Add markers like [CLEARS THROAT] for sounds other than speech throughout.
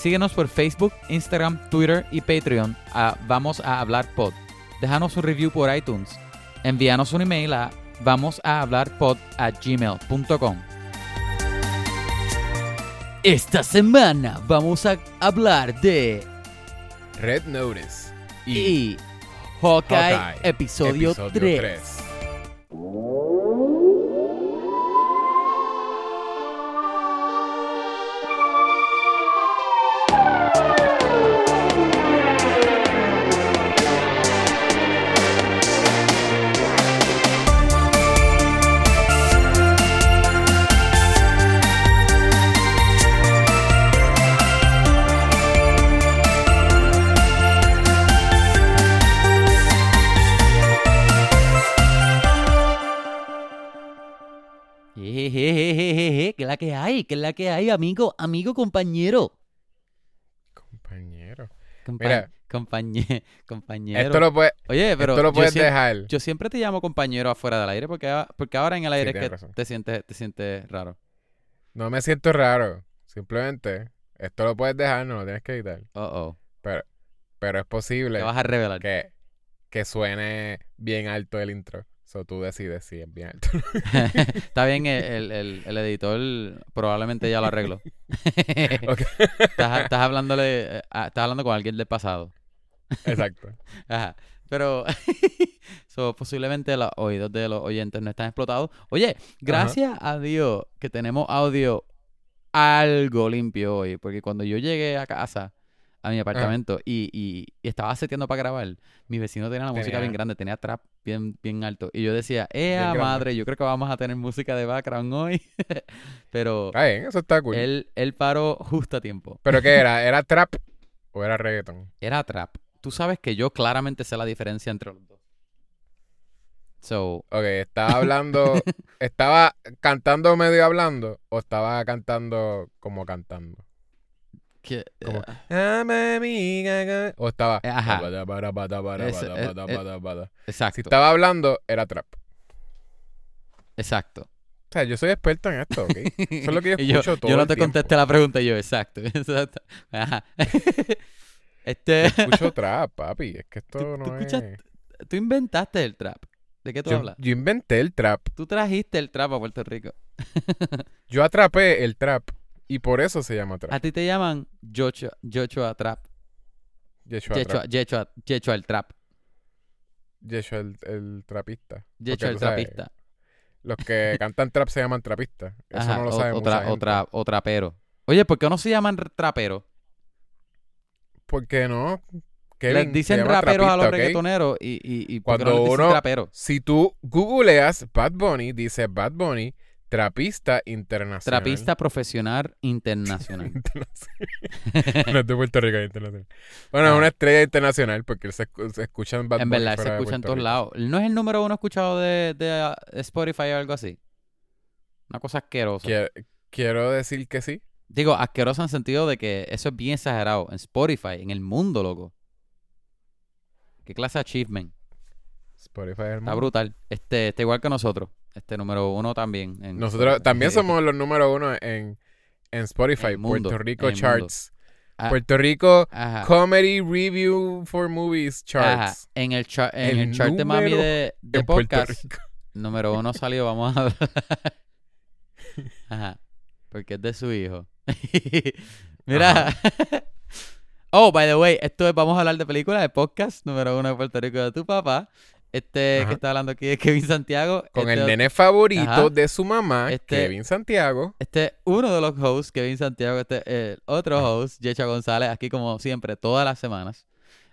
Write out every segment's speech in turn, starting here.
Síguenos por Facebook, Instagram, Twitter y Patreon a Vamos a Hablar Pod. Déjanos un review por iTunes. Envíanos un email a vamos a hablar pod a gmail.com. Esta semana vamos a hablar de Red Notice y, y Hawkeye, Hawkeye, episodio, 3. 3. Que es la que hay, amigo? Amigo, compañero. Compañero. Compa- Mira. compañe- compañero. Esto lo, puede- Oye, pero esto lo puedes dejar. Yo siempre te llamo compañero afuera del aire porque, a- porque ahora en el aire es tienes que razón. te sientes, te sientes raro. No me siento raro. Simplemente, esto lo puedes dejar, no lo tienes que editar. Oh, oh. Pero, pero es posible Te vas a revelar. que, que suene bien alto el intro. So tú decides si es bien alto. [LAUGHS] Está bien, el, el- el- editor probablemente ya lo arregló. [LAUGHS] Estás, estás hablándole, eh, estás hablando con alguien del pasado. Exacto. [LAUGHS] Ajá. Pero so, posiblemente los oídos de los oyentes no están explotados. Oye, gracias a Dios que tenemos audio algo limpio hoy. Porque cuando yo llegué a casa, a mi apartamento, y, y- y estaba seteando para grabar, mi vecino tenía la música bien grande, tenía trap bien, bien alto. Y yo decía, ¡eh, grande. madre! Yo creo que vamos a tener música de background hoy. [LAUGHS] Pero bien, eso está cool. él, él paró justo a tiempo. ¿Pero qué era? [LAUGHS] ¿Era trap o era reggaeton? Era trap. Tú sabes que yo claramente sé la diferencia entre los dos. So, Ok, estaba hablando, [LAUGHS] estaba cantando medio hablando o estaba cantando como cantando. Que, Como- eh. O estaba. Ajá. exacto, Si estaba hablando, era trap. exacto. O sea, yo soy experto en esto, ¿ok? Eso es lo que yo [LAUGHS] escucho todo yo no el te tiempo. contesté la pregunta yo, exacto. [LAUGHS] exacto. Ajá. [LAUGHS] este, Escucho trap, papi. Es que esto Tú- no tú es... escuchas- tú inventaste el trap. ¿De qué tú Yo, hablas? yo inventé el trap. Tú trajiste el trap a Puerto Rico. Yo atrapé el trap. Y por eso se llama trap. A ti te llaman Joshua, Joshua Trap. Yeshua. Joshua, Joshua el Trap. Yeshua el, el trapista. Joshua el sabes, Trapista. Los que [LAUGHS] cantan trap se llaman trapistas. Eso Ajá, no lo o- sabe otra, mucha gente. otra, o trapero. Oye, ¿por qué no se llaman trapero? ¿Por qué no? Les Kevin, se dicen raperos a los trapista, ¿ok? reggaetoneros y, y, y ¿por qué no Cuando les dicen uno- trapero? Si tú googleas Bad Bunny, dice Bad Bunny, trapista internacional. Trapista profesional internacional. [LAUGHS] No es de Puerto Rico, es internacional. Bueno, es Ah. una estrella internacional porque se, se escuchan Bad en verdad, se escucha en todos lados. ¿No es el número uno escuchado de, de, uh, Spotify o algo así? Una cosa asquerosa. Quiero, quiero decir que sí. Digo, asquerosa en el sentido de que eso es bien exagerado. En Spotify, en el mundo, loco. ¿Qué clase de achievement? Spotify es el Está brutal. Este, está igual que nosotros. Este número uno también. en Nosotros también somos los número uno en, en Spotify, mundo, Puerto Rico. Charts. Ah, Puerto Rico Ajá. Comedy Review for Movies Ajá. Charts. En el, cha- en El el chart de mami número de, de podcast, Rico. número uno salió, vamos a hablar. [LAUGHS] Ajá. Porque es de su hijo. [LAUGHS] Mira. [LAUGHS] oh, by the way, esto es, vamos a hablar de películas de podcast, número uno de Puerto Rico de tu papá. Este Ajá. que está hablando aquí es Kevin Santiago. Con Este- el nene favorito Ajá. de su mamá, Este- Kevin Santiago. Este es uno de los hosts, Kevin Santiago, este el otro Ajá. host, Yecha González, aquí como siempre, todas las semanas.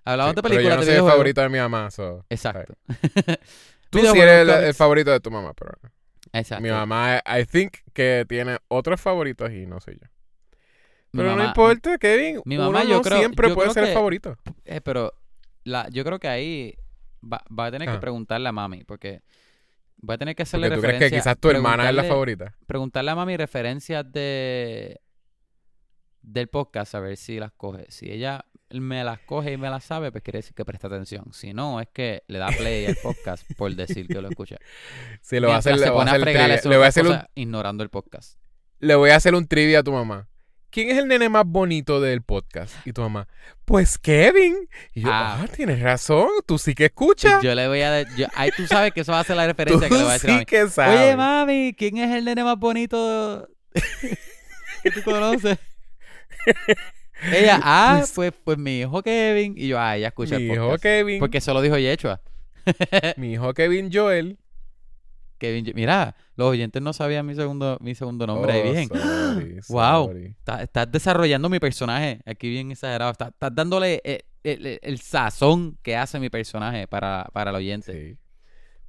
Hablamos Sí, de pero yo películas no de soy el favorito de mi mamá. so, Exacto. [LAUGHS] Tú sí eres el, favorito de tu mamá, pero Exacto. mi mamá, I think que tiene otros favoritos y no soy yo. Mi Pero no importa, Kevin. mi uno mamá, yo no creo- siempre yo puede creo ser el favorito. Eh, pero la, yo creo que ahí va, va a tener que Ajá. preguntarle a mami, porque voy a tener que hacerle Porque tú crees referencia. que quizás tu hermana es la favorita. Preguntarle a mami referencias de del podcast, a ver si las coge. Si ella me las coge y me las sabe, pues quiere decir que presta atención. Si no, es que le da play al podcast por decir que lo escucha. [LAUGHS] Sí, le voy a hacer, le voy a hacer Le voy a hacer un, ignorando el podcast. le voy a hacer un trivia a tu mamá. ¿Quién es el nene más bonito del podcast? Y tu mamá, pues Kevin. Y yo, Ah. ah, tienes razón, tú sí que escuchas. Yo le voy a... yo- ahí tú sabes que eso va a ser la [LAUGHS] referencia tú que le voy a decir a sí mí. que sabes. Oye, mami, ¿quién es el nene más bonito [LAUGHS] que tú conoces? [LAUGHS] Ella, ah, Pues- pues, pues mi hijo Kevin. Y yo, ah, ella escucha mi el hijo podcast. Kevin, Porque eso lo dijo Yechua. mi hijo Kevin Joel. Kevin, mira, los oyentes no sabían mi segundo, mi segundo nombre Oh, bien. sorry, [GASPS] Wow. Estás, desarrollando mi personaje aquí bien exagerado. Estás, dándole el, el- el sazón que hace mi personaje para, para el oyente. Sí.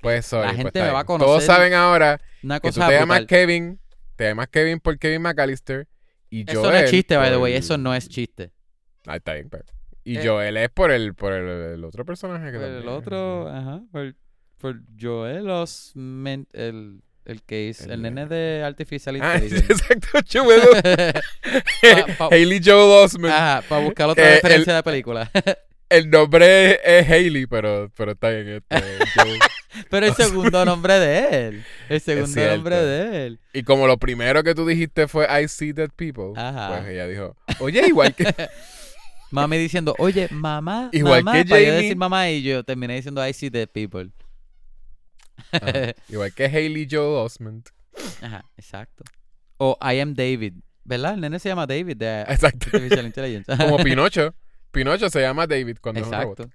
Pues sorry, La pues, gente me va a bien. Todos conocer saben ahora Una que tú cosa te llamas brutal. Kevin, te llamas Kevin por Kevin McAllister y Eso Joel no es chiste, by the way. Eso no es chiste. Ah, está bien, pero- Y Eh. Joel es por el por el, el otro personaje que Por el otro, ajá, por, por Joel Osment, el, el que es, el, El- nene de Artificial Ah, [LAUGHS] Intelligence. exacto, Joel. [LAUGHS] Hailey Joel Osment. Ajá, para buscar otra Eh, referencia de película. [LAUGHS] El nombre es, es Hailey, pero, pero está bien. Este, Joel. Pero el segundo nombre de él. El segundo nombre de él. Y como lo primero que tú dijiste fue I see dead people, Ajá. pues ella dijo, oye, igual que Mami diciendo, oye, mamá, Igual mamá, que para yo Jamie. decir mamá y yo terminé diciendo I see dead people. Ajá. [LAUGHS] igual que Hailey Joel Osment. Ajá, exacto. O I am David, ¿verdad? El nene se llama David de Exacto. Artificial Intelligence. Como [LAUGHS] Pinocho. Pinocho se llama David cuando es un robot.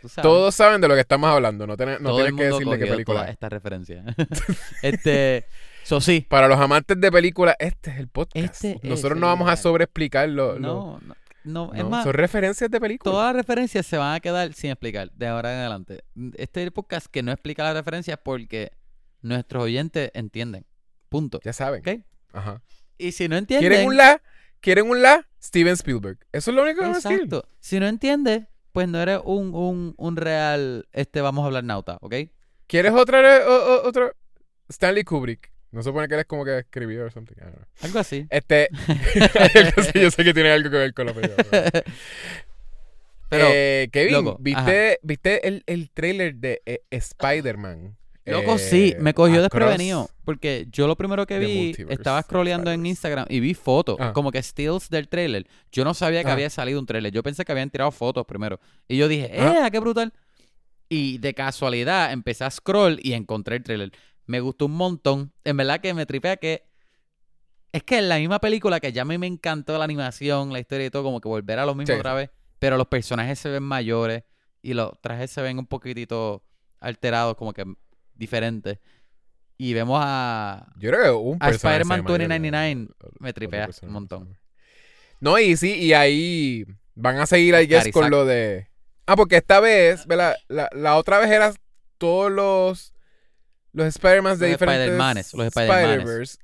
Tú sabes. Todos saben de lo que estamos hablando, no, no tienes que decirle qué película es. esta referencia. [LAUGHS] este, so sí. Para los amantes de películas, este es el podcast. Este es Nosotros el no vamos a lugar. sobreexplicar lo, lo- No, no, no, es no, más, son referencias de películas. todas las referencias se van a quedar sin explicar de ahora en adelante. Este podcast que no explica las referencias porque nuestros oyentes entienden. Punto. Ya saben. ¿Ok? Ajá. Y si no entienden... ¿Quieren un la? ¿Quieren un la? Steven Spielberg. Eso es lo único que vamos a decir. Exacto. Si no entiendes, pues no eres un, un, un real, este, vamos a hablar nauta, ¿ok? ¿Quieres otra, re- o- o- otro? Stanley Kubrick. No se supone que eres como que escribió o something. Algo así. Este. [LAUGHS] [LAUGHS] yo, sé, que tiene algo que ver con la película. pero- [LAUGHS] Pero, Eh, Kevin, loco, ¿viste, ¿viste el, el trailer de eh, Spider-Man? Loco, Eh, sí, me cogió desprevenido. Porque yo lo primero que vi, estaba scrolleando en. Instagram y vi fotos, Ah. como que stills del trailer. Yo no sabía que Ah. había salido un trailer. Yo pensé que habían tirado fotos primero. Y yo dije, Ah. ¡eh, qué brutal! Y de casualidad empecé a scroll y encontré el trailer. Me gustó un montón. En verdad que me tripea que. Es que en la misma película que ya a mí me encantó la animación, la historia y todo, como que volver a lo mismo Sí. otra vez. Pero los personajes se ven mayores y los trajes se ven un poquitito alterados, como que diferentes. Y vemos a. Yo creo que un A Spider-Man se llama 2099 otro me tripea un montón. No, y sí, y ahí van a seguir, I guess, con lo de... Ah, porque esta vez, ¿verdad? La, la otra vez eran todos los... Los Spider-Man de Los diferentes Spider-Manes, los. Spider-Verse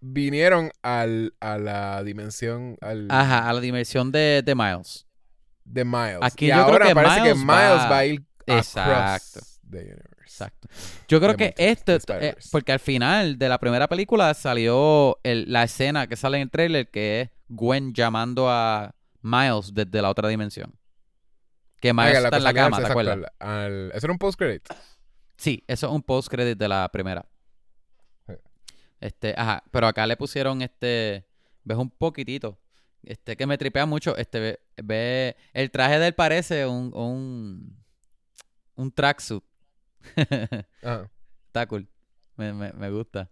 vinieron al, a la dimensión al, Ajá, a la dimensión de, de Miles. de Miles. Aquí y yo creo ahora que parece que Miles va- va a ir Exacto. the universe. Exacto. Yo creo que esto, eh, porque al final de la primera película salió el- la escena que sale en el trailer que es Gwen llamando a Miles desde la otra dimensión. Que Miles Oiga, está en la cama, ¿te acuerdas? al- al- Eso era un post-credit. Sí, eso es un post-credit de la primera. Este, ajá, pero acá le pusieron este, ves un poquitito, este que me tripea mucho, este ve, ve- el traje de él parece un un un tracksuit. Ajá. [LAUGHS] Está cool. Me, me, me gusta.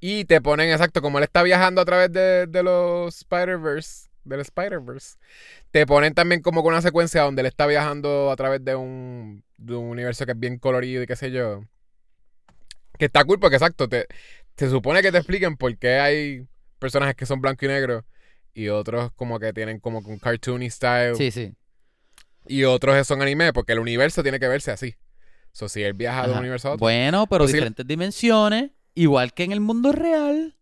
Y te ponen, exacto, como él está viajando a través de, de los Spider-Verse, del Spider-Verse, te ponen también como con una secuencia donde él está viajando a través de un, de un universo que es bien colorido y qué sé yo. Que está cool porque, exacto, te, se supone que te expliquen por qué hay personajes que son blanco y negro y otros como que tienen como un cartoony style Sí, sí. y otros son anime porque el universo tiene que verse así. So, si él viaja de un universo a otro. Bueno, pero Pues diferentes dimensiones, igual que en el mundo real.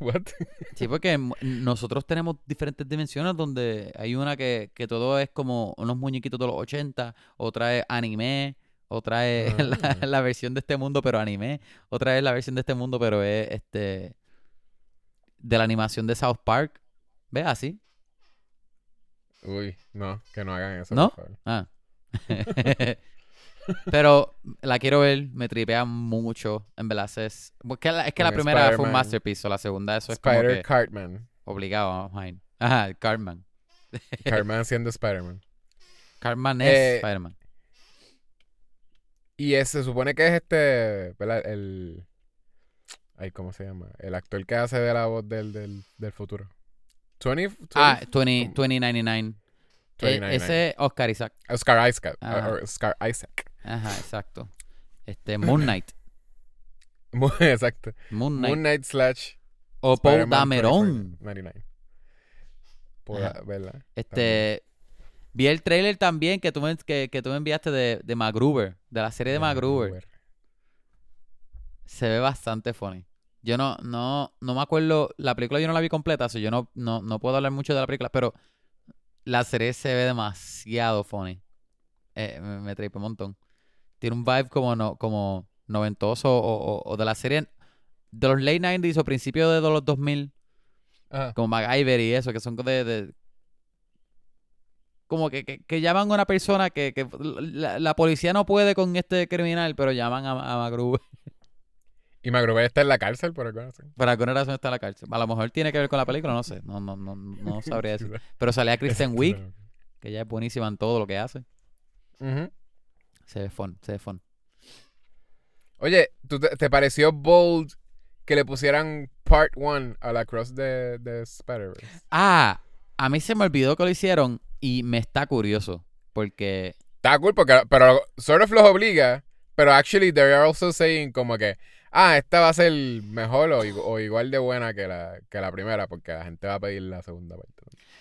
What? Sí, porque nosotros tenemos diferentes dimensiones donde hay una que, que todo es como unos muñequitos de los 80, otra es anime, otra es Ah. [LAUGHS] la, la versión de este mundo pero anime, otra es la versión de este mundo pero es este de la animación de South Park. ¿Ves? Así. Uy, no, que no hagan eso. ¿No? por favor. Ah. [LAUGHS] [LAUGHS] Pero la quiero ver, me tripea mucho. En verdad, es. porque la- es que la primera fue un masterpiece, o la segunda, eso es como Spider que. Cartman. Obligado, Mine. Ajá, Cartman. [LAUGHS] Cartman siendo Spider-Man. Cartman es Eh, Spider-Man. Y es- se supone que es este, ¿verdad? El... Ay, ¿cómo se llama? El actor que hace de la voz del, del, del futuro. 20, 20 Ah, 20, 2099. Eh, 2099. ese Oscar Isaac. Oscar Isaac. Ajá. Oscar Isaac. Ajá, exacto. Este, Moon Knight. [LAUGHS] Exacto. Moon Knight. Moon Knight slash o Paul Spider-Man Dameron. 99. Por. ¿verdad? Este, vi el trailer también que tú me, que, que tú me enviaste de, de MacGruber, de la serie de MacGruber. Se ve bastante funny. Yo no, no, no me acuerdo, la película yo no la vi completa, así yo no, no, no puedo hablar mucho de la película, pero la serie se ve demasiado funny. Eh, me, me tripe un montón. Tiene un vibe como no, como noventoso o, o- o de la serie de los late 90s o principios de los 2000, Ajá. como MacGyver y eso, que son de... de- como que, que, que llaman a una persona que, que la, la policía no puede con este criminal, pero llaman a, a MacGruber. [LAUGHS] Y McGruber está en la cárcel por alguna razón. Por alguna razón está en la cárcel. A lo mejor tiene que ver con la película, no sé. No, no, no, no [LAUGHS] sabría decir. Pero sale a Kristen. [LAUGHS] Wiig, que ella es buenísima en todo lo que hace. Se ve fun, se ve fun. Oye, ¿tú te, te pareció bold que le pusieran part 1 a la cross de, de Spider-Verse? Ah, a mí se me olvidó que lo hicieron y me está curioso. Porque, Está cool porque, pero sort of los obliga, pero actually they're also saying como que, ah, esta va a ser mejor o, igu- o igual de buena que la, que la primera porque la gente va a pedir la segunda parte.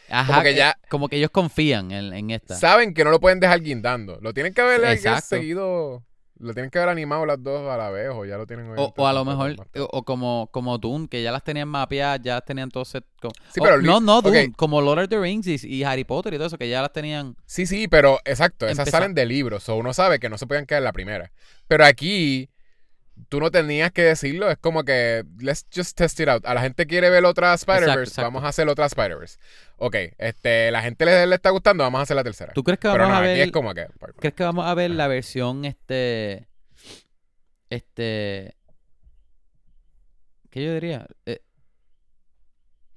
ajá, Como que eh, ya- como que ellos confían en, en esta. Saben que no lo pueden dejar guindando. Lo tienen que haber seguido, lo tienen que haber animado las dos a la vez o ya lo tienen O, o a lo mejor, tarde. o, o como, como Dune, que ya las tenían mapeadas, ya las tenían todo set. Sí, pero no, no, Dune, como Lord of the Rings y, y Harry Potter y todo eso, que ya las tenían. Sí, sí, pero exacto, esas Empezar. salen de libros, o uno sabe que no se pueden quedar en la primera. Pero aquí tú no tenías que decirlo, es como que let's just test it out. A la gente quiere ver otra Spider-Verse, vamos a hacer otra Spider-Verse. Ok, este, la gente le, le está gustando, vamos a hacer la tercera. ¿Tú crees que pero vamos no, a aquí ver es como que ¿Crees que vamos a ver la versión este este qué yo diría? Eh,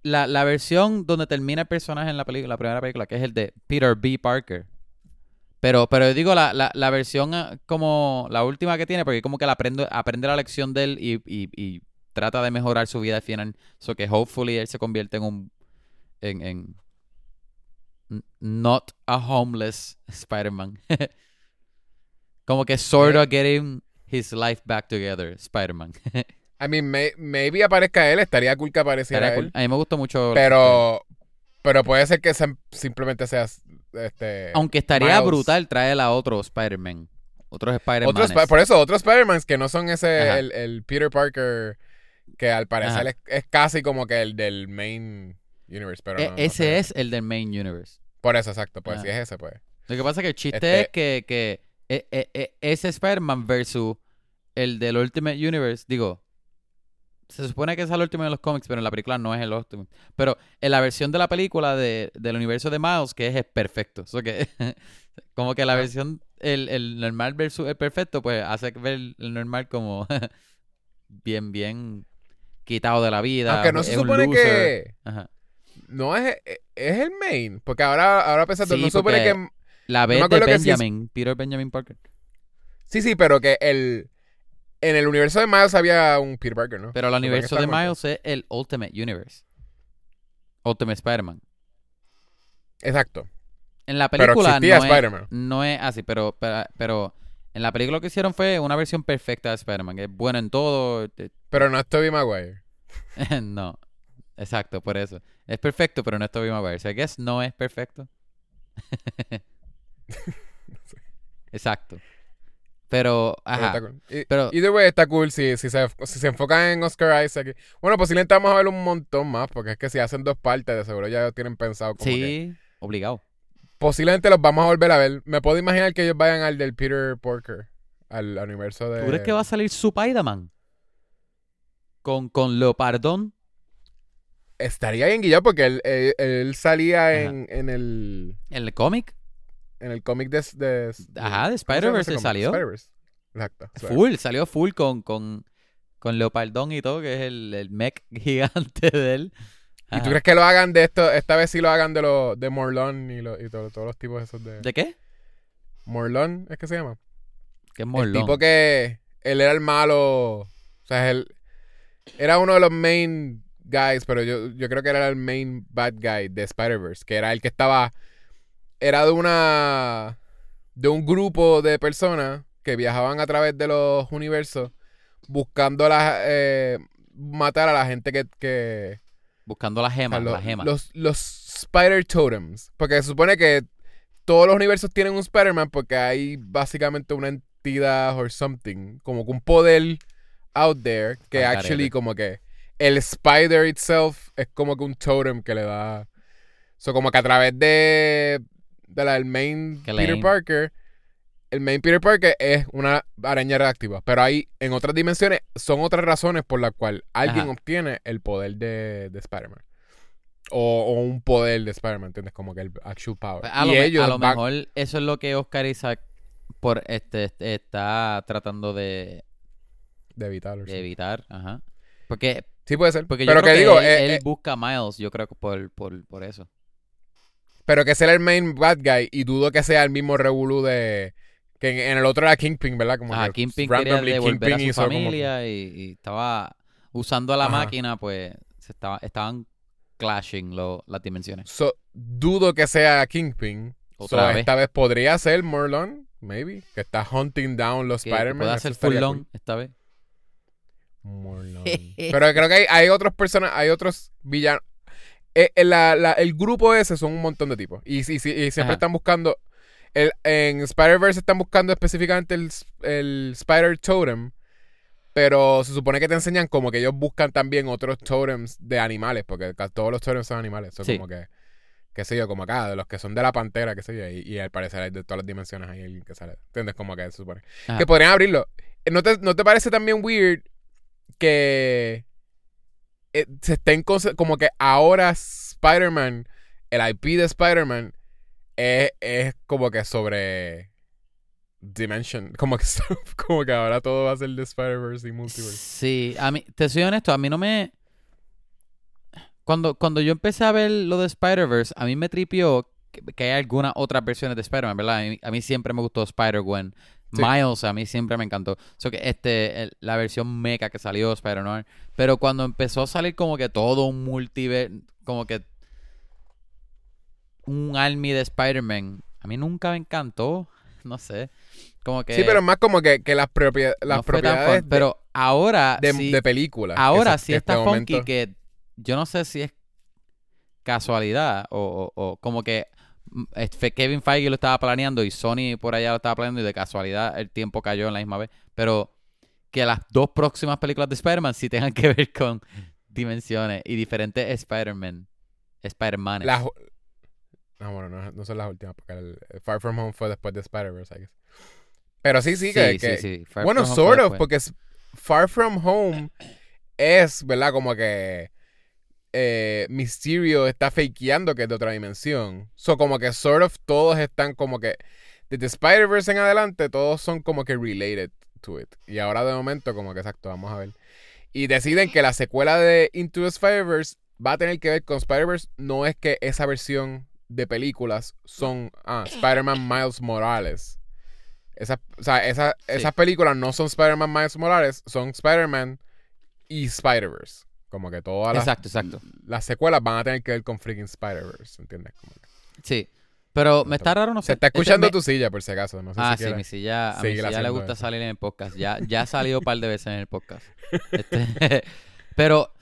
la, la versión donde termina el personaje en la película, la primera película, que es el de Peter B. Parker. Pero, pero yo digo la, la, la versión ah, como la última que tiene, porque como que la aprende, aprende la lección de él y, y, y trata de mejorar su vida al final. So que hopefully él se convierte en un en, en not a homeless [LAUGHS] Spider-Man. [LAUGHS] Como que sort of getting his life back together, Spider-Man. [LAUGHS] I mean, may- maybe aparezca él, estaría cool que apareciera Estaría cool. él. A mí me gustó mucho. Pero, pero puede ser que simplemente seas este. Aunque estaría Miles. brutal traer a otro Spider-Man. Otros Spider-Man. Por eso, otros Spider-Man que no son ese, el, el Peter Parker, que al parecer es, es casi como que el del main universe, pero no- no E, ese sé. es el del main universe. Por eso, exacto, pues Ajá. si es ese, pues. Lo que pasa es que el chiste Este- es que, que e- e- e- ese Spider-Man versus el del Ultimate Universe, digo, se supone que es el Ultimate en los cómics, pero en la película no es el Ultimate. Pero en la versión de la película de, del universo de Miles, que es, es perfecto. So que, [LAUGHS] como que la Ah. versión, el, el normal versus el perfecto, pues hace ver el normal como [LAUGHS] bien, bien quitado de la vida. Aunque no se supone que Ajá. no es, es el main, porque ahora, ahora pensando, Sí, no se supone que... La vez de acuerdo que sí es- Benjamin, Peter Benjamin Parker. Sí, sí, pero que el... En el universo de Miles había un Peter Parker, ¿no? Pero el universo de. Miles es el Ultimate Universe. Ultimate Spider-Man. Exacto. En la Pero película existía no, es, Spider-Man. no es así, pero, pero, pero en la película que hicieron fue una versión perfecta de Spider-Man. que Es bueno en todo. te- [LAUGHS] Pero no es Tobey Maguire. no, exacto, por eso. Es perfecto, pero no es Tobey Maguire. O sea, guess no es perfecto. [LAUGHS] [LAUGHS] exacto. Pero, Pero ajá. está cool. Y- Pero- Either way está cool si, si, se, si se enfocan en Oscar Isaac. Bueno, posiblemente vamos a ver un montón más, porque es que si hacen dos partes, de seguro ya tienen pensado como que... Sí, obligado. Posiblemente los vamos a volver a ver. Me puedo imaginar que ellos vayan al del Peter Parker, al universo de... ¿Tú crees que va a salir Spider-Man? Con, con Leopardón. Estaría bien guillado porque él, él- él salía en, en el, En el cómic. En el cómic de, de, Ajá, de ¿cómo se llama Spider-Verse salió. Exacto. Full, salió full con, con, con Leopardón y todo, que es el, el mech [LAUGHS] gigante de él. ¿Y tú crees que lo hagan de esto? Esta vez sí lo hagan de los de Morlon y, lo- y todo- todos los tipos esos de. ¿De qué? Morlon, ¿es que se llama? Que es El Morlón. tipo que él era el malo. O sea, él era uno de los main guys, pero yo, yo creo que era el main bad guy de Spider-Verse, que era el que estaba. Era de una. de un grupo de personas que viajaban a través de los universos buscando la, eh, matar a la gente que. que Buscando la o gema, sea, lo- la gema. Los, los Spider Totems. Porque se supone que todos los universos tienen un Spider-Man porque hay básicamente una entidad or something, como que un poder out there que Al actually como que el Spider itself es como que un totem que le da... So como que a través de, de la del main Qué Peter lame. Parker, el main Peter Parker es una araña reactiva. Pero ahí, en otras dimensiones, son otras razones por las cuales alguien Ajá. obtiene el poder de, de Spider-Man. O, o un poder de Spider-Man, ¿entiendes? Como que el actual power. Pues, A y lo, ellos a lo van- mejor eso es lo que Oscar Isaac por este, este, está tratando de, de evitar. de evitar. Ajá. Porque, Sí puede ser. porque yo pero creo que, que, digo, él, eh, él eh, busca a Miles, yo creo que por, por, por eso. Pero que sea el main bad guy y dudo que sea el mismo Revolu de... Que en, en el otro era Kingpin, ¿verdad? Como que Kingpin quería devolver a Kingpin su como familia y, y estaba usando a la Ajá. máquina, pues se estaba, estaban clashing lo- las dimensiones. So, dudo que sea Kingpin. Otra So, vez. Esta vez podría ser Morlon, maybe. Que está hunting down los Spider-Man. puede hacer cool. esta vez. Morlon. [LAUGHS] Pero creo que hay, hay otras personas, hay otros villanos. Eh, eh, la- la- el grupo ese son un montón de tipos. Y, sí, y siempre Ajá. están buscando. El, en Spider-Verse están buscando específicamente el, el Spider Totem. Pero se supone que te enseñan como que ellos buscan también otros totems de animales. Porque todos los totems son animales. Son Sí. como que. Qué sé yo, como acá, de los que son de la pantera, qué sé yo. Y, y al parecer hay de todas las dimensiones hay alguien que sale. ¿Entiendes? Como que se supone. Ajá. Que podrían abrirlo. ¿No te, ¿No te parece también weird que eh, se estén como que ahora Spider-Man, el IP de Spider-Man, es, es como que sobre Dimension. Como que, [LAUGHS] como que ahora todo va a ser de Spider-Verse y Multiverse. Sí, a mí, te soy honesto, a mí no me... Cuando, cuando yo empecé a ver lo de Spider-Verse, a mí me tripió que, que hay algunas otras versiones de Spider-Man, ¿verdad? A mí, a mí siempre me gustó Spider-Gwen. Sí. Miles a mí siempre me encantó. So que este, el- la versión mecha que salió, Spider-Man. Pero cuando empezó a salir como que todo un multiverso, como que un army de Spider-Man, a mí nunca me encantó. [LAUGHS] No sé. Como que Sí, pero más como que, que las, propia- las no propiedades fun. Pero ahora de, sí, de película. ahora sí este está momento- funky que yo no sé si es casualidad o, o- o como que este, Kevin Feige lo estaba planeando y Sony por allá lo estaba planeando y de casualidad el tiempo cayó en la misma vez. Pero que las dos próximas películas de Spider-Man sí tengan que ver con dimensiones y diferentes Spider-Man. Spider-Man. No, bueno, no, no son las últimas, porque el, Far From Home fue después de Spider-Verse, I guess. Pero sí, sí, que... que- Far bueno, From Home sort of, después. porque es- Far From Home es, ¿verdad? Como que eh, Mysterio está fakeando que es de otra dimensión. So, como que sort of todos están como que... Desde Spider-Verse en adelante, todos son como que related to it. Y ahora de momento, como que exacto, vamos a ver. Y deciden que la secuela de Into the Spider-Verse va a tener que ver con Spider-Verse. No es que esa versión de películas son ah, Spider-Man Miles Morales. Esa, o sea, esa- Sí. esas películas no son Spider-Man Miles Morales, son Spider-Man y Spider-Verse. Como que todas las, Exacto, exacto. las secuelas van a tener que ver con freaking Spider-Verse, ¿entiendes? Como que- Sí. Pero me está raro, no sé. Se está Este, escuchando me- tu silla, por si acaso. No sé Ah, si sí, mi silla, a mi silla le gusta eso. salir en el podcast. Ya, ya ha salido un [LAUGHS] par de veces en el podcast. Este, [LAUGHS] pero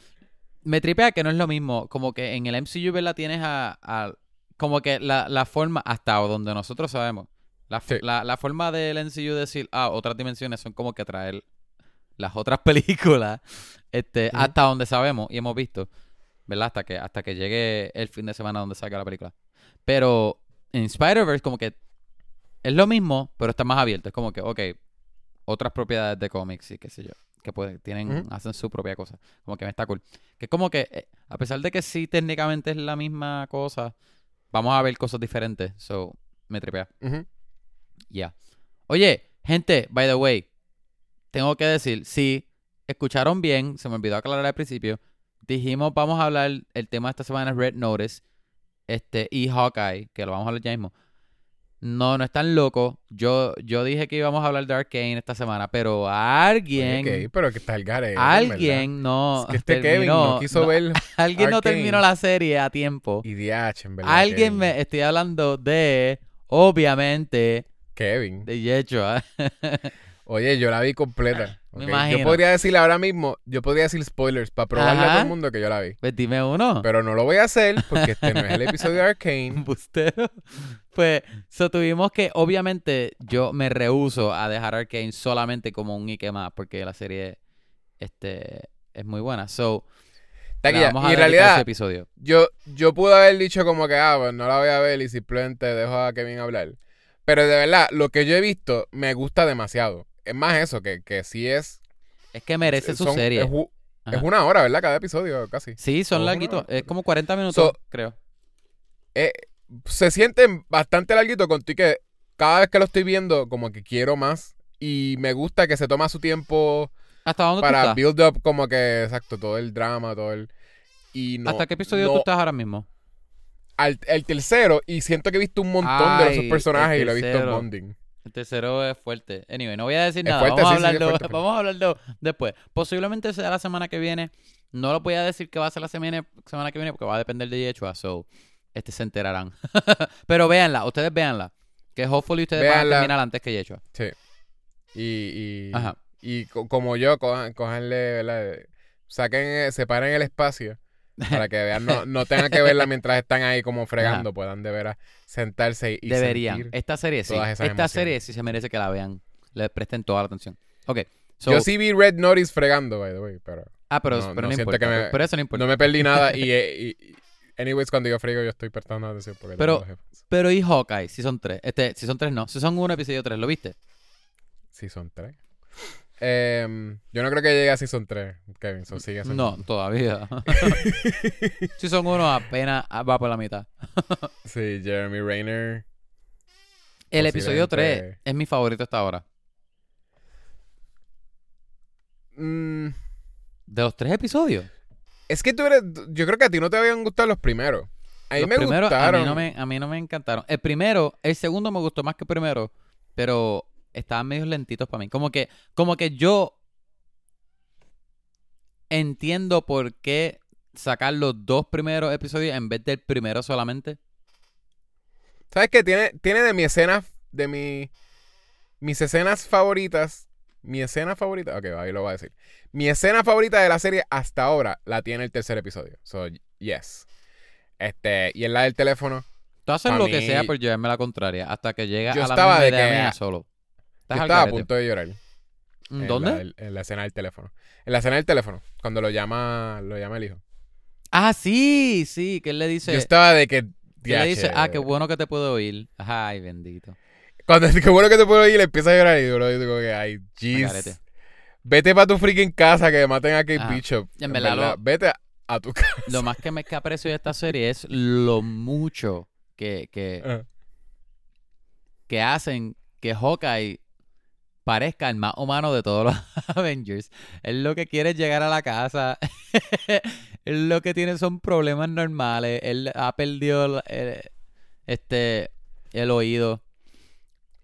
me tripea que no es lo mismo. Como que en el MCU, ¿verdad? Tienes a... a- como que la, la forma, hasta donde nosotros sabemos, la, Sí. la, la forma del MCU de decir, ah, otras dimensiones son como que traer las otras [LAUGHS] películas, este, hasta donde sabemos y hemos visto, ¿verdad? Hasta que, hasta que llegue el fin de semana donde salga la película. Pero en Spider-Verse como que es lo mismo, pero está más abierto. Es como que, ok, otras propiedades de cómics y qué sé yo. Que pueden, tienen, hacen su propia cosa. Como que me está cool. Que es como que, eh, a pesar de que sí técnicamente es la misma cosa, vamos a ver cosas diferentes. So, me tripea. Ya. Oye, gente, by the way, tengo que decir, si escucharon bien, se me olvidó aclarar al principio, dijimos, vamos a hablar, el tema de esta semana es Red Notice, este, y Hawkeye, que lo vamos a hablar ya mismo. No, no están locos. Yo, yo dije que íbamos a hablar de Arkane esta semana, pero alguien, pero que está el garete, en alguien no. Es que este Kevin terminó- no quiso no, ver [LAUGHS] alguien no terminó la serie a tiempo. y DH, en verdad. Alguien Kevin. me estoy hablando de, obviamente, Kevin. de Yechua. [LAUGHS] Oye, yo la vi completa. Me ok. imagino. Yo podría decir ahora mismo, yo podría decir spoilers para probarle a todo el mundo que yo la vi. Pues dime uno. Pero no lo voy a hacer porque este no es el episodio de Arcane. [LAUGHS] Embustero. Pues, so tuvimos que, obviamente, yo me rehuso a dejar Arkane solamente como un Ike más, porque la serie este, es muy buena. So, ya. vamos a Y en ese realidad, episodio. yo, yo pude haber dicho como que, ah, pues no la voy a ver y simplemente dejo a Kevin hablar. Pero de verdad, lo que yo he visto me gusta demasiado. Es más eso, que, que sí es... Es que merece su serie. Es, una hora, ¿verdad? Cada episodio, casi. Sí, son larguitos. Es como 40 minutos, So- creo. Eh, se sienten bastante larguito contigo que cada vez que lo estoy viendo, como que quiero más. Y me gusta que se toma su tiempo ¿Hasta dónde tú para estás? build up como que, exacto, todo el drama, todo el... Y no, ¿Hasta qué episodio no- tú estás ahora mismo? al, el tercero, y siento que he visto un montón de esos personajes y lo he visto en bonding. El tercero es fuerte. Anyway, no voy a decir Es nada. fuerte, vamos, a sí, sí, es hablarlo, fuerte, [LAUGHS] fuerte. vamos a hablarlo después. Posiblemente sea la semana que viene. No lo voy a decir que va a ser la semana, semana que viene porque va a depender de Yechua. So, este se enterarán. [LAUGHS] Pero véanla, ustedes véanla. Que hopefully ustedes van a terminar antes que Yechua. Sí. Y, y, Ajá. y co- como yo, cojan, cojanle, ¿verdad? Saquen, eh, separen el espacio para que vean, no, no tengan que verla mientras están ahí como fregando, puedan de veras sentarse y Deberían. sentir. Esta serie sí. todas Esta emociones. serie sí se merece que la vean. Le presten toda la atención. Ok. So, Yo sí vi Red Notice fregando, by the way, pero ah, pero, no- pero no, no siento importa. que me- Pero eso no importa. no me perdí nada y, [LAUGHS] eh, y- y- anyways, cuando yo frego yo estoy prestando atención porque Pero- tengo los headphones. Pero y Hawkeye, si son tres. Este, si son tres no. Si son uno, episodio tres. ¿Lo viste? Sí, son tres. Em, yo no creo que llegue a Season 3, Kevin, so sigue No, todavía. [LAUGHS] si son uno, apenas va por la mitad. Sí, Jeremy Rayner. El episodio 3 Posiblemente- es mi favorito hasta ahora. Mm, De los tres episodios. es que tú eres. Yo creo que a ti no te habían gustado los primeros. A mí los me primeros gustaron. A mí, no me, a mí no me encantaron. El primero, el segundo me gustó más que el primero, pero estaban medio lentitos para mí. Como que, como que yo entiendo por qué sacar los dos primeros episodios en vez del primero solamente. ¿Sabes qué? Tiene, tiene de mi escena. De mi. Mis escenas favoritas. Mi escena favorita. Ok, ahí lo voy a decir. Mi escena favorita de la serie hasta ahora la tiene el tercer episodio. So, yes. Este. Y es la del teléfono. Tú haces lo que sea por llevarme la contraria hasta que llega Yo a la estaba de que- solo. Estás Yo estaba a punto de llorar. en ¿Dónde? la- en la escena del teléfono. En la escena del teléfono. Cuando lo llama. Lo llama el hijo. Ah, sí, sí, que él le dice... Yo estaba de que. que le dice, ah, qué bueno que te puedo oír. Ay, bendito. Cuando qué bueno que te puedo ir, le empieza a llorar y yo digo que, ay, jeez. Vete para tu freaking casa que maten a Kate. Bishop. En verdad, lo- Vete a, a tu casa. Lo más que me que aprecio de esta serie es lo mucho que, que, que hacen que Hawkeye parezca el más humano de todos los [LAUGHS] Avengers. Él lo que quiere es llegar a la casa. [LAUGHS] Él lo que tiene son problemas normales. Él ha perdido el, el- este, el oído.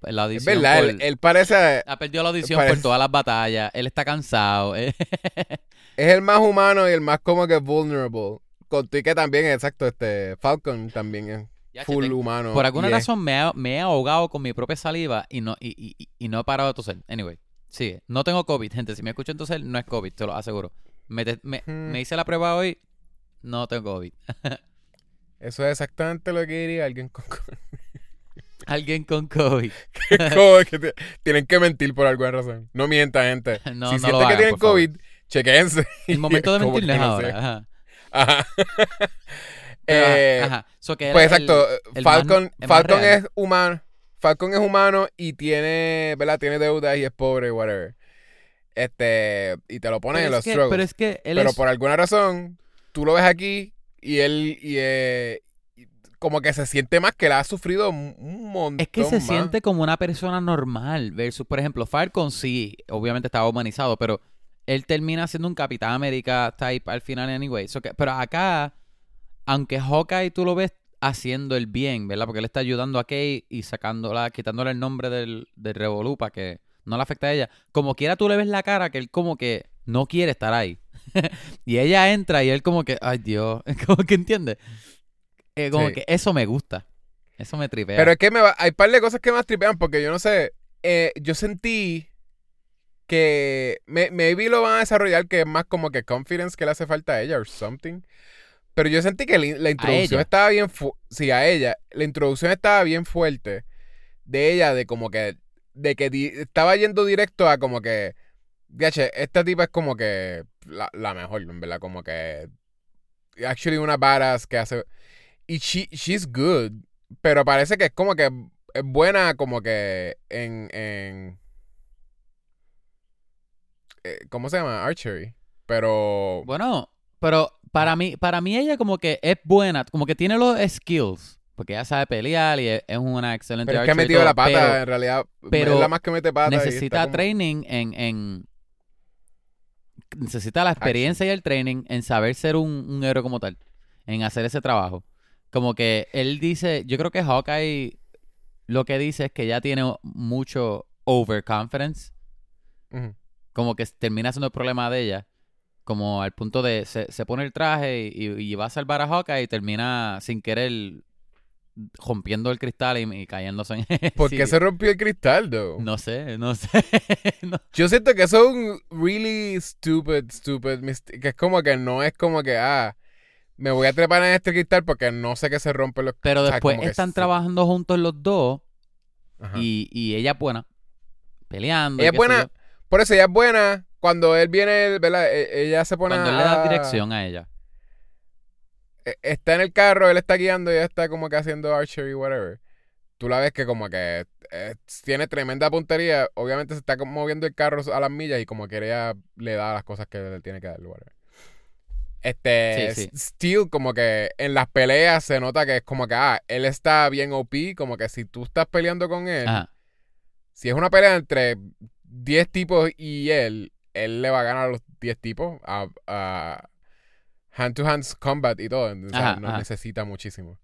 La Es audición verdad, por- él, él parece. ha perdido la audición parece- por todas las batallas. Él está cansado. [LAUGHS] Es el más humano y el más como que vulnerable. Contigo que también, exacto, este. Falcon también es Ya, full te- humano. Por alguna razón me, ha- me he ahogado con mi propia saliva y no, y, y- y- y no he parado de toser. Anyway, sigue. No tengo COVID, [LAUGHS] gente. Si me escuchan toser, no es COVID, te lo aseguro. Me, te- me, Hmm. me hice la prueba hoy, no tengo COVID. [LAUGHS] Eso es exactamente lo que diría alguien con. [LAUGHS] Alguien con COVID. que te- tienen que mentir por alguna razón. No mienta, gente. No, si no sienten lo que tienen por favor. COVID, chequense. El momento de mentir no es no sé. ahora. Ajá. Ajá. Eh, ajá. So que Pues el- exacto, el Falcon, el más Falcon real. es humano. Falcon es humano y tiene, ¿verdad? Tiene deudas y es pobre, whatever. Este, y te lo ponen pero en los que- struggles. Pero es que él Pero es... por alguna razón, tú lo ves aquí y él, y, eh, como que se siente más que la ha sufrido un un montón Es que se más. siente como una persona normal versus, por ejemplo, Falcon sí, obviamente estaba humanizado, pero él termina siendo un Capitán América type al final anyway. So que- pero acá, aunque Hawkeye tú lo ves haciendo el bien, ¿verdad? Porque él está ayudando a Kate y sacándola, quitándole el nombre del, del Revolú para que no le afecte a ella. Como quiera tú le ves la cara que él como que no quiere estar ahí. [LAUGHS] y ella entra y él como que, ay Dios, [LAUGHS] como que entiende. Eh, como Sí. que eso me gusta. Eso me tripea. Pero es que me va- hay par de cosas que me tripean porque yo no sé. eh, yo sentí que me- maybe lo van a desarrollar que es más como que confidence que le hace falta a ella or something. Pero yo sentí que la, la introducción estaba bien sí, a ella. La introducción estaba bien fuerte de ella, de como que, de que estaba yendo directo a como que, gache, esta tipa es como que la, la mejor, en verdad, como que, actually una badass que hace, y she, she's good, pero parece que es como que es buena como que en, en eh, ¿cómo se llama? Archery. Pero Bueno, pero para mí, para mí ella como que es buena, como que tiene los skills, porque ella sabe pelear y es, es una excelente pero es que ha metido todo, la pata, pero en realidad. pero es la más que mete pata. necesita como- training en, en necesita la experiencia y el training en saber ser un, un héroe como tal, en hacer ese trabajo. Como que él dice, yo creo que Hawkeye lo que dice es que ya tiene mucho overconfidence como que termina siendo el problema de ella. Como al punto de se, se pone el traje y, y va a salvar a Hawkeye y termina sin querer rompiendo el cristal y, y cayéndose en ¿Por sí. qué se rompió el cristal, though? No sé, no [LAUGHS] sé. No. Yo siento que eso es un really stupid, stupid mistake. Que es como que no es como que, ah, me voy a trepar en este cristal porque no sé que se rompe los Pero o sea, después que están trabajando juntos los dos Ajá. y, y ella es buena. Peleando. Ella es buena. Por eso ella es buena. Cuando él viene, ¿verdad? E- Ella se pone Cuando él le da a- dirección a ella. e- Está en el carro, él está guiando y ella está como que haciendo archery, whatever. Tú la ves que como que eh, tiene tremenda puntería. Obviamente se está moviendo el carro a las millas y como que ella le da las cosas que le tiene que dar, whatever. Este, Sí, sí. Steel como que en las peleas se nota que es como que, ah, él está bien OP, como que si tú estás peleando con él, Ajá. si es una pelea entre 10 tipos y él, él le va a ganar a los 10 tipos a, a hand to hands combat y todo. O sea, Ajá, no ajá. necesita muchísimo.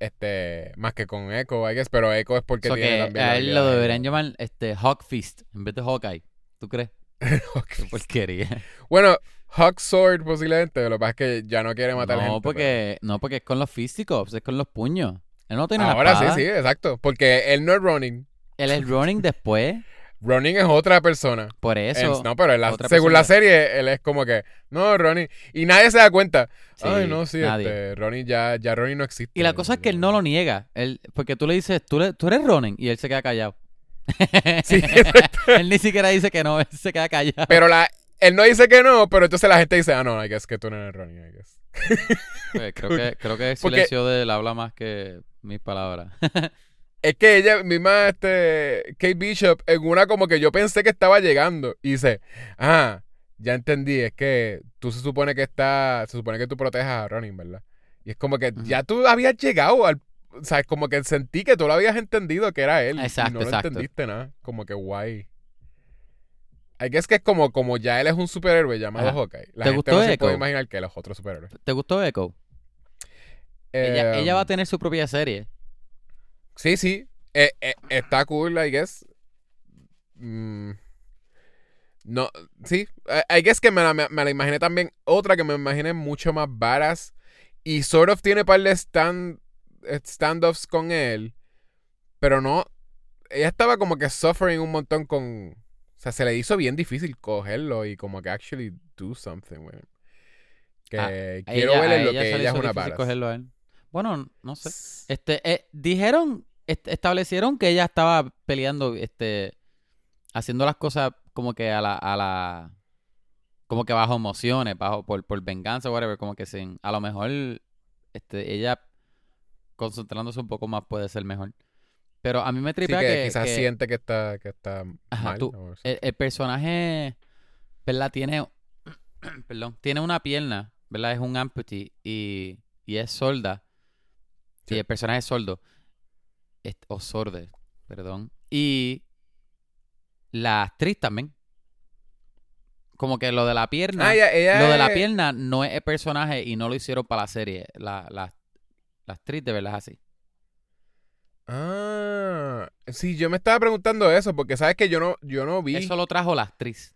Este, más que con Echo, I guess, pero Echo es porque So tiene que también. a la él lo de- deberían llamar este Hawk Fist en vez de Hawkeye. ¿Tú crees? [LAUGHS] Qué porquería. Bueno, Hawk Sword posiblemente, lo que pasa es que ya no quiere matar no, gente. porque, no, porque es con los físicos, es con los puños. Él no tiene Ahora sí, espada. sí, exacto. Porque él no es Ronin. Él es running después. Ronin es otra persona. Por eso. En- no, pero en la- según la serie, él es como que, no, Ronin. Y nadie se da cuenta. Sí, Ay, no, sí, nadie. este, Ronin ya, ya Ronin no existe. Y la cosa es que él no lo niega. Él, porque tú le dices, tú, le- tú eres Ronin, y él se queda callado. [LAUGHS] Sí, [LAUGHS] él ni siquiera dice que no, él se queda callado. Pero la, él no dice que no, pero entonces la gente dice, ah, no, I guess que tú no eres Ronin, I guess. Pues, creo, que, creo que el Porque- silencio de él habla más que mis palabras. [LAUGHS] Es que ella misma, este, Kate Bishop, en una como que yo pensé que estaba llegando. Y dice, ah, ya entendí, es que tú se supone que está, se supone que tú protejas a Ronin, ¿verdad? Y es como que ya tú habías llegado al, o sea, como que sentí que tú lo habías entendido que era él. Exacto, y no lo entendiste nada. Como que guay. I guess que es como, como ya él es un superhéroe llamado Ajá. Hawkeye. La ¿Te gente gustó no se Echo? puede imaginar que él es otro superhéroe. ¿Te gustó Echo? ella, ella va a tener su propia serie. Sí, sí. Eh, eh, está cool, I guess. Mm, no, sí. I, I guess que me la, me, me la imaginé también. Otra que me imaginé mucho más varas. Y sort of tiene par de stand, eh, standoffs con él. Pero no. Ella estaba como que suffering un montón con. O sea, se le hizo bien difícil cogerlo y como que actually do something, güey. Que Ah, quiero ella- ver en lo que ella es una difícil Bueno, no sé. Este, eh, dijeron, est- establecieron que ella estaba peleando, este, haciendo las cosas como que a la, a la, como que bajo emociones, bajo, por, por venganza, whatever, como que sin, a lo mejor, este, ella concentrándose un poco más puede ser mejor. Pero a mí me Sí, tripea que, que, quizás que siente que está, que está Ajá, mal. tú- o el, el personaje, ¿verdad? Tiene, [CLEARS THROAT] perdón, tiene una pierna, ¿verdad? Es un amputee y, y es sorda. Sí. El personaje es sordo. Est- o sorde, perdón. Y la actriz también. como que lo de la pierna, Ah, ella, ella lo de la es- pierna no es el personaje y no lo hicieron para la serie. La, la, la actriz de verdad es así. Ah, sí, yo me estaba preguntando eso porque sabes que yo no, yo no vi Eso lo trajo la actriz.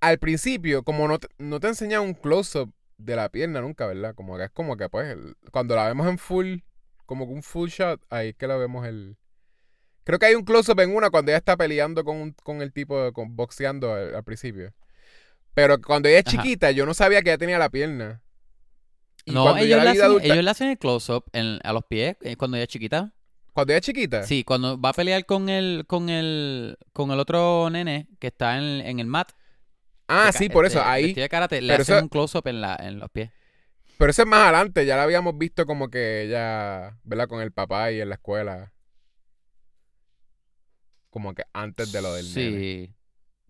al principio, como no te, no te enseñan un close-up de la pierna nunca, ¿verdad? Como que es como que pues el- cuando la vemos en full, como que un full shot, ahí es que la vemos el... Creo que hay un close-up en una cuando ella está peleando con, un- con el tipo, con, boxeando al, al principio. Pero cuando ella es Ajá. chiquita, yo no sabía que ella tenía la pierna. Y No, ellos la hacen, adulta- ellos le hacen el close-up en- a los pies eh, cuando ella es chiquita. Cuando ella es chiquita. Sí, cuando va a pelear con el, con el, con el otro nene que está en, en el mat. Ah, sí, por este, eso, ahí. vestido de karate, le hacen eso- un close-up en, la, en los pies. Pero eso es más adelante, ya la habíamos visto como que ella, ¿verdad? Con el papá y en la escuela. Como que antes de lo del nene. Sí.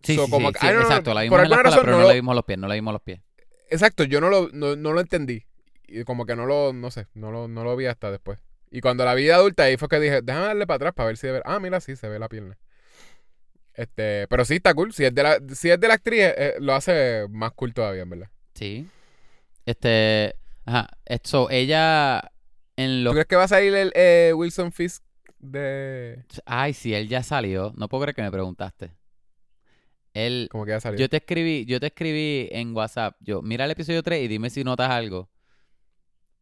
Sí, So, sí, como sí, que- sí, no, exacto. La vimos en la escuela, razón pero no no, lo- le vimos los pies, no le vimos los pies. Exacto, yo no lo, no, no lo entendí. Y como que no lo, no sé, no lo, no lo vi hasta después. Y cuando la vi de adulta, ahí fue que dije, déjame darle para atrás para ver si de ver. Ah, mira, sí, se ve la pierna. Este, pero sí está cool. Si es de la, si es de la actriz, eh, lo hace más cool todavía, en verdad. Sí. Este. Ajá. Esto, ella. En ¿Tú los. crees que va a salir el eh, Wilson Fisk de. Ay, sí, él ya salió. No puedo creer que me preguntaste. Él. Como que va a salir? Yo te escribí, yo te escribí en WhatsApp. Yo, mira el episodio 3 y dime si notas algo.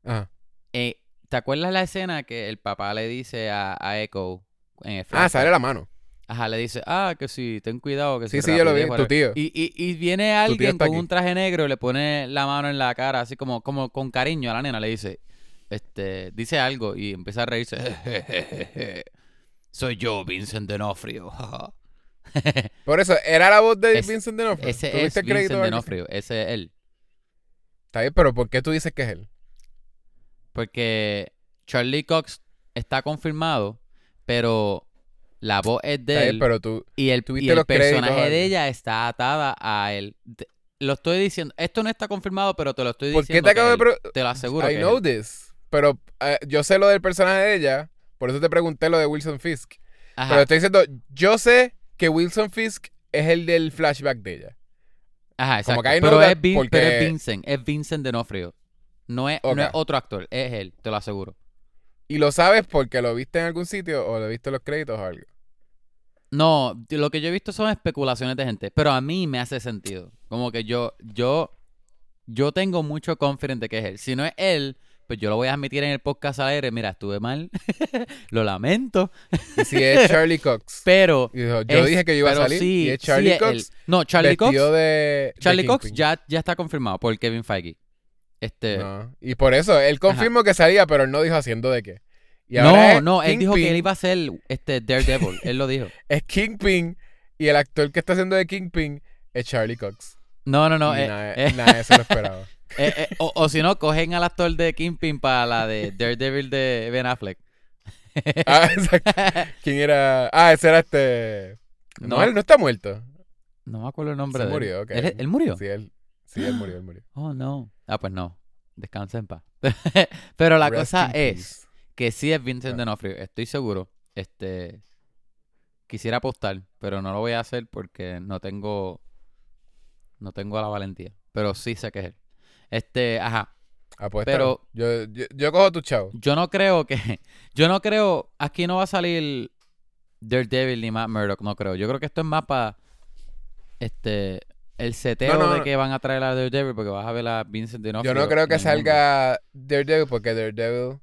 Ajá. Eh, ¿Te acuerdas la escena que el papá le dice a, a Echo en el Ah, sale la mano. Ajá, le dice, ah, que sí, ten cuidado, que Sí, sí, yo lo vi, tu whatever". tío. Y, y, y viene alguien con aquí. un traje negro y le pone la mano en la cara, así como, como con cariño a la nena, le dice, este, dice algo y empieza a reírse. [LAUGHS] Soy yo, Vincent D'Onofrio. [LAUGHS] Por eso, ¿era la voz de Es- Vincent D'Onofrio? Ese ¿Tuviste es Vincent D'Onofrio, ese es él. Está bien, pero ¿por qué tú dices que es él? Porque Charlie Cox está confirmado, pero la voz es de él. pero tú... Y el, ¿Tuviste y el los créditos o personaje de ella está atada a él. Te- lo estoy diciendo. Esto no está confirmado, pero te lo estoy ¿Por qué diciendo. te que acabo de él. preguntar? Te lo aseguro. I que know él. this. Pero eh, yo sé lo del personaje de ella, por eso te pregunté lo de Wilson Fisk. Ajá. Pero estoy diciendo, yo sé que Wilson Fisk es el del flashback de ella. Ajá, exacto. que I know pero, es Vin- porque- pero es Vincent. Es Vincent D'Onofrio. No es, no es otro actor. Es él. Te lo aseguro. ¿Y lo sabes porque lo viste en algún sitio o lo viste en los créditos o algo? No, lo que yo he visto son especulaciones de gente. Pero a mí me hace sentido. Como que yo, yo, yo tengo mucho confidence de que es él. Si no es él, pues yo lo voy a admitir en el podcast al aire. Mira, estuve mal. [LAUGHS] lo lamento. Y si es [LAUGHS] Charlie Cox. Pero yo Es- dije que iba a salir sí, y es sí Charlie es Cox él. No, Charlie Cox. de Charlie Cox ya, ya está confirmado por Kevin Feige. Este. No, No, Y por eso, él confirmó que salía, pero él no dijo haciendo de qué. Y ahora no, es él dijo que él iba a ser este Daredevil. él lo dijo. [LAUGHS] Es Kingpin y el actor que está haciendo de Kingpin es Charlie Cox. No, no, no. eh, nada, eh, nada de eso lo esperaba. [LAUGHS] eh, eh, o o si no, cogen al actor de Kingpin para la de Daredevil de Ben Affleck. [LAUGHS] Ah, exacto. ¿Quién era? Ah, ese era este... No, No. él no está muerto. No me acuerdo el nombre Se de él. murió, ok. ¿Él, él murió? Sí, él, sí, él murió, él murió. [GASPS] Oh, no. Ah, pues no. Descansa en paz. Pero la Rest cosa es. Que sí es Vincent Ah. D'Onofrio. Estoy seguro. Este. Quisiera apostar, pero no lo voy a hacer porque no tengo. No tengo la valentía. Pero sí sé que es él. Este, ajá. Apuesta. pero- Yo, yo, yo cojo tu chavo. Yo no creo que. [LAUGHS] Yo no creo. Aquí no va a salir Daredevil ni Matt Murdock. No creo. Yo creo que esto es más para. Este. El seteo No, no, de que van a traer a Daredevil porque vas a ver a Vincent D'Onofrio. Yo no creo que salga Daredevil porque Daredevil...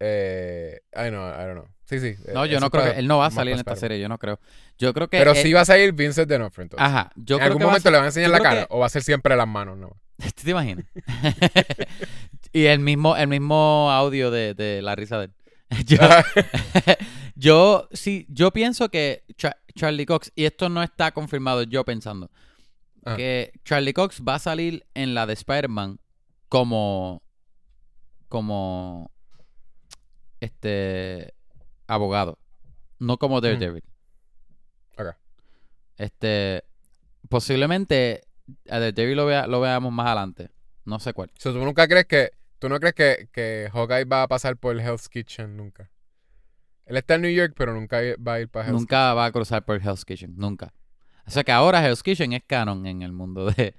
Eh, I know, I don't know. Sí, sí. No, eh, yo eso no creo que. Él no va a salir en esta serie. Yo no creo. Yo creo que. Pero eh, sí va a salir Vincent D'Onofrio entonces. Ajá. Yo en creo algún que va a momento le van a enseñar yo la cara que- o va a ser siempre las manos, ¿no? [LAUGHS] ¿Tú te imaginas? [LAUGHS] y el mismo, el mismo audio de, de la risa de él. [LAUGHS] Yo, yo sí, yo pienso que Cha- Charlie Cox, y esto no está confirmado, yo pensando, Ah. que Charlie Cox va a salir en la de Spider-Man como, como, este, abogado, no como Daredevil. Ok. Este, posiblemente a Daredevil lo, vea- lo veamos más adelante, no sé cuál. ¿Tú nunca crees que... ¿Tú no crees que, que Hawkeye va a pasar por Hell's Kitchen nunca? Él está en New York, pero nunca va a ir para Hell's Nunca va a cruzar por Hell's Kitchen, nunca. O sea que ahora Hell's Kitchen es canon en el mundo de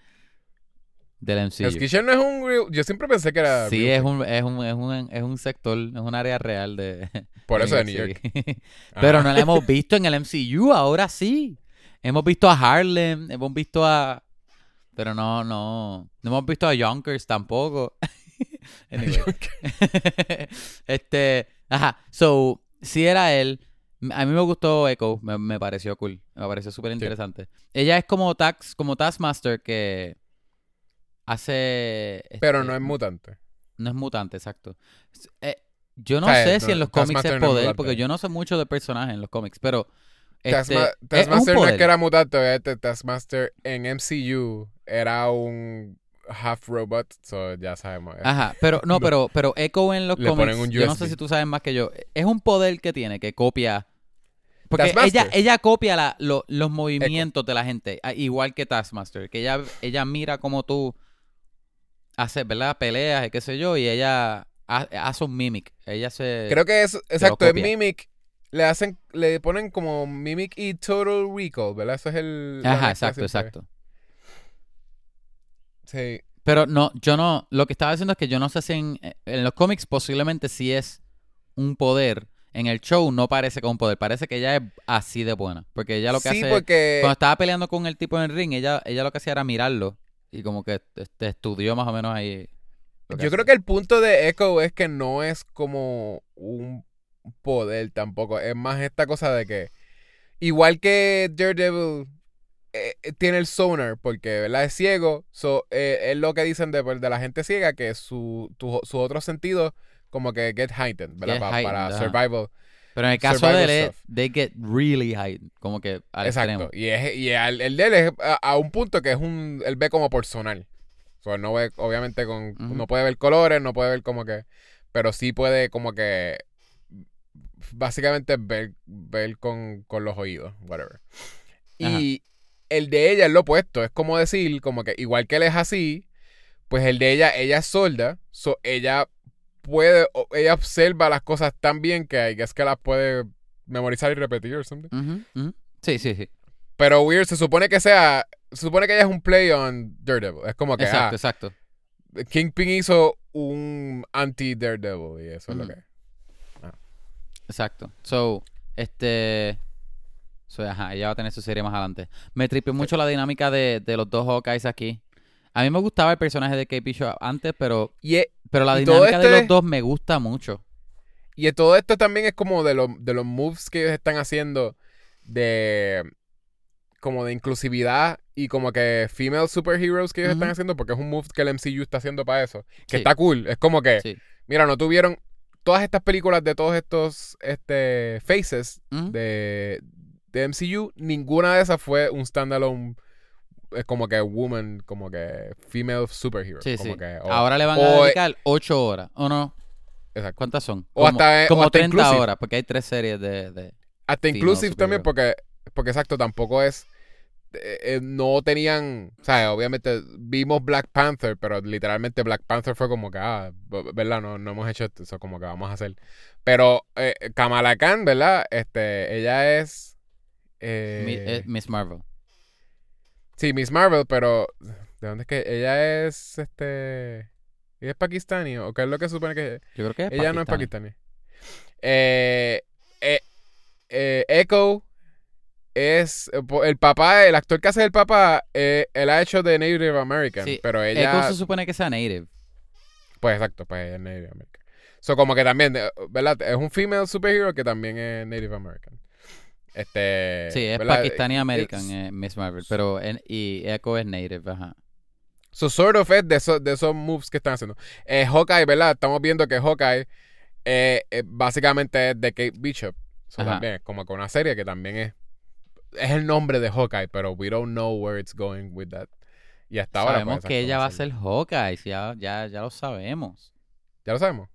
del MCU. No es un real- Yo siempre pensé que era. Sí, es un, es, un, es, un, es un sector, es un área real de... [LAUGHS] Por eso de New York. [LAUGHS] Pero no la hemos visto en el MCU, ahora sí. Hemos visto a Harlem, hemos visto a... Pero no, no. No hemos visto a Yonkers tampoco. [LAUGHS] Anyway. este, ajá. So, si era él. A mí me gustó Echo, me, me pareció cool. Me pareció súper interesante. Ella es como Tax, como Taskmaster que hace. Pero este, no es mutante. no es mutante, exacto. Eh, yo no O sea, sé no, si en los cómics es no es poder, porque yo no sé mucho de personajes en los cómics, pero. Este, Taskmaster no es que era mutante, obviamente Taskmaster en MCU era un half robot, so ya sabemos. eh. Ajá, pero no, [LAUGHS] pero, pero Echo en los le ponen cómics, un yo no sé si tú sabes más que yo, es un poder que tiene, que copia... Porque ella, ella copia la- lo- los movimientos de la gente, igual que Taskmaster, que ella, ella mira como tú haces, ¿verdad? Peleas y qué sé yo, y ella ha- hace un mimic, ella se... Creo que es, exacto, copia. Mimic le hacen, le ponen como Mimic y Total Recall, ¿verdad? Eso es el... Ajá, exacto, exacto. Sí. Pero no, yo no, lo que estaba diciendo es que yo no sé si en, en los cómics posiblemente sí es un poder. En el show no parece como un poder, parece que ella es así de buena. Porque ella lo que sí, hace... porque... Cuando estaba peleando con el tipo en el ring, ella, ella lo que hacía era mirarlo. Y como que este, estudió más o menos ahí. Yo hace. creo que el punto de Echo es que no es como un poder tampoco. Es más esta cosa de que, igual que Daredevil eh, eh, tiene el sonar, porque ¿verdad? es ciego, so, eh, es lo que dicen de, de la gente ciega, que su, tu- su otro sentido como que get heightened, ¿verdad? Get heightened, para ajá. survival. Pero en el caso de él, they get really high. Como que al Exacto. extremo. Y, es, y al- el de él es a, a un punto que es un. Él ve como personal. O sea, no ve, obviamente, con. No puede ver colores, no puede ver como que. Pero sí puede como que. Básicamente ver, ver con, con los oídos, whatever. Y el de ella es lo opuesto. Es como decir, como que igual que él es así, pues el de ella, ella es sorda. So ella puede. Ella observa las cosas tan bien que es que las puede memorizar y repetir o something. Sí, sí, sí. Pero Weird se supone que sea. Se supone que ella es un play on Daredevil. Es como que Exacto, ah, exacto. Kingpin hizo un anti-Daredevil y eso es lo que. Exacto. So, este. So, ajá, ella va a tener su serie más adelante. Me tripió mucho la dinámica de, de los dos Hawkeyes aquí. A mí me gustaba el personaje de Kate Bishop antes, pero, Y, e- pero la dinámica de este- los dos me gusta mucho. y todo esto también es como de, los de los moves que ellos están haciendo de. Como de inclusividad y como que female superheroes que ellos están haciendo, porque es un move que el MCU está haciendo para eso. Que Sí, está cool. Es como que, sí. mira, no tuvieron todas estas películas de todos estos este, faces de, de MCU, ninguna de esas fue un standalone es como que woman, como que female superhero. Sí, como sí. que, o, Ahora le van a o- dedicar 8 horas. ¿O no? exacto. ¿Cuántas son? O hasta- o como hasta 30 inclusive. horas, porque hay tres series de... de- Hasta inclusive también porque, porque exacto, tampoco es, eh, eh, no tenían, o sea, obviamente vimos Black Panther, pero literalmente Black Panther fue como que, ah, ¿verdad? No, no hemos hecho esto, eso como que vamos a hacer. Pero eh, Kamala Khan, ¿verdad? Este, ella es... eh, Mi- eh, Miss Marvel. Sí, Miss Marvel, pero ¿de dónde es que ella es este ella es pakistaní o qué es lo que supone que Yo creo que es ella no es pakistaní. Eh, eh, eh, Echo es el papá, el actor que hace el papá, eh, él ha hecho de Native American, Sí, pero Echo ella se supone que sea native. pues exacto, pues ella es Native American. So como que también, ¿verdad? Es un female superhero que también es Native American. Este, Sí, es. Pakistani American, eh, Miss Marvel. Pero en- y Echo es native, ajá. So, sort of es de, esos- de esos moves que están haciendo. Eh, Hawkeye, ¿verdad? Estamos viendo que Hawkeye eh, básicamente es de Kate Bishop. So, también es como que una serie que también es es el nombre de Hawkeye, pero we don't know where it's going with that. Y hasta ahora sabemos pues, que exacto, ella va a ser Hawkeye, ya, ya, ya lo sabemos. Ya lo sabemos.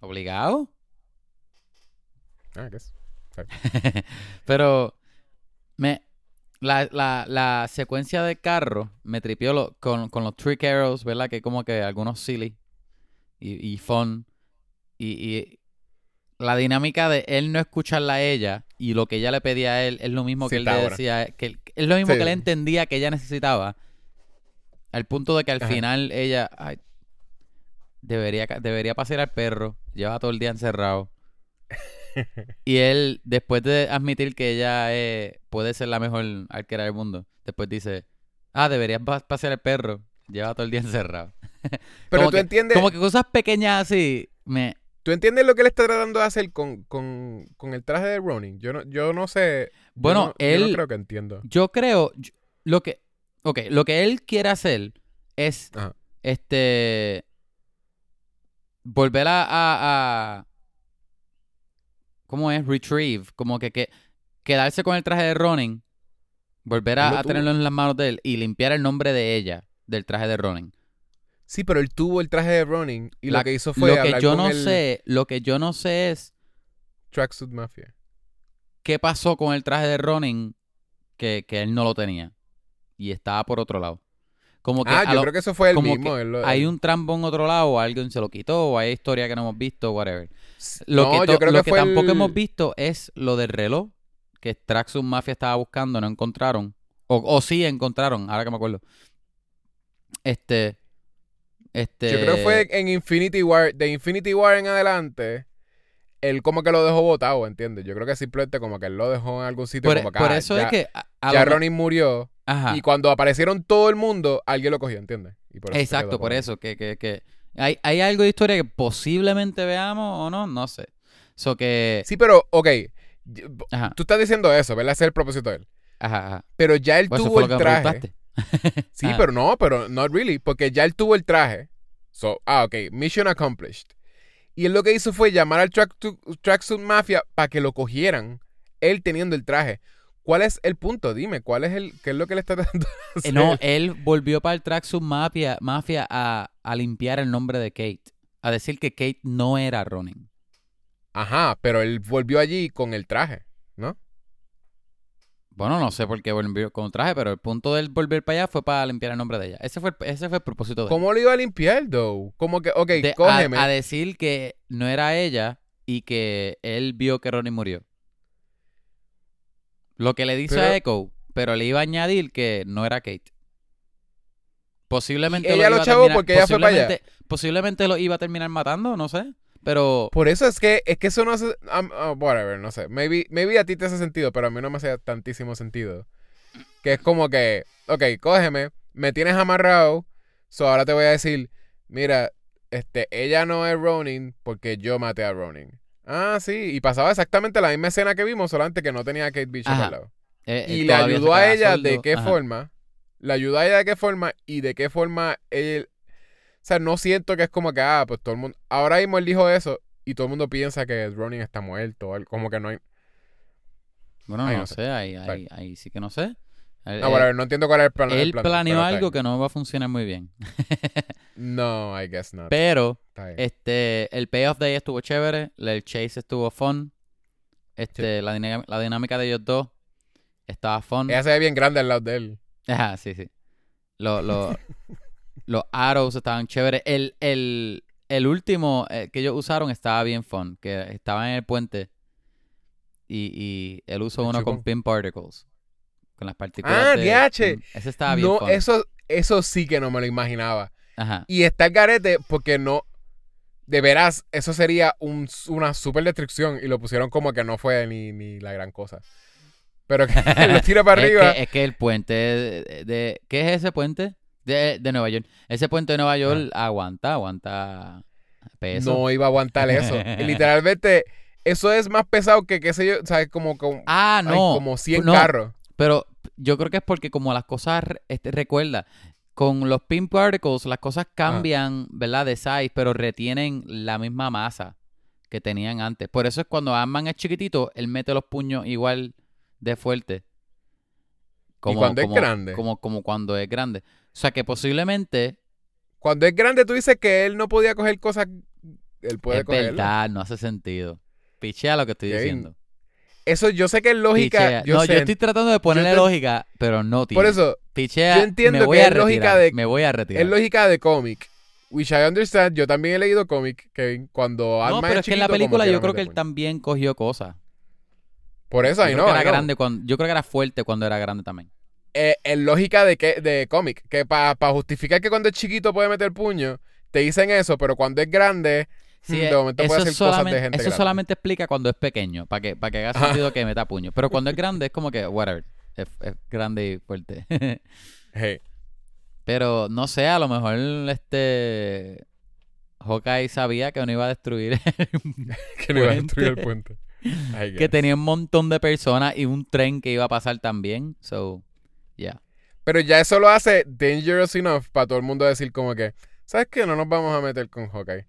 ¿Obligado? Ah, ¿qué es? [LAUGHS] Pero me la, la, la secuencia de carro me tripió lo- con, con los trick arrows, ¿verdad? Que como que algunos silly y, y fun. Y, y la dinámica de él no escucharla a ella y lo que ella le pedía a él es lo mismo que Sí, él le decía. Que es lo mismo Sí. que él entendía que ella necesitaba. Al punto de que al Ajá. final ella ay, debería, debería pasear al perro. Lleva todo el día encerrado. Y él, después de admitir que ella eh, puede ser la mejor arquera del mundo, después dice, ah, deberías pa- pasear al perro. Lleva todo el día encerrado. [LAUGHS] Pero Como tú que- entiendes, Como que cosas pequeñas así, me... tú entiendes lo que él está tratando de hacer con, con, con el traje de Ronin. Yo no, yo no sé. yo Bueno, no- yo él- no creo que entiendo. Yo creo, yo- lo que, ok, lo que él quiere hacer es, Ajá. este, volver a, a, a- ¿cómo es? Retrieve, como que, que quedarse con el traje de Ronin, volver a, tenerlo en las manos de él y limpiar el nombre de ella, del traje de Ronin. Sí, pero él tuvo el traje de Ronin y La- lo que hizo fue Lo que yo no el sé, lo que yo no sé es Tracksuit Mafia. qué pasó con el traje de Ronin que, que él no lo tenía y estaba por otro lado. Como que Ah, yo lo- creo que eso fue el como mismo. que hay un trampo en otro lado, o alguien se lo quitó, o hay historia que no hemos visto, whatever. Lo no, que, yo creo lo que, tampoco el- hemos visto es lo del reloj que Traxxum Mafia estaba buscando, no encontraron. O, o sí encontraron, ahora que me acuerdo. Este. Este. Yo creo que fue en Infinity War. De Infinity War en adelante, él como que lo dejó botado, ¿entiendes? Yo creo que simplemente como que él lo dejó en algún sitio Por, como que, por ah, eso ya, es que. a- a ya Ronin murió Ajá. y cuando aparecieron todo el mundo, alguien lo cogió, ¿entiendes? Y por eso se Exacto, por eso. Que, que, que hay, hay algo de historia que posiblemente veamos o no, no sé. So que. Sí, pero, ok. Ajá, Tú estás diciendo eso, ¿verdad? Ese es el propósito de él. ajá, ajá. Pero ya él Pues tuvo el traje. [LAUGHS] Sí, pero no, pero not really, porque ya él tuvo el traje. So, ah, ok, mission accomplished. Y él lo que hizo fue llamar al track Tracksuit Mafia para que lo cogieran, él teniendo el traje. ¿Cuál es el punto? Dime, ¿cuál es el, qué es lo que le está [LAUGHS] tratando de Eh, hacer? No, él volvió para el Traxxum Mafia, Mafia a, a limpiar el nombre de Kate. A decir que Kate no era Ronin. Ajá, pero él volvió allí con el traje, ¿no? Bueno, no sé por qué volvió con traje, pero el punto de él volver para allá fue para limpiar el nombre de ella. Ese fue el, ese fue el propósito de él. ¿Cómo lo iba a limpiar, though? Como que, ok, De- a- cógeme. a, decir que no era ella y que él vio que Ronin murió. Lo que le dice Pero- a Echo, pero le iba a añadir que no era Kate. Posiblemente ella lo iba a chavó porque ella fue para allá. posiblemente- lo iba a terminar matando, no sé. Pero Por eso es que, es que eso no hace, um, whatever, no sé. Maybe, maybe a ti te hace sentido, pero a mí no me hace tantísimo sentido. Que es como que, ok, cógeme, me tienes amarrado, so ahora te voy a decir, mira, este, ella no es Ronin porque yo maté a Ronin. Ah, sí, y pasaba exactamente la misma escena que vimos, solamente que no tenía a Kate Bishop Ajá. al lado. eh, Y él le ayudó a ella de qué Ajá. forma. Le ayudó a ella de qué forma y de qué forma él. O sea, no siento que es como que, ah, pues todo el mundo. Ahora mismo él dijo eso y todo el mundo piensa que Ronin está muerto. Como que no hay. Bueno, Ay, no, no sé. sé, ahí, ahí sí que no sé. Él, No, whatever, no entiendo cuál es el plan. el él plan, planeó pero algo que no va a funcionar muy bien. [LAUGHS] No, I guess not. Pero este el payoff de ella estuvo chévere, el chase estuvo fun. Este, la, diná- la dinámica de ellos dos estaba fun. Ella se ve bien grande al lado de él. Ajá, sí, sí. Lo- lo- [LAUGHS] los arrows estaban chéveres. El, el, el último eh, que ellos usaron estaba bien fun, que estaba en el puente y, y él usó El uno chupón. con pin particles. Con las partículas Ah, de-. Mm, Ese estaba bien No, fun. eso, eso sí que no me lo imaginaba. Ajá. Y está el garete porque no. De veras, eso sería un, una super destrucción. Y lo pusieron como que no fue ni, ni la gran cosa. Pero que [LAUGHS] lo tira para [LAUGHS] Es arriba. que, es que el puente de, de- ¿Qué es ese puente? De, de Nueva York. Ese puente de Nueva York aguanta, aguanta peso. no iba a aguantar eso. [LAUGHS] Literalmente, eso es más pesado que, qué sé yo, ¿sabes? Como, como, ah, ay, no. como 100 no. carros. Pero yo creo que es porque como las cosas, este, recuerda, con los pin particles las cosas cambian, ¿verdad? De size, pero retienen la misma masa que tenían antes. Por eso es cuando Ant-Man es chiquitito, él mete los puños igual de fuerte. cuando es grande? Como, como cuando es grande. O sea que posiblemente Cuando es grande, tú dices que él no podía coger cosas. Él puede es cogerlas. verdad, no hace sentido. Pichea lo que estoy diciendo. Eso yo sé que es lógica. Pichea. Yo no, sé. yo estoy tratando de ponerle te- lógica, pero no, tío. Por eso, Pichea, yo entiendo me voy que a es lógica de- Me voy a retirar. es lógica de cómic. Which I understand. Yo también he leído cómic. Que cuando No, pero es que en la película yo creo que él también cogió cosas. Por eso, ahí no. era grande cuando, yo creo que era fuerte cuando era grande también. eh, en lógica de que de cómic, que para justificar que cuando es chiquito puede meter puño, te dicen eso, pero cuando es grande, Sí, hmm, eh, de momento puede eso hacer cosas de solamente, gente eso grande. solamente explica cuando es pequeño, para que, para que haga Ajá. sentido que meta puño. Pero cuando es [LAUGHS] grande es como que, whatever, es, es grande y fuerte. [LAUGHS] Hey, Pero no sé, a lo mejor este Hawkeye sabía que no iba a destruir, [LAUGHS] que no iba a destruir el puente. Que tenía un montón de personas y un tren que iba a pasar también. So, yeah. Pero ya eso lo hace dangerous enough para todo el mundo decir como que, ¿sabes qué? No nos vamos a meter con Hawkeye.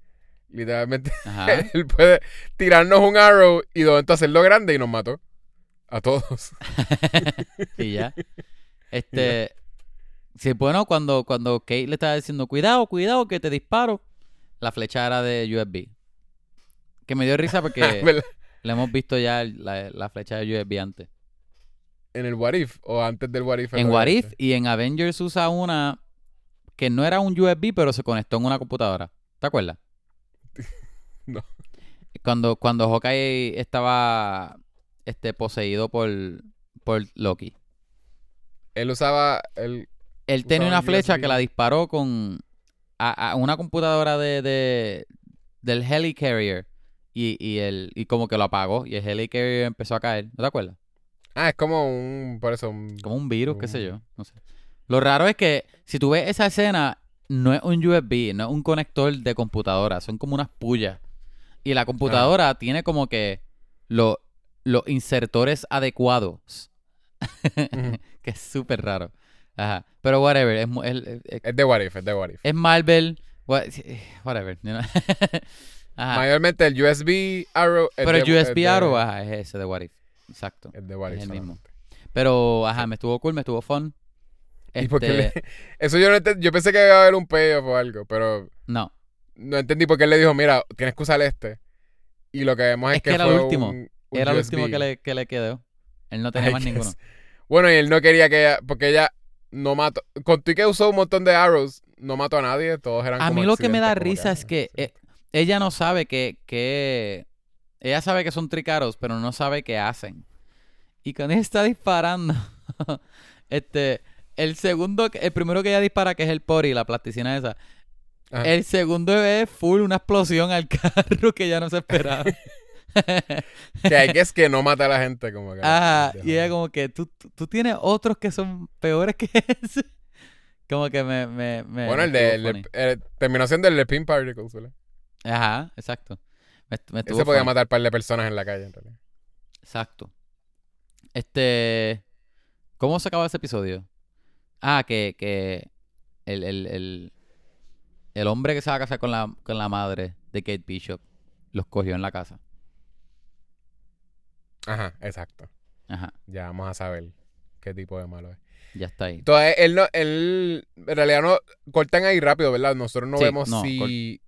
Literalmente, Ajá. [LAUGHS] él puede tirarnos un arrow y de momento hacerlo grande y nos mató. A todos. [LAUGHS] y ya. Este. Sí, bueno, cuando, cuando Kate le estaba diciendo, cuidado, cuidado, que te disparo, la flecha era de USB. Que me dio risa porque [LAUGHS] le hemos visto ya la, la flecha de USB antes. en el What If o antes del What If. En What If y en Avengers usa una que no era un USB, pero se conectó en una computadora. ¿Te acuerdas? No. Cuando, cuando Hawkeye estaba este, poseído por, por Loki. Él usaba el. Él tenía Usaba una flecha USB. que la disparó con a, a una computadora de, de- del Helicarrier y, y, el, y como que lo apagó y el Helicarrier empezó a caer. ¿No te acuerdas? Ah, es como un. Por eso. Un, Como un virus, qué sé yo. No sé. Lo raro es que si tú ves esa escena, no es un USB, no es un conector de computadora, son como unas pullas. Y la computadora tiene como que lo- los insertores adecuados. [LAUGHS] Que es súper raro. Ajá. Pero whatever, es, es- es- Es de What If, es de What If. es Marvel, wha- whatever. you know. [LAUGHS] Ajá. Mayormente el USB Arrow. es Pero el es USB de- Arrow, ajá, es ese de What If. Exacto. Es de What es If el mismo. Pero, ajá, me estuvo cool, me estuvo fun. ¿Y por qué Este, le- [LAUGHS] Eso yo no enten- Yo pensé que iba a haber un payoff o algo, pero No, no entendí por qué él le dijo, mira, tienes que usar este. Y lo que vemos es, Es que era fue el último. un- un era el último que le, que le quedó. Él no tenía I más guess. ninguno. Bueno, y él no quería que ella, porque ella no mató, con y que usó un montón de arrows, no mató a nadie, todos eran A como mí lo que me da risa es que eh, ella no sabe que, que... Ella sabe que son tricaros, pero no sabe qué hacen. Y cuando ella está disparando, [LAUGHS] este... El segundo, el primero que ella dispara, que es el pori, la plasticina esa. Ajá. El segundo es full una explosión al [LAUGHS] carro que ya no se esperaba. [LAUGHS] Que hay que es que no mata a la gente, como que. Ajá, y ella como que tú, tú, tienes otros que son peores que [LAUGHS] ese. Como que me... me, me Bueno, el de. El, funny. el- terminó siendo el de Pin Particles, ¿verdad? Ajá, exacto. Me, me estuvo Ese podía matar un par de personas en la calle, en realidad. Exacto. Este... ¿Cómo se acaba ese episodio? Ah, que, que el, el, el, el hombre que se va a casar con la, con la madre de Kate Bishop los cogió en la casa. Ajá, exacto. Ajá, Ya vamos a saber qué tipo de malo es. ya está ahí. Entonces, él no, él, en realidad no, cortan ahí rápido, ¿verdad? Nosotros no Sí, vemos no, si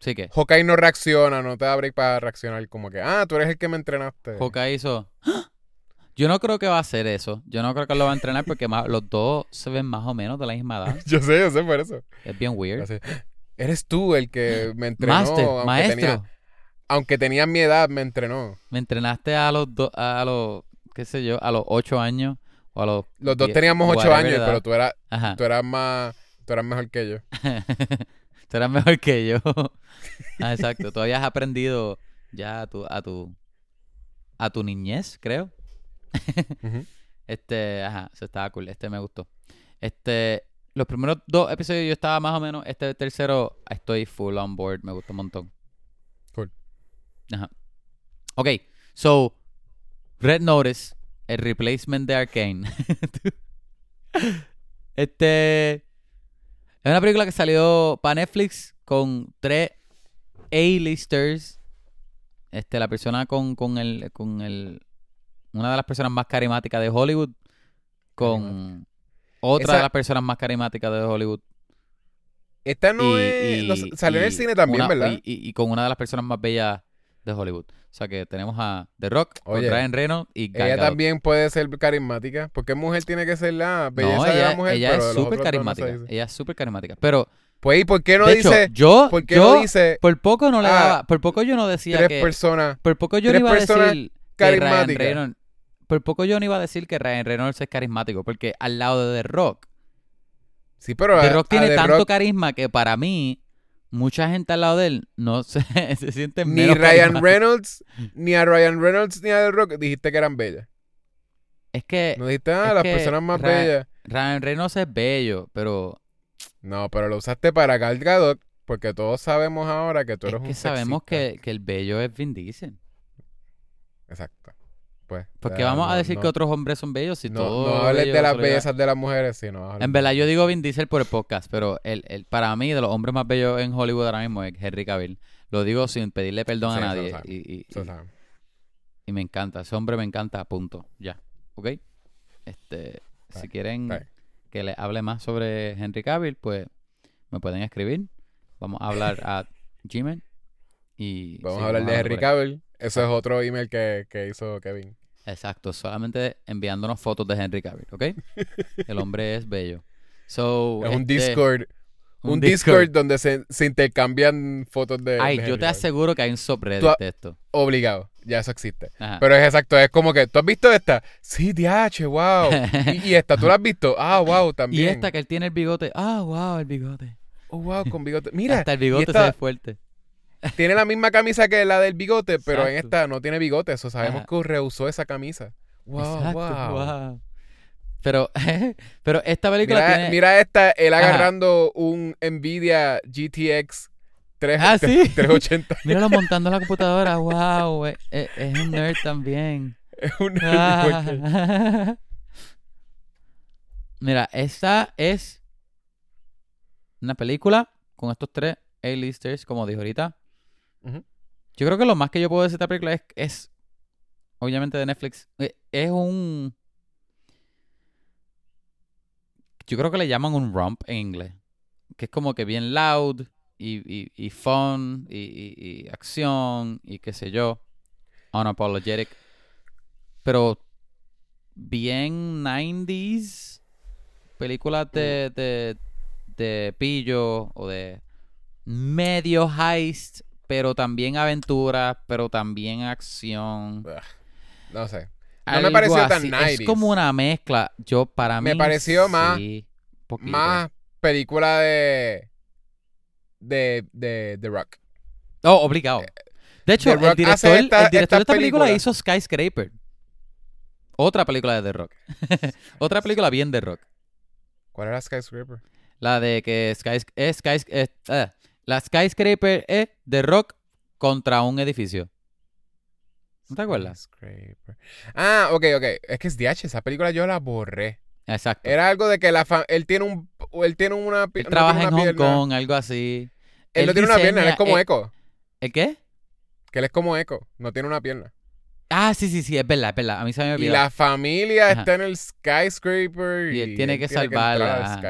Sí que Hawkeye no reacciona, no te da break para reaccionar como que, ah, tú eres el que me entrenaste. Hawkeye hizo... ¡Ah! Yo no creo que va a hacer eso. Yo no creo que lo va a entrenar porque más- los dos se ven más o menos de la misma edad. [LAUGHS] Yo sé, yo sé por eso. Es bien weird. Así, eres tú el que me entrenó, Master, aunque, maestro. tenía, aunque tenía mi edad, me entrenó. Me entrenaste a los dos, a los, qué sé yo, a los ocho años o a los... Los dos teníamos ocho años, edad. pero tú eras, Ajá. tú eras más, tú eras mejor que yo. [LAUGHS] Tú eras mejor que yo. ah, exacto. Tú habías aprendido ya a tu, a tu, a tu niñez, creo. [LAUGHS] Este, ajá, se estaba cool. Este me gustó. Este, los primeros dos episodios yo estaba más o menos. Este tercero estoy full on board. Me gustó un montón. Cool. Ajá. Ok, so, Red Notice, el replacement de Arcane. [LAUGHS] este. Es una película que salió para Netflix con tres A-listers. Este, la persona con, con el. con el. Una de las personas más carismáticas de Hollywood. Con otra Esa- de las personas más carismáticas de Hollywood. Esta no y- es, y- no- salió en el cine también, una- ¿verdad? Y, con una de las personas más bellas de Hollywood. O sea que tenemos a The Rock, con Oye, Ryan Reynolds y Gal Ella Gadot. también puede ser carismática. porque mujer tiene que ser la belleza No, de la mujer? ella pero es súper no carismática. ella es súper carismática. Pero, Pues, ¿y por qué no de dice, hecho, yo, por qué yo no dice por poco no le ah, daba, por poco yo no decía tres que, personas? por poco yo no iba a decir que Ryan? Reynolds, por poco yo no iba a decir que Ryan Reynolds es carismático, porque al lado de The Rock, Sí, pero The Rock a tiene The tanto Rock carisma que para mí, mucha gente al lado de él no se, [LAUGHS] se siente ni menos Ryan. Reynolds, ni a Ryan Reynolds ni a The Rock dijiste que eran bellas. Es que No dijiste, ah, es las que personas más Ra- bellas. Ryan Reynolds es bello, pero No, pero lo usaste para Gal Gadot porque todos sabemos ahora que tú es eres que un sabemos que, que el bello es Vin Diesel. Exacto. Pues. Porque vamos a decir no- que otros hombres son bellos si No, todo no hables bello de las bellezas de las mujeres, sino En verdad, yo digo Vin Diesel por el podcast, pero el, el, para mí, de los hombres más bellos en Hollywood ahora mismo es Henry Cavill. Lo digo sin pedirle perdón Sí, a nadie. Y, y- me encanta. Ese hombre me encanta, punto. Ya. ¿Ok? Este, si quieren right. que les hable más sobre Henry Cavill, pues me pueden escribir. Vamos a hablar a [LAUGHS] Gmail. Y Vamos sí, a hablar de Henry. Cavill. Eso es otro email que, que hizo Kevin. Exacto, solamente enviándonos fotos de Henry Cavill, ¿ok? [LAUGHS] El hombre es bello. So, Es un este, Discord. Un, Discord, donde se, se intercambian fotos de. Ay, de yo te aseguro que hay un subreddit ha- de esto. Obligado. Ya eso existe. Ajá. Pero es exacto. Es como que. ¿Tú has visto esta? Sí, DH, wow. [LAUGHS] y, y esta, ¿tú la has visto? Ah, wow, y también. esta que él tiene el bigote. Ah, wow, el bigote. Oh, wow, con bigote. Mira. Hasta el y bigote esta se ve fuerte. Tiene la misma camisa que la del bigote, pero en esta no tiene bigote. Eso sabemos Ajá. que reusó esa camisa. Wow, Exacto, wow. wow. Pero, [LAUGHS] pero esta película Mira, tiene... mira esta, él Ajá. agarrando un Nvidia GTX 3, Ah, sí. [LAUGHS] 380. [LAUGHS] Míralo montando en la computadora. Wow, es, es- es un nerd también. Es un él. Ah. Mira, esta es una película con estos tres A-listers, como dijo ahorita. Yo creo que lo más que yo puedo decir de esta película es, es obviamente de Netflix. eh, Es un... Yo creo que le llaman un romp en inglés. Que es como que bien loud y, y, y fun y, y- y acción y qué sé yo. Unapologetic. Pero bien 90s. Películas de, de, de pillo o de medio heist, pero también aventura, pero también acción. No sé. No me pareció tan. 90s. Es como una mezcla. Yo, para mí. Me pareció más- sí. Más película de. de. de The Rock. Oh, obligado. De hecho, el director, esta- el director de esta película hizo Skyscraper. Otra película de The Rock. [LAUGHS] Otra película bien de Rock. ¿Cuál era Skyscraper? La de que Sky, eh, la Skyscraper es The Rock contra un edificio. ¿No te acuerdas? Skyscraper. Ah, ok, ok. Es que es DH, esa película yo la borré. Exacto. Era algo de que la él tiene un él tiene una Él no trabaja tiene en Hong pierna. Kong, algo así. Él no Él tiene una pierna, él es como eh, Echo. ¿El qué? Que él es como Echo, no tiene una pierna. Ah, sí, sí, sí, es verdad, es verdad. A mí se me Y olvidó. la familia Ajá. está en el skyscraper. Y él tiene que salvarla.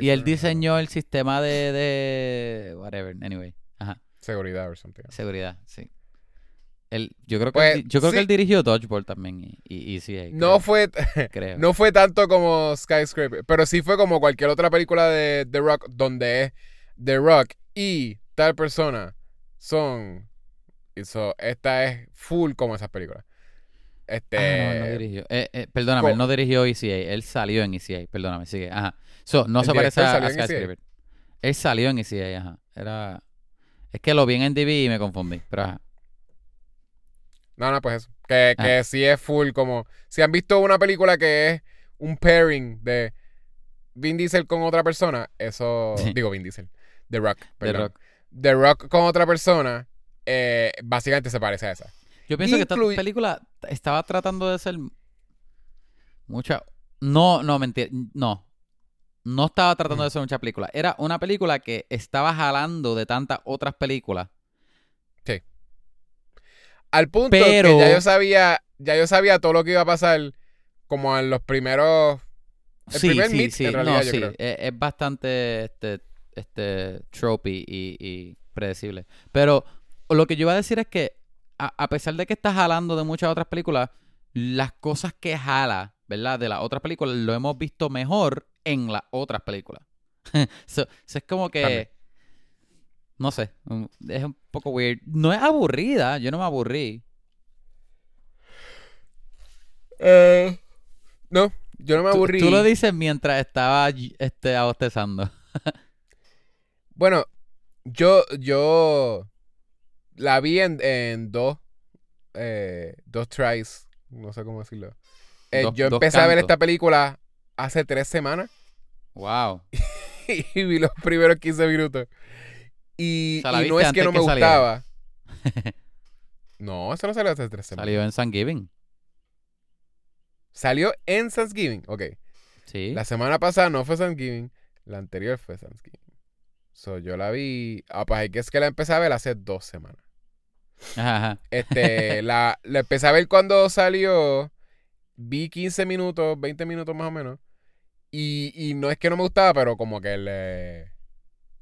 Y él diseñó el sistema de, de whatever, anyway. Ajá, Seguridad o something. seguridad, sí. Él, yo creo que Pues, él, yo creo sí. que él dirigió Dodgeball también y, y, y CA, No creo, fue, [LAUGHS] creo. no fue tanto como Skyscraper, pero sí fue como cualquier otra película de The Rock donde es The Rock y tal persona son. y so, esta es full como esas películas. Este. Ah, no, no dirigió. Eh, eh, perdóname, él no dirigió ECA, él salió en ECA, perdóname, sigue. Ajá. So, no ¿El se parece a, a? Skyscraper. Él salió en ECA, ajá. Era... Es que lo vi en DV y me confundí, pero ajá. No, no, pues eso. Que, Ah. que sí es full como. Si han visto una película que es un pairing de Vin Diesel con otra persona, eso. Sí. [LAUGHS] Digo Vin Diesel. The Rock. The. Rock. The Rock con otra persona, eh, básicamente se parece a esa. Yo pienso que esta película estaba tratando de ser mucha... No, no, mentira. No. No estaba tratando de ser mucha película. Era una película que estaba jalando de tantas otras películas. Al punto Pero- que ya yo sabía, ya yo sabía todo lo que iba a pasar como en los primeros. El sí, primer sí, meet, sí. en realidad, no, yo sí. creo. Es, es bastante este, este tropey y, y predecible. Pero lo que yo iba a decir es que a, a pesar de que está jalando de muchas otras películas, las cosas que jala, ¿verdad? De las otras películas, lo hemos visto mejor en las otras películas. [LAUGHS] so, so es como que... También. No sé, es un poco weird. No es aburrida, yo no me aburrí. Eh, no, yo no me Tú- aburrí. Tú, lo dices mientras estaba este, abostezando. [LAUGHS] Bueno, yo, yo la vi en, en dos, eh, dos tries, no sé cómo decirlo. Eh, Dos- yo empecé a ver esta película hace tres semanas Wow. [LAUGHS] y vi los primeros 15 minutos. Y, O sea, la y no es que no me que gustaba. [LAUGHS] no, eso no salió hace tres semanas. Salió en Thanksgiving. Salió en Thanksgiving, ok. Sí. La semana pasada no fue Thanksgiving, la anterior fue Thanksgiving. So, yo la vi, ah, pues hay que es que la empecé a ver hace dos semanas. Ajá, ajá. Este, [LAUGHS] la, la empecé a ver cuando salió. Vi 15 minutos, 20 minutos más o menos. Y, y no es que no me gustaba, pero como que le,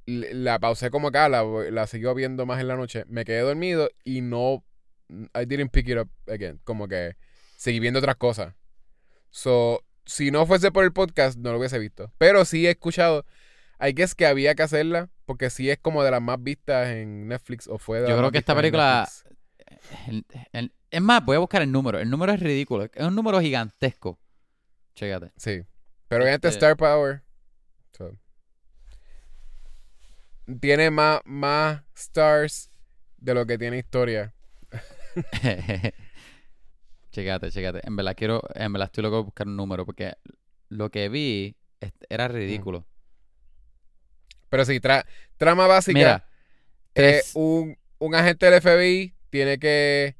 le- la pausé como acá, la, la siguió viendo más en la noche. Me quedé dormido y no. I didn't pick it up again. Como que seguí viendo otras cosas. So, si no fuese por el podcast, no lo hubiese visto. Pero sí he escuchado. Hay que es que había que hacerla. Porque sí es como de las más vistas en Netflix. O fue de Yo creo que esta en película- Netflix. El- el- es más, voy a buscar el número. El número es ridículo. Es un número gigantesco. Chécate. Sí. Pero obviamente Este- Star Power. so, tiene más, más stars de lo que tiene historia. [LAUGHS] chécate, chécate. En verdad quiero, en verdad estoy loco de buscar un número porque lo que vi era ridículo. Pero sí, tra- trama básica. Mira, es tres- un, un agente del FBI tiene que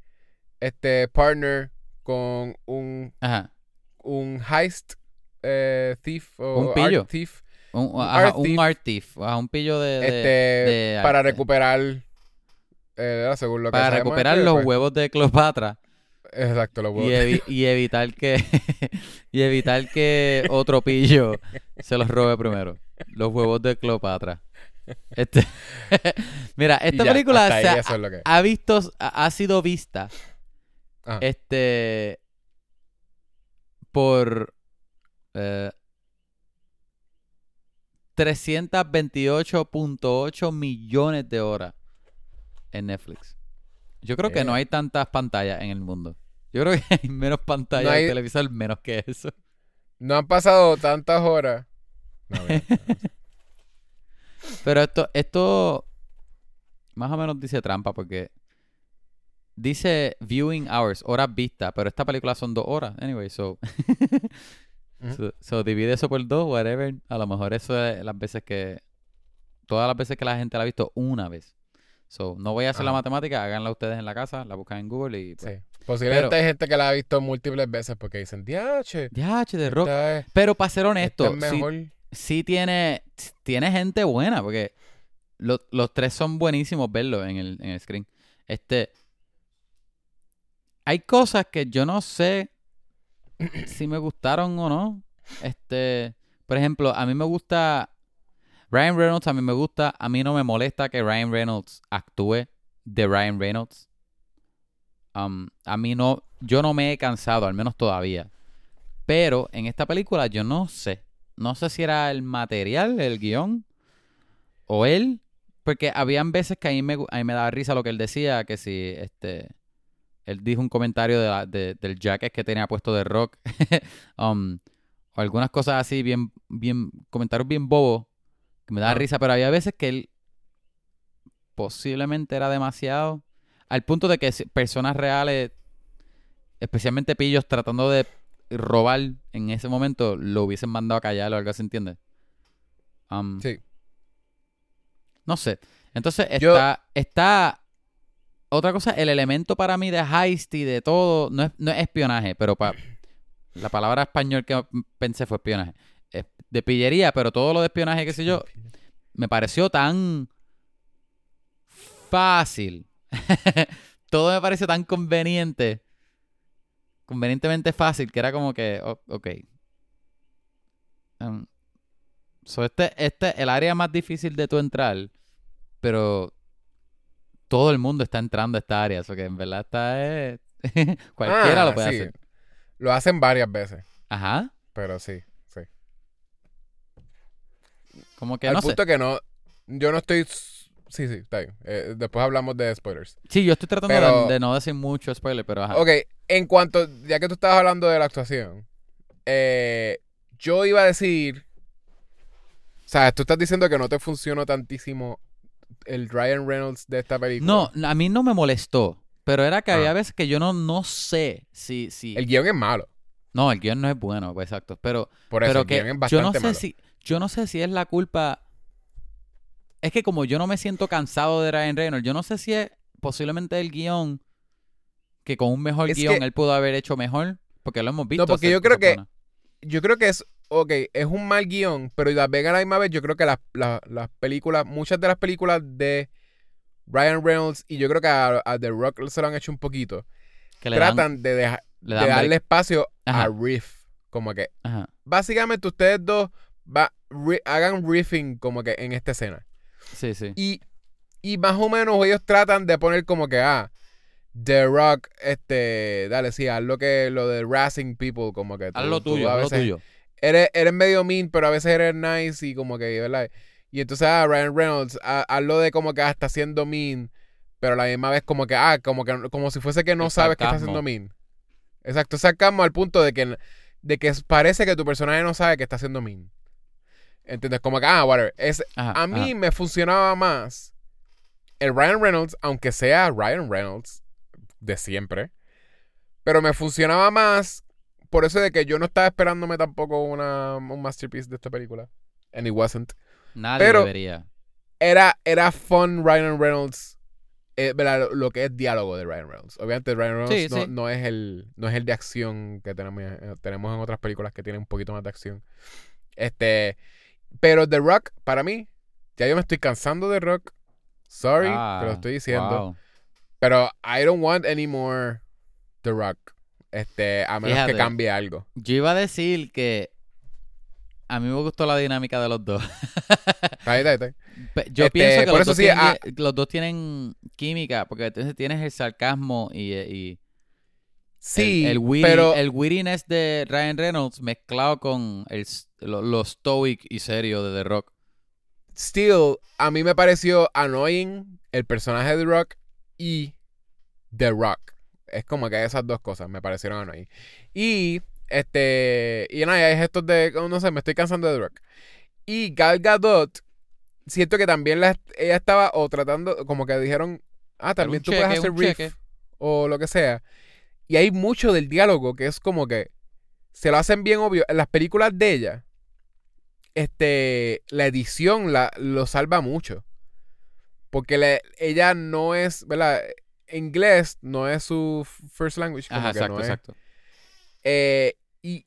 este partner con un, ajá, un heist eh, thief o Un pillo. art thief un, un ajá, art un thief. art thief, ajá, un pillo de, de- este, de para recuperar eh, según lo que para recuperar es que, los pues, huevos de Cleopatra exacto los y, huevos evi- y evitar que [LAUGHS] y evitar que otro pillo se los robe primero. Los huevos de Cleopatra. Este, [LAUGHS] mira, esta ya, película se ha, es visto, ha, ha sido vista Ajá. este por eh, 328.8 millones de horas en Netflix. Yo creo que no Yeah. hay tantas pantallas en el mundo. Yo creo que [LAUGHS] hay menos pantallas No hay- de televisor menos que eso. No han pasado tantas horas. [LAUGHS] No, mira, Pero esto, esto más o menos dice trampa porque dice viewing hours, horas vistas, pero esta película son dos horas. Anyway, so, [LAUGHS] so, so divide eso por dos, whatever. A lo mejor eso es las veces que, todas las veces que la gente la ha visto una vez. So, no voy a hacer la matemática, háganla ustedes en la casa, la buscan en Google y pues, sí. Posiblemente Pero- hay gente que la ha visto múltiples veces porque dicen, diache, che, de rock. es, Pero para ser honesto, es mejor. Sí tiene, tiene gente buena, porque lo- los tres son buenísimos verlos en el, en el screen. Este. Hay cosas que yo no sé [COUGHS] si me gustaron o no. Este. Por ejemplo, a mí me gusta. Ryan Reynolds a mí me gusta. A mí no me molesta que Ryan Reynolds actúe de Ryan Reynolds. Um, a mí no. Yo no me he cansado, al menos todavía. Pero en esta película yo no sé. No sé si era el material, el guion, o él. Porque habían veces que a mí me, a mí me daba risa lo que él decía, que si este... Él dijo un comentario de la- de- del jacket que tenía puesto de rock. [LAUGHS] um, o algunas cosas así, bien, bien, comentarios bien bobos, que me daba Ah. risa, pero había veces que él posiblemente era demasiado. Al punto de que personas reales, especialmente pillos, tratando de robar en ese momento, lo hubiesen mandado a callar o algo así, ¿entiendes? Um, Sí. no sé. Entonces Yo- está, está otra cosa, el elemento para mí de heist y de todo, no es, no es espionaje, pero pa- la palabra español que pensé fue espionaje. Es de pillería, pero todo lo de espionaje, qué sé yo, me pareció tan fácil. [LAUGHS] todo me pareció tan conveniente. Convenientemente fácil, que era como que, o- ok. Um, so este, este, el área más difícil de tu entrar, pero todo el mundo está entrando a esta área, eso que en verdad está eh, [LAUGHS] cualquiera Ah, lo puede sí. hacer. Lo hacen varias veces, Ajá. pero sí, sí. Como que Al no sé. punto que no, yo no estoy Sí, sí, está bien. Eh, después hablamos de spoilers. Sí, yo estoy tratando de- Pero- de, no decir mucho spoiler, pero ajá. Ok, en cuanto, ya que tú estabas hablando de la actuación, eh, yo iba a decir, o sea, tú estás diciendo que no te funcionó tantísimo el Ryan Reynolds de esta película. No, a mí no me molestó. Pero era que Ah. había veces que yo no, no sé si... si... El guion es malo. No, el guion no es bueno, pues, exacto. Pero, Por eso pero el que guion es yo bastante no sé malo. si... Yo no sé si es la culpa... Es que como yo no me siento cansado de Ryan Reynolds, yo no sé si es posiblemente el guion que con un mejor Es guion que- él pudo haber hecho mejor. Porque lo hemos visto. porque hacer yo creo que-. Yo creo que es, ok, es un mal guion, pero la vez a la misma vez, yo creo que las, las, las películas, muchas de las películas de Ryan Reynolds, y yo creo que a, a The Rock se lo han hecho un poquito, Que le dan- tratan de, dejar, le de darle espacio Ajá. a riff. Como que, Ajá. básicamente ustedes dos va- ri- hagan riffing como que en esta escena. Sí, sí. Y, y más o menos ellos tratan de poner como que, ah, The Rock, este, dale, sí, haz lo que, lo de Racing People, como que tú- Haz lo tuyo, haz lo tuyo. Eres, eres medio mean, pero a veces eres nice y como que, ¿verdad? Y entonces, ah, Ryan Reynolds, ah, hazlo de como que ah, está siendo mean, pero a la misma vez como que, ah, como que, como si fuese que no sabes que está siendo mean. Exacto, sarcasmo al punto de que, de que parece que tu personaje no sabe que está siendo mean. ¿Entiendes? Como que, ah, whatever. Es, Ajá, a mí ajá. me funcionaba más el Ryan Reynolds, aunque sea Ryan Reynolds de siempre, pero me funcionaba más por eso de que yo no estaba esperándome tampoco una, un masterpiece de esta película. And it wasn't. Nadie pero- debería. Era, era fun Ryan Reynolds. eh. Lo, lo que es diálogo de Ryan Reynolds. Obviamente Ryan Reynolds Sí, no, sí. no es el, no es el de acción que tenemos, eh, tenemos en otras películas que tienen un poquito más de acción. Este, pero The Rock, para mí, ya yo me estoy cansando de Rock. Sorry, Ah, te lo estoy diciendo. wow. Pero I don't want any more The Rock. Este, a menos Fíjate. que cambie algo. Yo iba a decir que a mí me gustó la dinámica de los dos. Ahí está, ahí está. Yo Este, pienso que por los, eso dos sí, tienen, ah- los dos tienen química, porque entonces tienes el sarcasmo y, y Sí, el, el, pero el wittiness de Ryan Reynolds mezclado con el, lo, lo stoic y serio de The Rock. still, a mí me pareció annoying el personaje de The Rock y The Rock. Es como que esas dos cosas me parecieron annoying. Y, este, y nada, hay gestos de, no sé, me estoy cansando de The Rock. Y Gal Gadot, siento que también la, ella estaba o tratando, como que dijeron, ah, también tú puedes hacer riff cheque. o lo que sea. Y hay mucho del diálogo que es como que se lo hacen bien obvio. En las películas de ella, este, la edición la, lo salva mucho. Porque la- ella no es, ¿verdad? Inglés no es su first language. Como Ajá, que exacto, no es. exacto. Eh, y,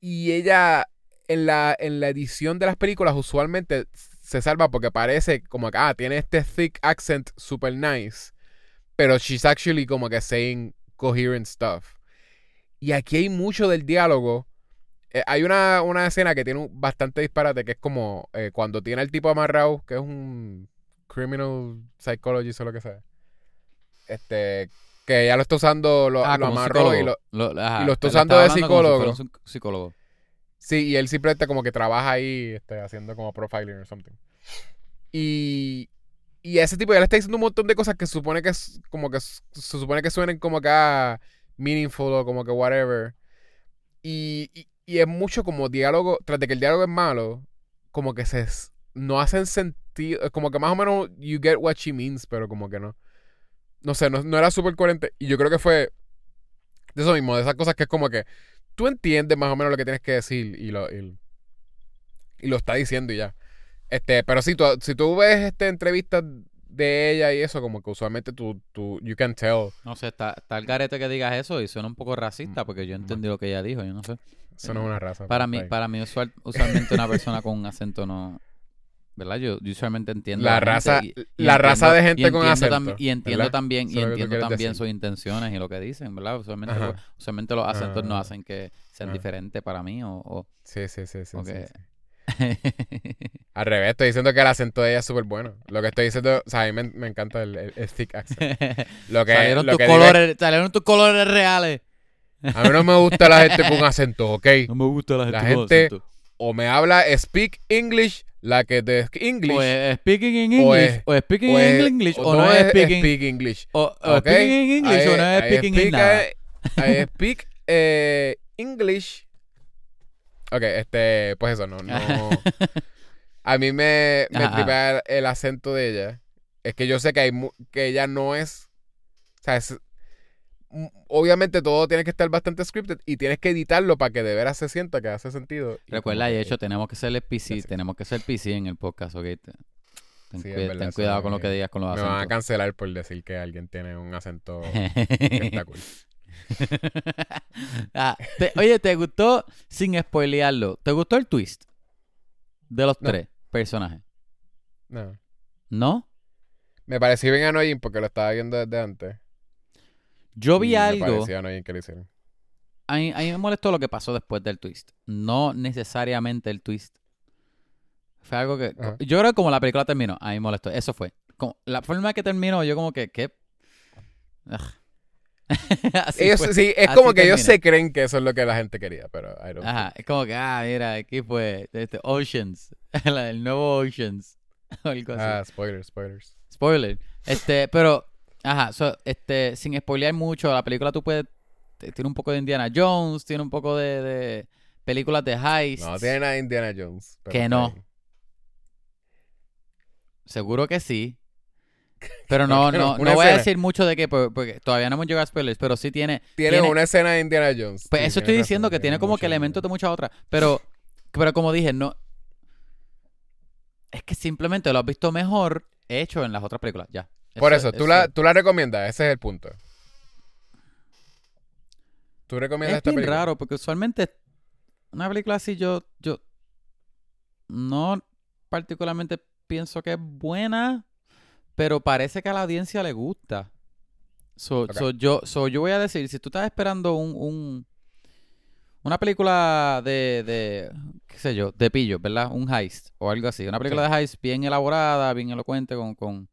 y ella en la, en la edición de las películas usualmente se salva porque parece como que, ah, tiene este thick accent super nice. Pero she's actually como que saying coherent stuff. Y aquí hay mucho del diálogo. Eh, hay una, una escena que tiene un bastante disparate que es como eh, cuando tiene el tipo amarrado, que es un criminal psychologist o lo que sea. Este, que ya lo está usando, lo, Ah, lo amarró y lo, Lo- ajá, y lo está usando de si psicólogo. un psicólogo. Sí, y él simplemente como que trabaja ahí este, haciendo como profiling o something. Y, y ese tipo ya le está diciendo un montón de cosas que supone que como que se supone que suenen como que ah, meaningful o como que whatever. Y, y, es mucho como diálogo, tras de que el diálogo es malo, como que se no hacen sentido, como que más o menos you get what she means, pero como que no. No sé, no, no era súper coherente. Y yo creo que fue de eso mismo, de esas cosas que es como que tú entiendes más o menos lo que tienes que decir y lo, y, y lo está diciendo y ya. Este, pero si tú, si tú ves este, entrevistas de ella y eso, como que usualmente tú, tú, you can tell. No sé, está, está el garete que digas eso y suena un poco racista porque yo entendí lo que ella dijo, yo no sé. Eso no es una raza. Para pero mí, para mí usual- usualmente una persona con un acento no... ¿Verdad? Yo, yo usualmente entiendo. La raza- y- la raza de gente con acento, tam- y entiendo ¿verdad? también, y entiendo también decir. sus intenciones y lo que dicen, ¿verdad? Usualmente, Ajá. pues, usualmente los acentos no Ah. hacen que sean Ah. diferentes para mí o... o- Sí, sí, sí, sí, sí, sí. [LAUGHS] Al revés, estoy diciendo que el acento de ella es súper bueno. Lo que estoy diciendo, o sea, a mí me, me encanta el, el- el thick accent. [LAUGHS] Lo que, salieron lo tus que digo es- colores, salieron tus colores reales. a mí no me gusta la gente con acento, ¿ok? [LAUGHS] No me gusta la La gente- O me habla speak English La que de English. O es speaking in O English, es- o es speaking o in English, o, no es speaking, speak English. o, o ¿ok? speaking in English, o no I- es I speaking in speak, nada. I speak eh, English. Ok, este, pues eso, no, no. [LAUGHS] A mí me, me Ajá. tripea el, acento de ella. Es que yo sé que hay mu- que ella no es. O sea, es- obviamente todo tiene que estar bastante scripted y tienes que editarlo para que de veras se sienta que hace sentido. Recuerda, y de hecho, tenemos que ser el PC, tenemos que ser PC en el podcast, ¿ok? Te- Ten, Sí, es cuida- verdad, ten eso cuidado con lo me- que digas con los me van a acentos. cancelar por decir que alguien tiene un acento que está cool. [LAUGHS] Ah, te- oye, ¿te gustó, sin spoilearlo, ¿te gustó el twist de los No. tres personajes? No. ¿No? Me pareció bien annoying porque lo estaba viendo desde antes. Yo y vi Me algo, parecía annoying que lo hicieron. a mí, a mí me molestó lo que pasó después del twist. No necesariamente el twist. Fue algo que... Ajá. Yo creo que como la película terminó, a mí me molestó. Eso fue. Como, la forma que terminó, yo como que... ¿qué? Ugh. [LAUGHS] Ellos, sí, es Así como que ellos se creen que eso es lo que la gente quería, pero I don't Ajá, es como que, ah, mira, aquí fue este, Oceans, [LAUGHS] el nuevo Oceans, [LAUGHS] o algo así. Ah, spoilers, spoilers. Spoiler. Este, pero, ajá, so, este, sin spoilear mucho, la película tú puedes, tiene un poco de Indiana Jones, tiene un poco de, de películas de heist. No tiene nada de Indiana Jones. pero Que no. Seguro que sí. [LAUGHS] Pero no, que no, no? voy a decir mucho de qué, por- porque todavía no hemos llegado a spoilers, pero sí tiene, Tiene, Tiene- una escena de Indiana Jones. Pues Sí, eso estoy diciendo razón, que tiene como que elementos de muchas otras. Pero, pero como dije, no. Es que simplemente lo has visto mejor hecho en las otras películas. Ya. Por eso, tú, La, tú la recomiendas, ese es el punto. ¿Tú recomiendas Es esta película? raro, porque usualmente una película así yo, yo no particularmente pienso que es buena, pero parece que a la audiencia le gusta. So, so yo, so yo voy a decir, si tú estás esperando un, un- una película de, de, qué sé yo, de pillos, ¿verdad? Un heist o algo así. Una película de heist bien elaborada, bien elocuente, con, con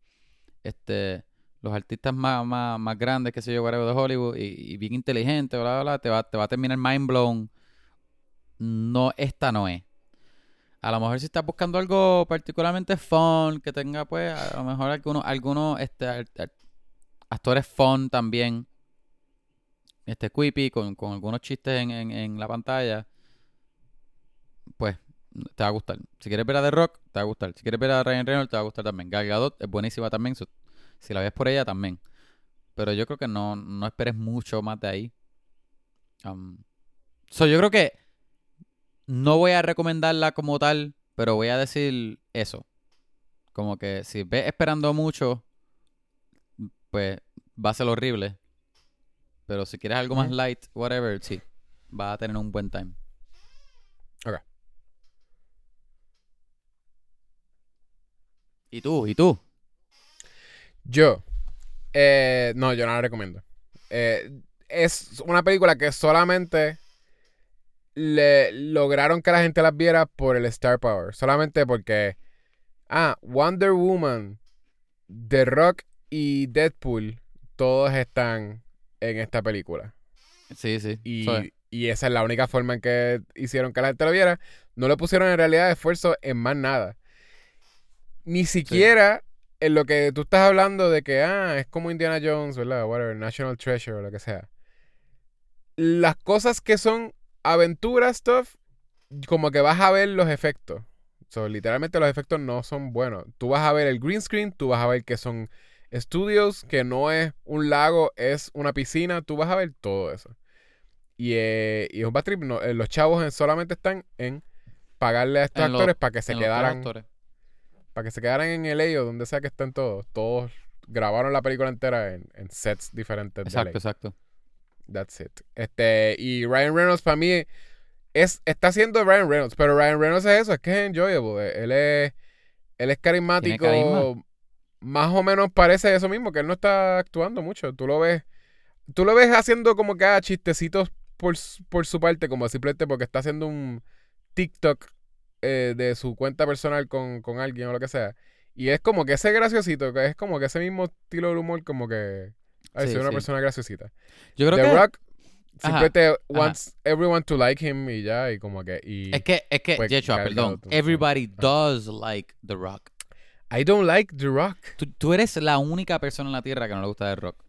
este los artistas más, más, más grandes, que sé yo, whatever, de Hollywood, y, y bien inteligente, bla, bla, bla, te va, te va a terminar mind blown. No, esta no es. A lo mejor si estás buscando algo particularmente fun, que tenga pues, a lo mejor algunos, algunos este, actores fun también, este quippy, con, con algunos chistes en, en, la pantalla, pues te va a gustar. Si quieres ver a The Rock, te va a gustar. Si quieres ver a Ryan Reynolds, te va a gustar también. Gal Gadot es buenísima también. si la ves por ella, también. Pero yo creo que no, no esperes mucho más de ahí. Um, so, yo creo que no voy a recomendarla como tal, pero voy a decir eso. Como que si ves esperando mucho, pues va a ser horrible. Pero si quieres algo más light, whatever, sí, va a tener un buen time. Ok. ¿Y tú? ¿Y tú? Yo. eh, no, yo no la recomiendo. Eh, es una película que solamente le lograron que la gente las viera por el Star Power. Solamente porque. Ah, Wonder Woman, The Rock y Deadpool. Todos están en esta película. Sí, sí. Y, y esa es la única forma en que hicieron que la gente lo viera. No le pusieron en realidad esfuerzo en más nada. Ni siquiera en lo que tú estás hablando de que, ah, es como Indiana Jones, ¿verdad? Whatever, National Treasure o lo que sea. Las cosas que son aventuras, stuff, como que vas a ver los efectos. So, literalmente los efectos no son buenos. Tú vas a ver el green screen, tú vas a ver que son estudios, que no es un lago, es una piscina, tú vas a ver todo eso. Y, eh, y es un bad trip, no, eh, los chavos en- solamente están en pagarle a estos En actores para que se quedaran para que se quedaran en LA o donde sea que estén todos. Todos grabaron la película entera en, en sets diferentes Exacto, exacto. That's it. Este, y Ryan Reynolds para mí es, está haciendo Ryan Reynolds, pero Ryan Reynolds es eso, es que es enjoyable. Él es, él es carismático. Más o menos parece eso mismo, que él no está actuando mucho. Tú lo ves, tú lo ves haciendo como que ah, chistecitos por, por su parte, como simplemente porque está haciendo un TikTok eh, de su cuenta personal con, con alguien o lo que sea. Y es como que ese graciosito, que es como que ese mismo estilo de humor, como que. Ay, Sí, soy una sí. persona graciosita. Yo creo The que Rock simplemente wants everyone to like him y ya, y como que... Y, Es que, es que, pues, perdón. Everybody does like The Rock. I don't like The Rock. Tú, tú eres la única persona en la tierra que no le gusta The Rock.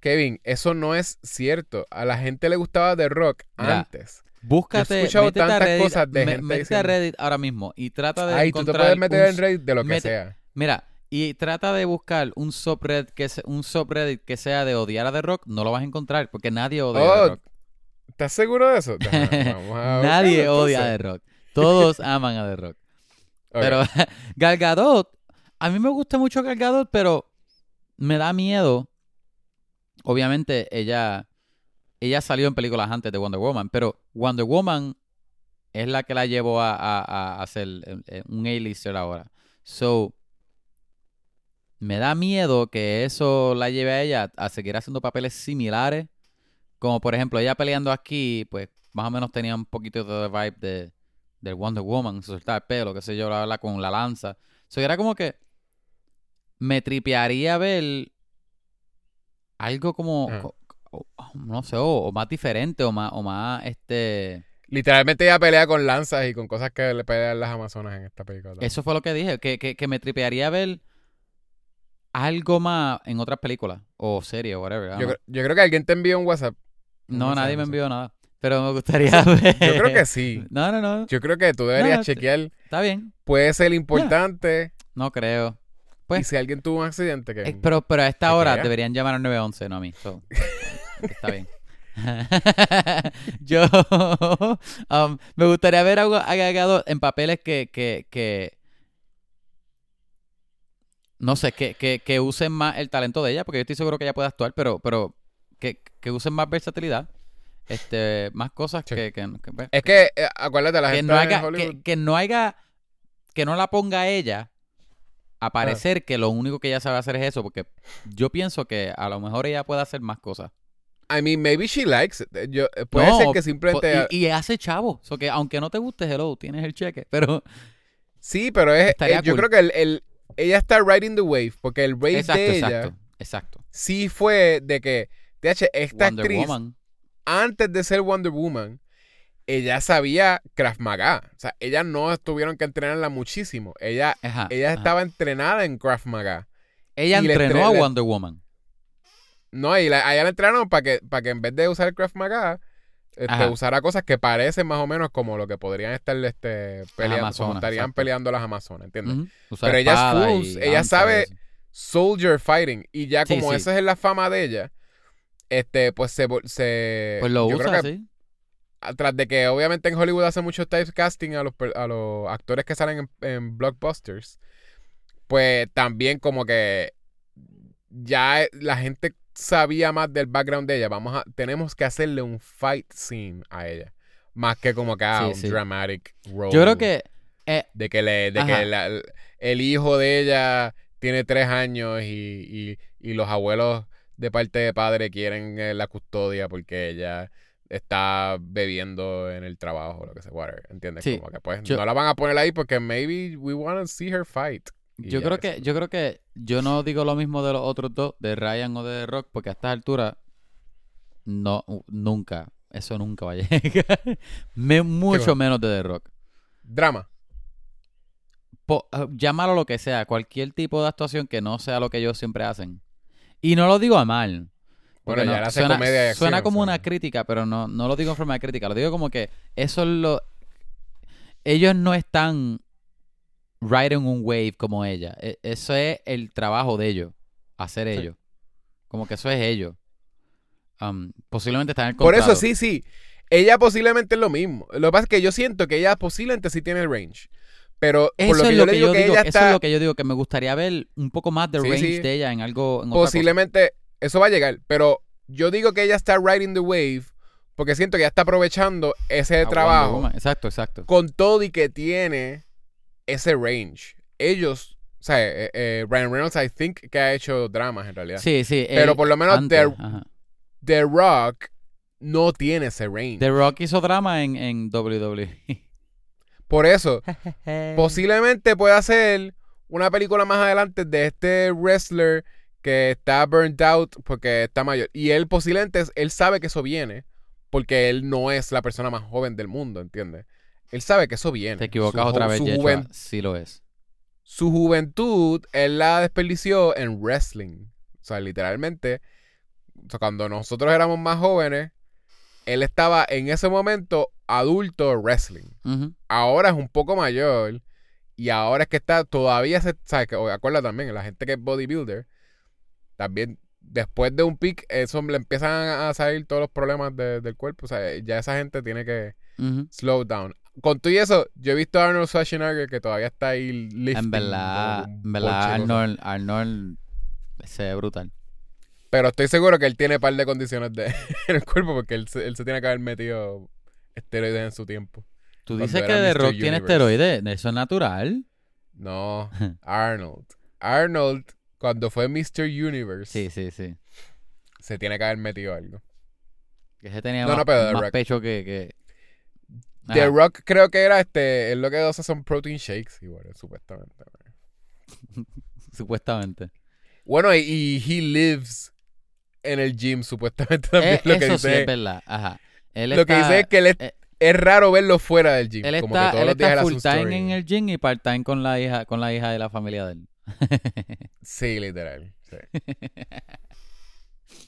Kevin, eso no es cierto. A la gente le gustaba The Rock Mira, antes. Búscate, Yo he escuchado a tantas Reddit, cosas de me- gente métete a diciendo- Reddit ahora mismo y trata de Ay, tú te puedes meter un en Reddit de lo que sea. Mira, y trata de buscar un subreddit que, se- un subreddit que sea de odiar a The Rock, no lo vas a encontrar porque nadie odia a Oh, The Rock. ¿Estás seguro de eso? [LAUGHS] Ajá, vamos a [LAUGHS] nadie buscarlo, odia a. The Rock. Todos [LAUGHS] aman a The Rock. Pero Gal Gadot, a mí me gusta mucho Gal Gadot, pero me da miedo. Obviamente ella ella salió en películas antes de Wonder Woman, pero Wonder Woman es la que la llevó a, a, a hacer eh, un A-lister ahora. So, me da miedo que eso la lleve a ella a seguir haciendo papeles similares. Como por ejemplo, ella peleando aquí, pues más o menos tenía un poquito de vibe de, del Wonder Woman, soltar el pelo, qué sé yo, bla, con la lanza. So, era como que me tripearía ver algo como, co- co- no sé, o, o más diferente, o más, o más, este... Literalmente ella pelea con lanzas y con cosas que le pelean las amazonas en esta película. también. Eso fue lo que dije, que, que, que me tripearía ver algo más en otras películas, o series, o whatever. Yo, creo que alguien te envió un WhatsApp. No, nadie me envió nada, pero me gustaría [LAUGHS] ver. Yo creo que sí. No, no, no, Yo creo que tú deberías No, te- chequear. está bien, Puede ser importante. no creo. Pues- y si alguien tuvo un accidente, que Eh, pero, pero a esta hora crea. deberían llamar al 911, no a mí. So, [LAUGHS] está bien. [LAUGHS] Yo um, me gustaría ver algo agregado en papeles que, que, que no sé, que, que, que usen más el talento de ella, porque yo estoy seguro que ella puede actuar, pero, pero que, que usen más versatilidad, este, más cosas Sí. que, pues, Es que, eh, acuérdate, la gente no en haga, Hollywood. que, no haga, que no la ponga ella a parecer que lo único que ella sabe hacer es eso, porque yo pienso que a lo mejor ella puede hacer más cosas. I mean, maybe she likes it. Yo, puede No, ser que simplemente. Y, y hace chavo. So que aunque no te guste, hello, tienes el cheque. [LAUGHS] Pero Sí, pero es, Estaría eh, yo cool. creo que el, el- ella está riding the wave, porque el rate exacto, de ella exacto, exacto. sí fue de que, TH, esta Wonder actriz, Woman. antes de ser Wonder Woman, ella sabía Krav Maga. O sea, ella no tuvieron que entrenarla muchísimo. Ella, Ajá, ella ajá. estaba entrenada en Krav Maga. Ella y entrenó entre- a Wonder Woman. No, y la, a ella la entrenaron para que, para que en vez de usar Krav Maga, este, Ajá. usara cosas que parecen más o menos como lo que podrían estar este, peleando, como Amazonas, estarían exacto. peleando las Amazonas, ¿entiendes? Pero ella es full, ella sabe-. Soldier Fighting. Y ya como sí. esa es la fama de ella, este, pues se, se Pues lo usa, que sí. tras de que obviamente en Hollywood hace mucho typecasting a los, a los actores que salen en, en blockbusters, pues también como que ya la gente sabía más del background de ella. Vamos a, tenemos que hacerle un fight scene a ella. Más que como que ah, Sí, un sí. dramatic role. Yo creo que eh, De que, le, de que la- el- hijo de ella tiene tres años y, y- y los abuelos de parte de padre quieren eh, la custodia porque ella está bebiendo en el trabajo lo que sea, ¿entiendes? Sí. Como que pues Yo- no la van a poner ahí porque maybe we want to see her fight. Yo creo que yo creo que yo no digo lo mismo de los otros dos, de Ryan o de The Rock, porque a estas alturas no nunca, eso nunca va a [LAUGHS] llegar. Me- mucho menos de The Rock. Drama. po- eh, llámalo lo que sea, cualquier tipo de actuación que no sea lo que ellos siempre hacen. Y no lo digo a mal. Bueno, ya no- hace suena, comedia y suena acción, como o sea. una crítica, pero no, no lo digo en forma de crítica. Lo digo como que eso es lo... Ellos no están riding un wave como ella. E- Eso es el trabajo de ellos. Hacer Sí. ellos. Como que eso es ellos. Um, posiblemente están en el Por eso sí, sí. Ella posiblemente es lo mismo. Lo que pasa es que yo siento que ella posiblemente sí tiene el range. Pero por Eso lo que es yo lo le que digo yo que digo. ella Eso está es lo que yo digo. Que me gustaría ver un poco más de Sí, range sí. de ella en algo... En otra cosa. posiblemente eso va a llegar. Pero yo digo que ella está riding the wave porque siento que ella está aprovechando ese A trabajo. Exacto, exacto. con todo y que tiene ese range. Ellos, o sea, eh, eh, Ryan Reynolds, I think que ha hecho dramas en realidad. Sí, sí. Pero él por lo menos antes, The. The Rock no tiene ese range. The Rock hizo drama en, en WWE. [LAUGHS] Por eso, [LAUGHS] posiblemente pueda ser una película más adelante de este wrestler que está burned out porque está mayor. Y él posiblemente, él sabe que eso viene porque él no es la persona más joven del mundo, ¿entiendes? Él sabe que eso viene. Te equivocas Su otra vez, Yeshua. Sí lo es. su juventud, él la desperdició en wrestling. O sea, literalmente, o sea, cuando nosotros éramos más jóvenes, él estaba en ese momento adulto wrestling. Ahora es un poco mayor y ahora es que está todavía se sabes que acuerda también la gente que es bodybuilder también después de un pic eso le empiezan a salir todos los problemas de- del cuerpo o sea ya esa gente tiene que slow down con todo y eso yo he visto a Arnold Schwarzenegger que todavía está ahí lifting En verdad, en verdad. Arnold, Arnold se ve brutal. pero estoy seguro que él tiene un par de condiciones de, [LAUGHS] en el cuerpo porque él, se- él se tiene que haber metido esteroides en su tiempo Tú dices que The. Rock tiene esteroides. Eso es natural. no [LAUGHS] Arnold Arnold cuando fue Mr. Universe Sí, sí, sí. se tiene que haber metido algo. Que se tenía No, más, no, pero The más pecho que... que... The. Rock creo que era este, él lo que hace son protein shakes, igual, supuestamente. [LAUGHS] Supuestamente. Bueno, y, y he lives en el gym, supuestamente [LAUGHS] también Eh, lo que eso sí dice. es verdad. Ajá. Él lo que dice es que él es, eh, es raro verlo fuera del gym. Él como está, que todos él los días está full time en el gym y part time con la hija, con la hija de la familia de él. Sí, literal. sí. [LAUGHS]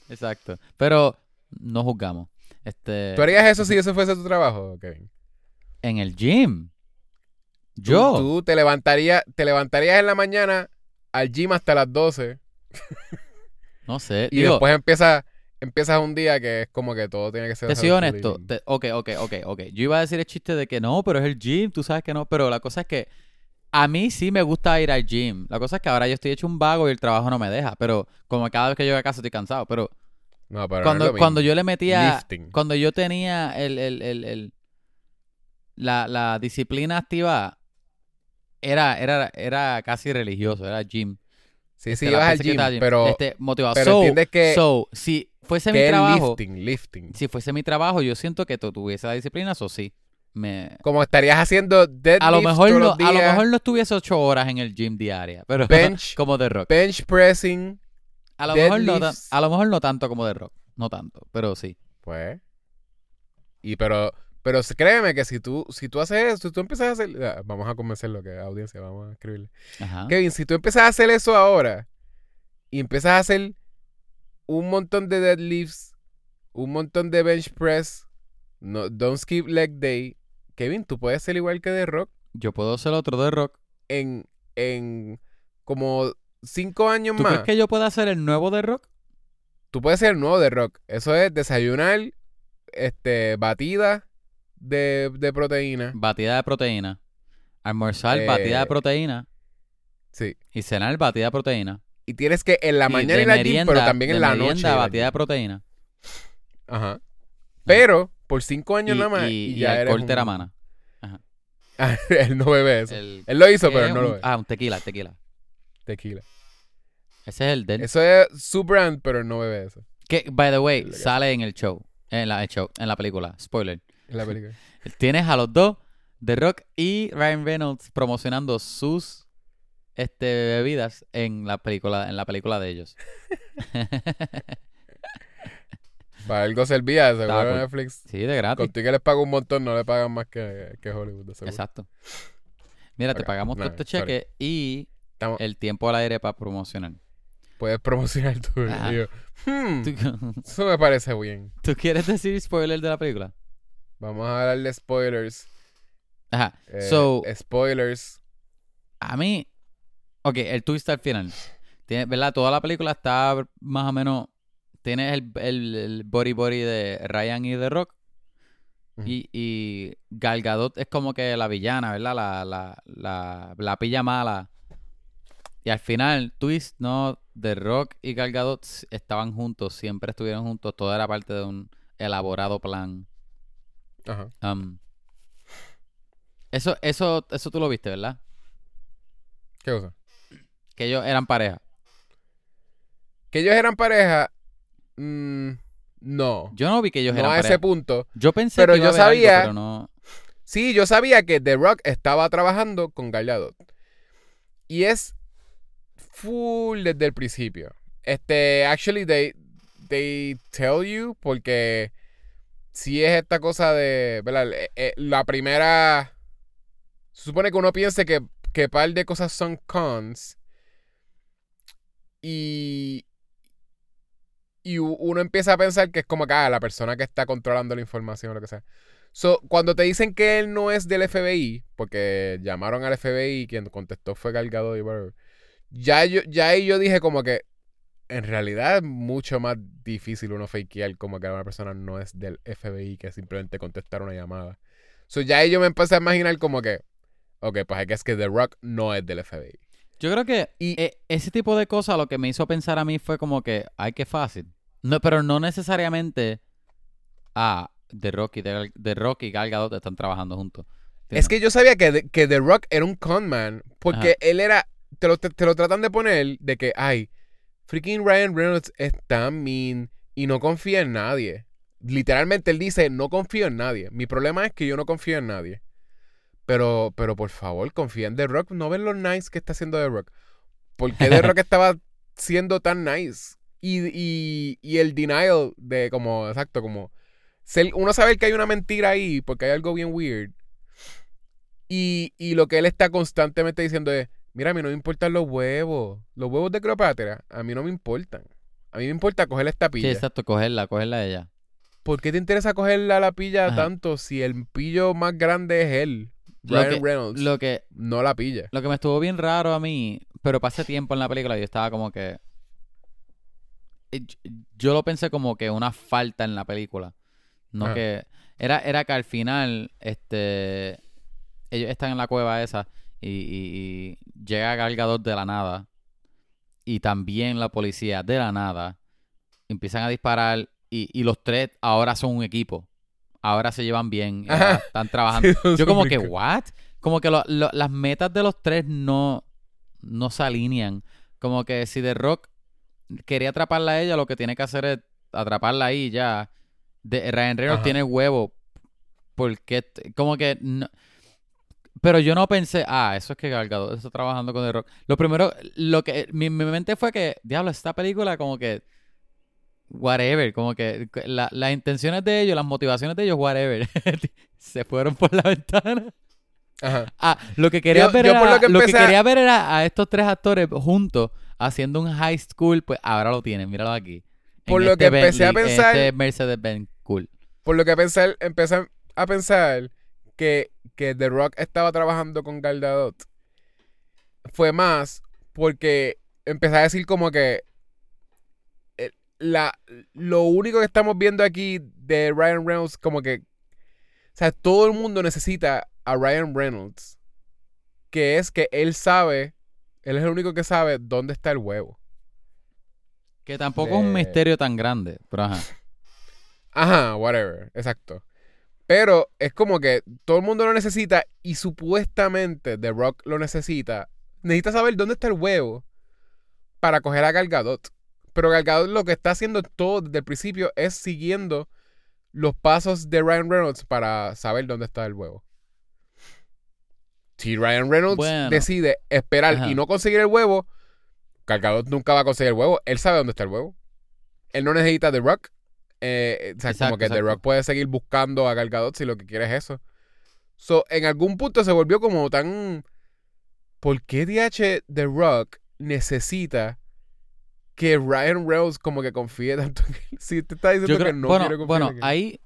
Exacto. Pero no juzgamos. Este, ¿Tú harías eso si ese fuese tu trabajo, Kevin? En el gym. Yo. Tú, te, levantarías, te levantarías en la mañana al gym hasta las 12 No sé. y Digo, después empiezas, empiezas un día que es como que todo tiene que ser... te soy honesto. te- ok, ok, ok, ok. Yo iba a decir el chiste de que no, pero es el gym. Tú sabes que no. Pero la cosa es que a mí sí me gusta ir al gym. La cosa es que ahora yo estoy hecho un vago y el trabajo no me deja. Pero como cada vez que llego a casa estoy cansado. Pero No, pero no es cuando, cuando yo le metía... Lifting. Cuando yo tenía el, el, el, el- la, la disciplina activa, era, era, era casi religioso, era gym. Sí, Este, sí, ibas al gym, gym. pero, Este, motivado. pero So- entiendes que- so, si fuese mi trabajo, lifting, lifting. si fuese mi trabajo, yo siento que tú tuviese la disciplina, eso sí. Me... Como estarías haciendo deadlift A lo mejor todos no, los a lo mejor no estuviese ocho horas en el gym diaria, pero [LAUGHS] Bench. como de rock. bench pressing, A lo, mejor no, deadlifts. a lo mejor no tanto como de rock, no tanto, pero sí. pues. Y pero, pero créeme que si tú, si tú haces eso, si tú empiezas a hacer, ah, vamos a convencerlo que audiencia, vamos a escribirle. Ajá. Kevin, si tú empiezas a hacer eso ahora y empiezas a hacer un montón de deadlifts, un montón de bench press, no, don't skip leg day, Kevin, tú puedes ser igual que The Rock Yo puedo ser otro de rock. en, en como cinco años ¿Tú más. crees que yo pueda ser el nuevo de rock? Tú puedes ser el nuevo The Rock. Eso es desayunar, este, batida de, de proteína. Batida de proteína. Almorzar, Eh, batida de proteína. Sí. Y cenar, batida de proteína. Y tienes que en la mañana de ir al gym, pero también de en la merienda, noche. batida de proteína. Ajá. Pero por cinco años Y, nada más. y, Y, y ya alcohol un- teramana. Ah, [LAUGHS] él no bebe eso. El- Él lo hizo, ¿qué pero no lo bebe. Ah, un tequila, tequila. Tequila. Ese es el del. Eso es su brand, pero él no bebe eso. Que, by the way, El de- sale en el show. En la, el show, en la película. Spoiler. La película. [LAUGHS] Tienes a los dos, The Rock y Ryan Reynolds, promocionando sus este, bebidas en la película, en la película de ellos. [LAUGHS] Para algo servía, seguro cool. Netflix. sí, de gratis. Contigo que les paga un montón, no le pagan más que, que Hollywood, seguro. Exacto. Mira, te pagamos todo este cheque y Estamos- el tiempo al aire para promocionar. Puedes promocionar tu video. Hmm, [LAUGHS] ¿Tú, eso me parece bien. tú quieres decir spoiler de la película? Vamos a darle spoilers. Ajá. Eh, so, spoilers. a mí, ok, el twist al final. Tiene, ¿Verdad? Toda la película está más o menos. Tienes el, el, el body body de Ryan y The Rock. Y, y Gal Gadot es como que la villana, ¿verdad? La, la, la, la pilla mala. Y al final, twist, ¿no? The Rock y Gal Gadot estaban juntos, siempre estuvieron juntos. Todo era parte de un elaborado plan. Ajá. Um, eso, eso, eso tú lo viste, ¿verdad? ¿Qué cosa? Que ellos eran pareja. Que ellos eran pareja. mm, no. Yo no vi que ellos no eran a pareja. ese punto. Yo pensé Pero que iba yo a algo, sabía- pero no. Sí, yo sabía que The Rock estaba trabajando con Gal Gadot. Y es full desde el principio. Este, actually, they, they tell you porque si es esta cosa de, ¿verdad? Eh, eh, la primera... Se supone que uno piense que, que par de cosas son cons. Y... Y uno empieza a pensar que es como que ah, la persona que está controlando la información o lo que sea. So, cuando te dicen que él no es del FBI, porque llamaron al FBI y quien contestó fue Galgado y ya yo, ya ahí yo dije como que en realidad es mucho más difícil uno fakear como que una persona no es del FBI que simplemente contestar una llamada. So ya ahí yo me empecé a imaginar como que, ok, pues es que The Rock no es del FBI. Yo creo que y, e, ese tipo de cosas lo que me hizo pensar a mí fue como que, ay, qué fácil. No, pero no necesariamente, ah, The Rock y, The, Rock y Gal Gadot están trabajando juntos. Es que yo sabía que, que The Rock era un conman porque él era, te lo, te lo tratan de poner de que, ay, Freaking Ryan Reynolds es tan mean y no confía en nadie. Literalmente él dice, no confío en nadie. Mi problema es que yo no confío en nadie. Pero, pero por favor, confía en The Rock. No ven lo nice que está haciendo The Rock. ¿Por qué The Rock [LAUGHS] estaba siendo tan nice? Y, y, el denial de como, exacto, como... uno sabe que hay una mentira ahí porque hay algo bien weird. Y, y lo que él está constantemente diciendo es, Mira, a mí no me importan los huevos. Los huevos de Cleopatra, a mí no me importan. A mí me importa coger esta pilla. Sí, exacto, cogerla, cogerla de ella. ¿Por qué te interesa cogerla la pilla tanto si el pillo más grande es él? Ryan Reynolds. Lo que, no la pilla. Lo que me estuvo bien raro a mí, pero pasé tiempo en la película y yo estaba como que. Eh, yo lo pensé como que una falta en la película. No que. Era, era que al final, este. Ellos están en la cueva esa y, llega Galgador de la nada y también la policía de la nada empiezan a disparar y, los tres ahora son un equipo. Ahora se llevan bien, [LAUGHS] están trabajando. Yo como que, ¿what? Como que las metas de los tres no, no se alinean. Como que si The Rock quería atraparla a ella, lo que tiene que hacer es atraparla ahí ya. De, Ryan Reynolds tiene huevo. Porque, como que... No, pero yo no pensé, ah, eso es que Galgado está trabajando con The Rock. Lo primero, lo que mi, mi mente fue que, diablo, esta película como que whatever, como que las intenciones de ellos, las motivaciones de ellos, whatever, [LAUGHS] se fueron por la [LAUGHS] ventana. Ajá. Ah, lo que quería ver era, lo que, quería ver era a estos tres actores juntos haciendo un high school, pues ahora lo tienen, míralo aquí. Por lo este que empecé a pensar, este Mercedes Benz cool. Por lo que pensé, empecé a pensar que, que The Rock estaba trabajando con Gal Gadot fue más porque empecé a decir como que eh, la, lo único que estamos viendo aquí de Ryan Reynolds, como que, o sea, todo el mundo necesita a Ryan Reynolds, que es que él sabe, él es el único que sabe dónde está el huevo. Que tampoco es un misterio tan grande, pero ajá. [LAUGHS] Ajá, whatever, exacto. Pero es como que todo el mundo lo necesita y supuestamente The Rock lo necesita. Necesita saber dónde está el huevo para coger a Gal Gadot. Pero Gal Gadot lo que está haciendo todo desde el principio es siguiendo los pasos de Ryan Reynolds para saber dónde está el huevo. Si Ryan Reynolds decide esperar y no conseguir el huevo, Gal Gadot nunca va a conseguir el huevo. Él sabe dónde está el huevo. Él no necesita The Rock. Eh, o sea, como que The Rock puede seguir buscando a Gal Gadot si lo que quiere es eso. So, en algún punto se volvió como tan... ¿Por qué DH The Rock necesita que Ryan Reynolds como que confíe tanto en él? [LAUGHS] Si te está diciendo que no bueno, quiere confiar Bueno, ahí,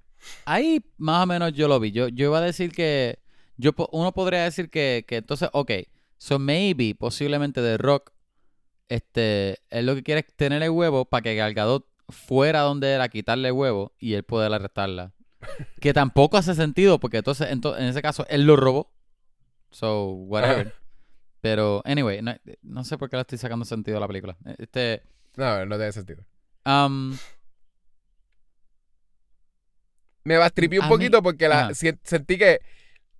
ahí más o menos yo lo vi. Yo, yo iba a decir que... Yo, uno podría decir que, que entonces, ok, so maybe, posiblemente The Rock, este, él lo que quiere es tener el huevo para que Gal Gadot fuera donde era quitarle huevo y él poder arrestarla. que tampoco hace sentido porque entonces, en ese caso él lo robó. So, whatever. Pero, anyway, no, sé por qué le estoy sacando sentido a la película. Este. No, no tiene sentido. Um, me bastripié un poquito porque la, sentí que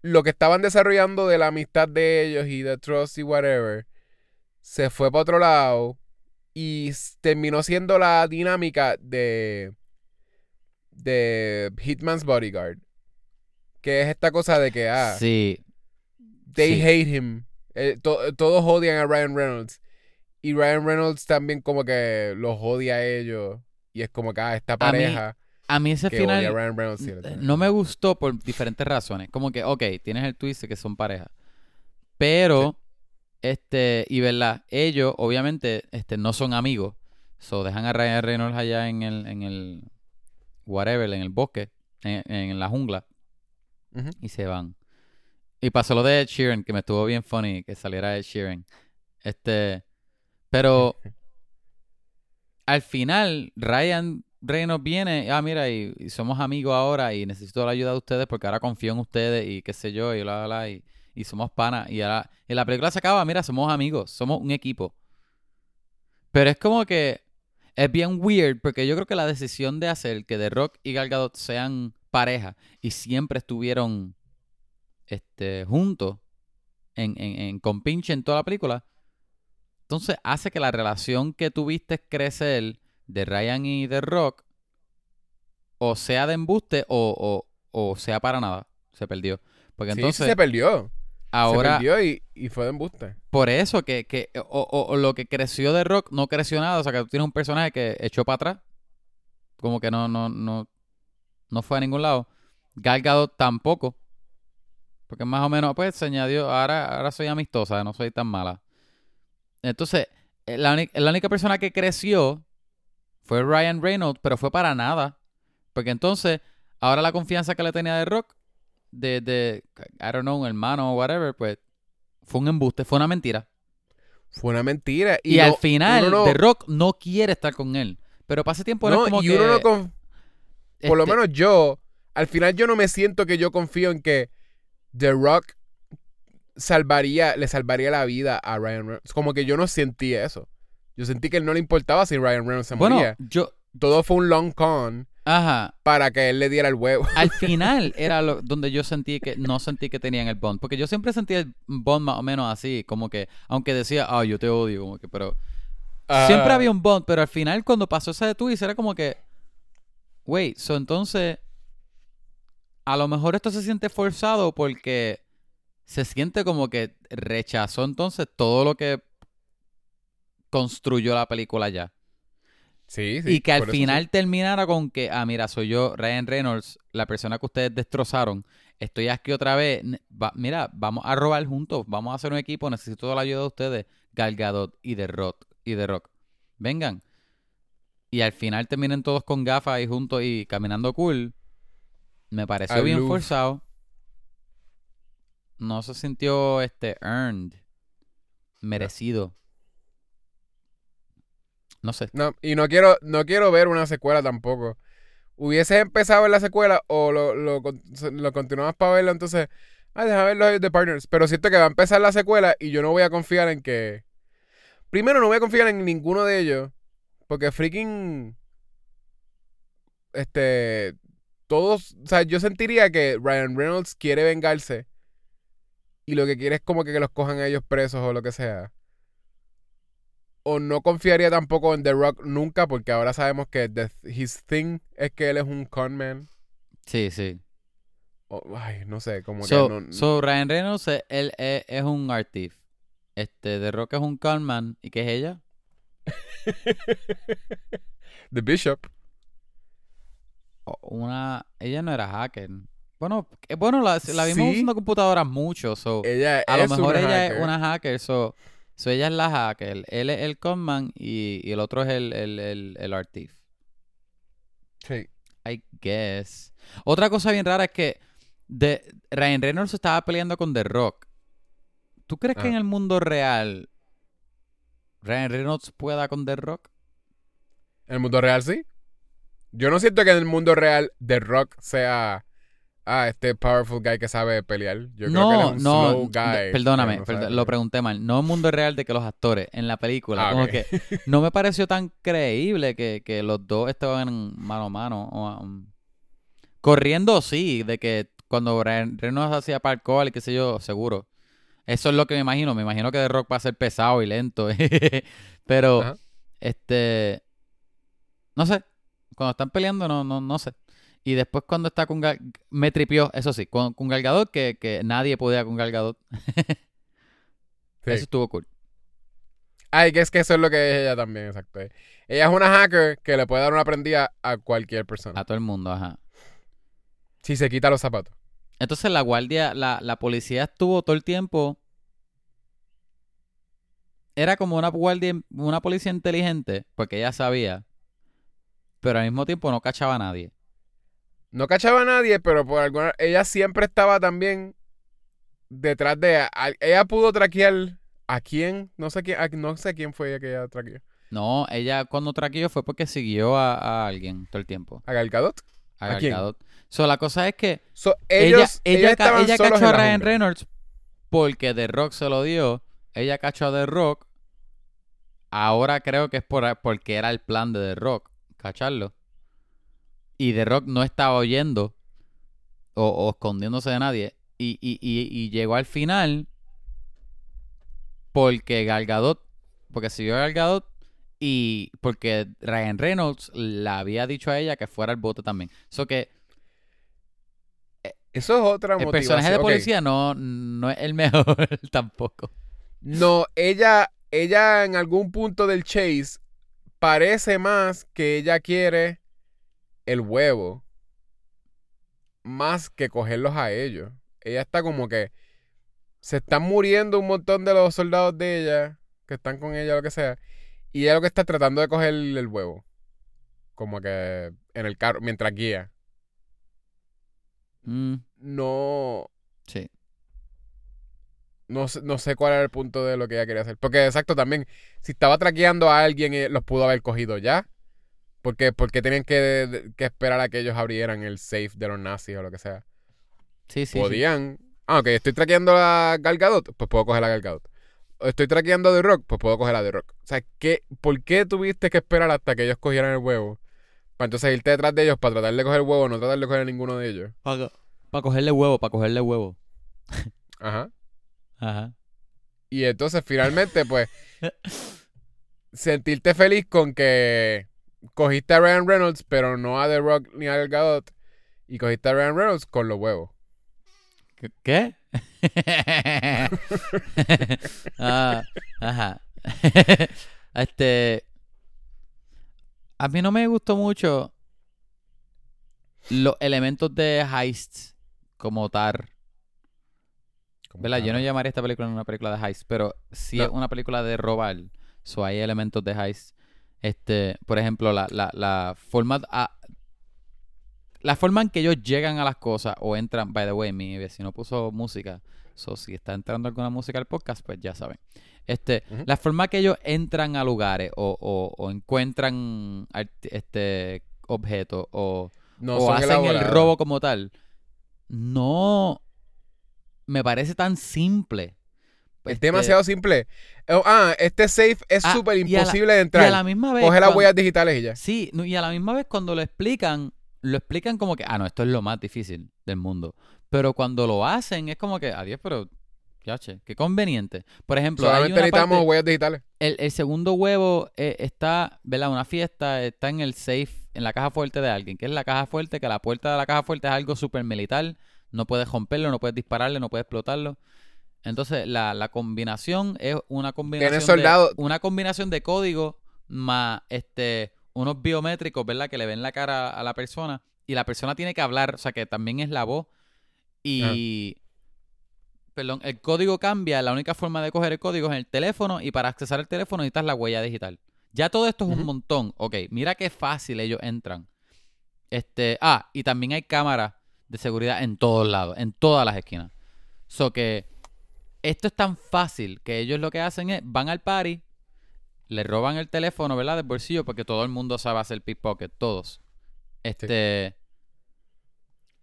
lo que estaban desarrollando de la amistad de ellos y de trust y whatever se fue para otro lado y terminó siendo la dinámica de. de Hitman's Bodyguard. Que es esta cosa de que, ah. Sí. They hate him. Eh, todos odian a Ryan Reynolds. Y Ryan Reynolds también como que los odia a ellos. Y es como que, ah, esta pareja. A mí ese final odia a Ryan Reynolds. sí, no me gustó por diferentes razones. Como que, ok, tienes el twist de que son pareja. Pero, este, y verdad, ellos obviamente este, no son amigos. So dejan a Ryan Reynolds allá en el, en el whatever, en el bosque, en, en la jungla, y se van. Y pasó lo de Ed Sheeran, que me estuvo bien funny que saliera Ed Sheeran. Este, pero al final, Ryan Reynolds viene, ah, mira, y, y somos amigos ahora y necesito la ayuda de ustedes porque ahora confío en ustedes y qué sé yo, y bla, bla, bla, y, y somos panas. Y ahora, y la película se acaba, mira, somos amigos, somos un equipo. Pero es como que es bien weird porque yo creo que la decisión de hacer que The Rock y Gal Gadot sean pareja y siempre estuvieron este, juntos en, en, en compinche en toda la película, entonces hace que la relación que tuviste crecer de Ryan y The Rock o sea de embuste o, o, o sea para nada. Se perdió. Porque Sí, sí, entonces se perdió. Ahora... Se perdió y, y fue de embuste. Por eso que, que o, o- o lo que creció de Rock no creció nada. O sea, que tú tienes un personaje que echó para atrás. Como que no, no, no, no fue a ningún lado. Gal Gadot tampoco. Porque más o menos, pues, se añadió, ahora, ahora soy amistosa, no soy tan mala. Entonces, eh, la, la única persona que creció fue Ryan Reynolds, pero fue para nada. Porque entonces, ahora la confianza que le tenía de Rock, de, de I don't know, un hermano o whatever, pues, fue un embuste, fue una mentira. Fue una mentira. Y, Y, al final, no- The Rock no quiere estar con él. Pero pasa tiempo no, como y que... uno no Por lo este, menos yo, al final yo no me siento que yo confío en que The Rock salvaría, le salvaría la vida a Ryan Reynolds. Como que yo no sentí eso. Yo sentí que él no le importaba si Ryan Reynolds se Bueno, moría. yo... Todo fue un long con Ajá. para que él le diera el huevo. Al [LAUGHS] final era lo, donde yo sentí que no sentí que tenían el bond. Porque yo siempre sentí el bond más o menos así. Como que, aunque decía, ah, yo te odio. Como que, pero... Siempre Ah, había un bond. Pero al final, cuando pasó ese de twist, era como que... Wait, so entonces... A lo mejor esto se siente forzado porque se siente como que rechazó entonces todo lo que construyó la película ya. Sí, sí. y que al final terminara con que, ah, mira, soy yo, Ryan Reynolds, la persona que ustedes destrozaron. Estoy aquí otra vez. Va- mira, vamos a robar juntos. Vamos a hacer un equipo. Necesito toda la ayuda de ustedes. Gal Gadot y The Rock. Y The Rock. Vengan. Y al final terminen todos con gafas y juntos y caminando cool. Me pareció bien forzado. No se sintió este earned. Merecido. No sé. No, y no quiero, no quiero ver una secuela tampoco. Hubieses empezado en la secuela o lo, lo, lo continuabas para verlo, entonces, ah, deja ver los de Partners. Pero siento que va a empezar la secuela y yo no voy a confiar en que. Primero, no voy a confiar en ninguno de ellos. Porque freaking. Este. Todos. O sea, yo sentiría que Ryan Reynolds quiere vengarse. Y lo que quiere es como que los cojan a ellos presos o lo que sea o no confiaría tampoco en The Rock nunca porque ahora sabemos que the- his thing es que él es un conman. Sí, sí. Ay, no sé, como So, que no, so Ryan Reynolds, eh, él, es, es un art thief. Este, The Rock es un conman. ¿Y qué es ella? [LAUGHS] The Bishop. Una... Ella no era hacker. Bueno, eh, bueno la, la vimos Sí. usando computadoras mucho, so... Ella A lo mejor ella hacker. es una hacker, so, so ella es la hacker. Él es el conman y, y el otro es el, el, el, el art thief. Sí. I guess. Otra cosa bien rara es que de, Ryan Reynolds estaba peleando con The Rock. ¿Tú crees que Ah. en el mundo real Ryan Reynolds pueda con The Rock? En el mundo real sí. Yo no siento que en el mundo real The Rock sea ah, este powerful guy que sabe pelear. Yo creo que él es no, un no, slow guy. perdóname, no lo pregunté mal. No en mundo real de que los actores en la película, Ah, como que no me pareció tan creíble que, que los dos estaban mano a mano. o, um, corriendo sí, de que cuando Ryan Reynolds hacía parkour y qué sé yo, seguro. Eso es lo que me imagino. Me imagino que The Rock va a ser pesado y lento. [LAUGHS] Pero, Ajá. este, no sé. Cuando están peleando, no, no, no sé. Y después cuando está con Gal... Me tripió, eso sí, con, con Gal Gadot, que, que nadie podía con Gal Gadot. [LAUGHS] Sí. Eso estuvo cool. Ay, que es que eso es lo que es ella también, exacto. Ella es una hacker que le puede dar una prendida a cualquier persona. A todo el mundo, ajá. Si se quita los zapatos. Entonces la guardia, la, la policía estuvo todo el tiempo. Era como una guardia, una policía inteligente, porque ella sabía. Pero al mismo tiempo no cachaba a nadie. No cachaba a nadie, pero por alguna ella siempre estaba también detrás de a- ella pudo traquear a quién, no sé quién, a- no sé quién fue ella que ella traqueó. No, ella cuando traqueó fue porque siguió a, a alguien todo el tiempo. A Gal Gadot. A ¿A Gal quién? Gadot. So, la cosa es que So, ella, ellos, ella, ella cachó a Ryan. Reynolds porque The Rock se lo dio. Ella cachó a The Rock. Ahora creo que es por, porque era el plan de The Rock, cacharlo. Y The Rock no estaba oyendo o, o escondiéndose de nadie. Y, y, y, y llegó al final porque Gal Gadot, porque siguió a Gal Gadot y porque Ryan Reynolds le había dicho a ella que fuera al bote también. So que Eso es otra el motivación. personaje de policía no, no es el [LAUGHS] mejor tampoco. No, ella, ella en algún punto del chase parece más que ella quiere el huevo más que cogerlos a ellos. Ella está como que se están muriendo un montón de los soldados de ella que están con ella, lo que sea, y ella lo que está tratando de coger el, huevo. Como que en el carro, mientras guía. Mm, No, sí. No sé, no sé cuál era el punto de lo que ella quería hacer. Porque, exacto, también, si estaba traqueando a alguien, eh, los pudo haber cogido ya. Porque, porque tenían que, que esperar a que ellos abrieran el safe de los nazis o lo que sea. Sí, sí. sí. Podían. Ah, ok, estoy traqueando a Gal Gadot, pues puedo coger a Gal Gadot. Estoy traqueando a The Rock, pues puedo coger a The Rock. O sea, ¿qué, ¿por qué tuviste que esperar hasta que ellos cogieran el huevo? Para entonces irte detrás de ellos para tratar de coger el huevo, no tratar de coger a ninguno de ellos. Para, cogerle huevo, para cogerle huevo. Ajá. Ajá. Y entonces finalmente, pues, [LAUGHS] sentirte feliz con que cogiste a Ryan Reynolds, pero no a The Rock ni a Gal Gadot. Y cogiste a Ryan Reynolds con los huevos. ¿Qué? [LAUGHS] Ah, ajá. [LAUGHS] este. A mí no me gustó mucho los elementos de heist como tal. Como ¿Verdad? Yo no llamaría esta película una película de heist, pero sí No. es una película de robar. So hay elementos de heist. Este, por ejemplo, la, la, la forma a- la forma en que ellos llegan a las cosas o entran, by the way, mi vecino puso música. So, si está entrando alguna música al podcast, pues ya saben. Este, la forma que ellos entran a lugares o, o, o encuentran este objetos o, No o hacen el robo como tal, no me parece tan simple. Es Este, demasiado simple. Oh, ah, este safe es Ah, súper y imposible de Y entrar. a la misma vez. Coge las huellas digitales y ya. Sí, y a la misma vez cuando lo explican, lo explican como que, ah, no, esto es lo más difícil del mundo. Pero cuando lo hacen, es como que, adiós, pero, ya, che, qué conveniente. Por ejemplo, hay Solamente una necesitamos parte- huellas digitales. el, el segundo huevo eh, está, ¿verdad? Una fiesta, está en el safe, en la caja fuerte de alguien, que es la caja fuerte, que la puerta de la caja fuerte es algo súper militar, no puedes romperlo, no puedes dispararle, no puedes explotarlo. Entonces, la, la combinación es una combinación de, soldados. una combinación de código más este unos biométricos, ¿verdad? Que le ven la cara a la persona y la persona tiene que hablar, o sea, que también es la voz y perdón, el código cambia, la única forma de coger el código es en el teléfono y para accesar el teléfono necesitas la huella digital. Ya todo esto es un montón. Ok, mira qué fácil ellos entran. Este, ah, y también hay cámaras de seguridad en todos lados, en todas las esquinas. So que esto es tan fácil que ellos lo que hacen es van al party, le roban el teléfono, ¿verdad? Del bolsillo, porque todo el mundo sabe hacer pickpocket, todos. Este.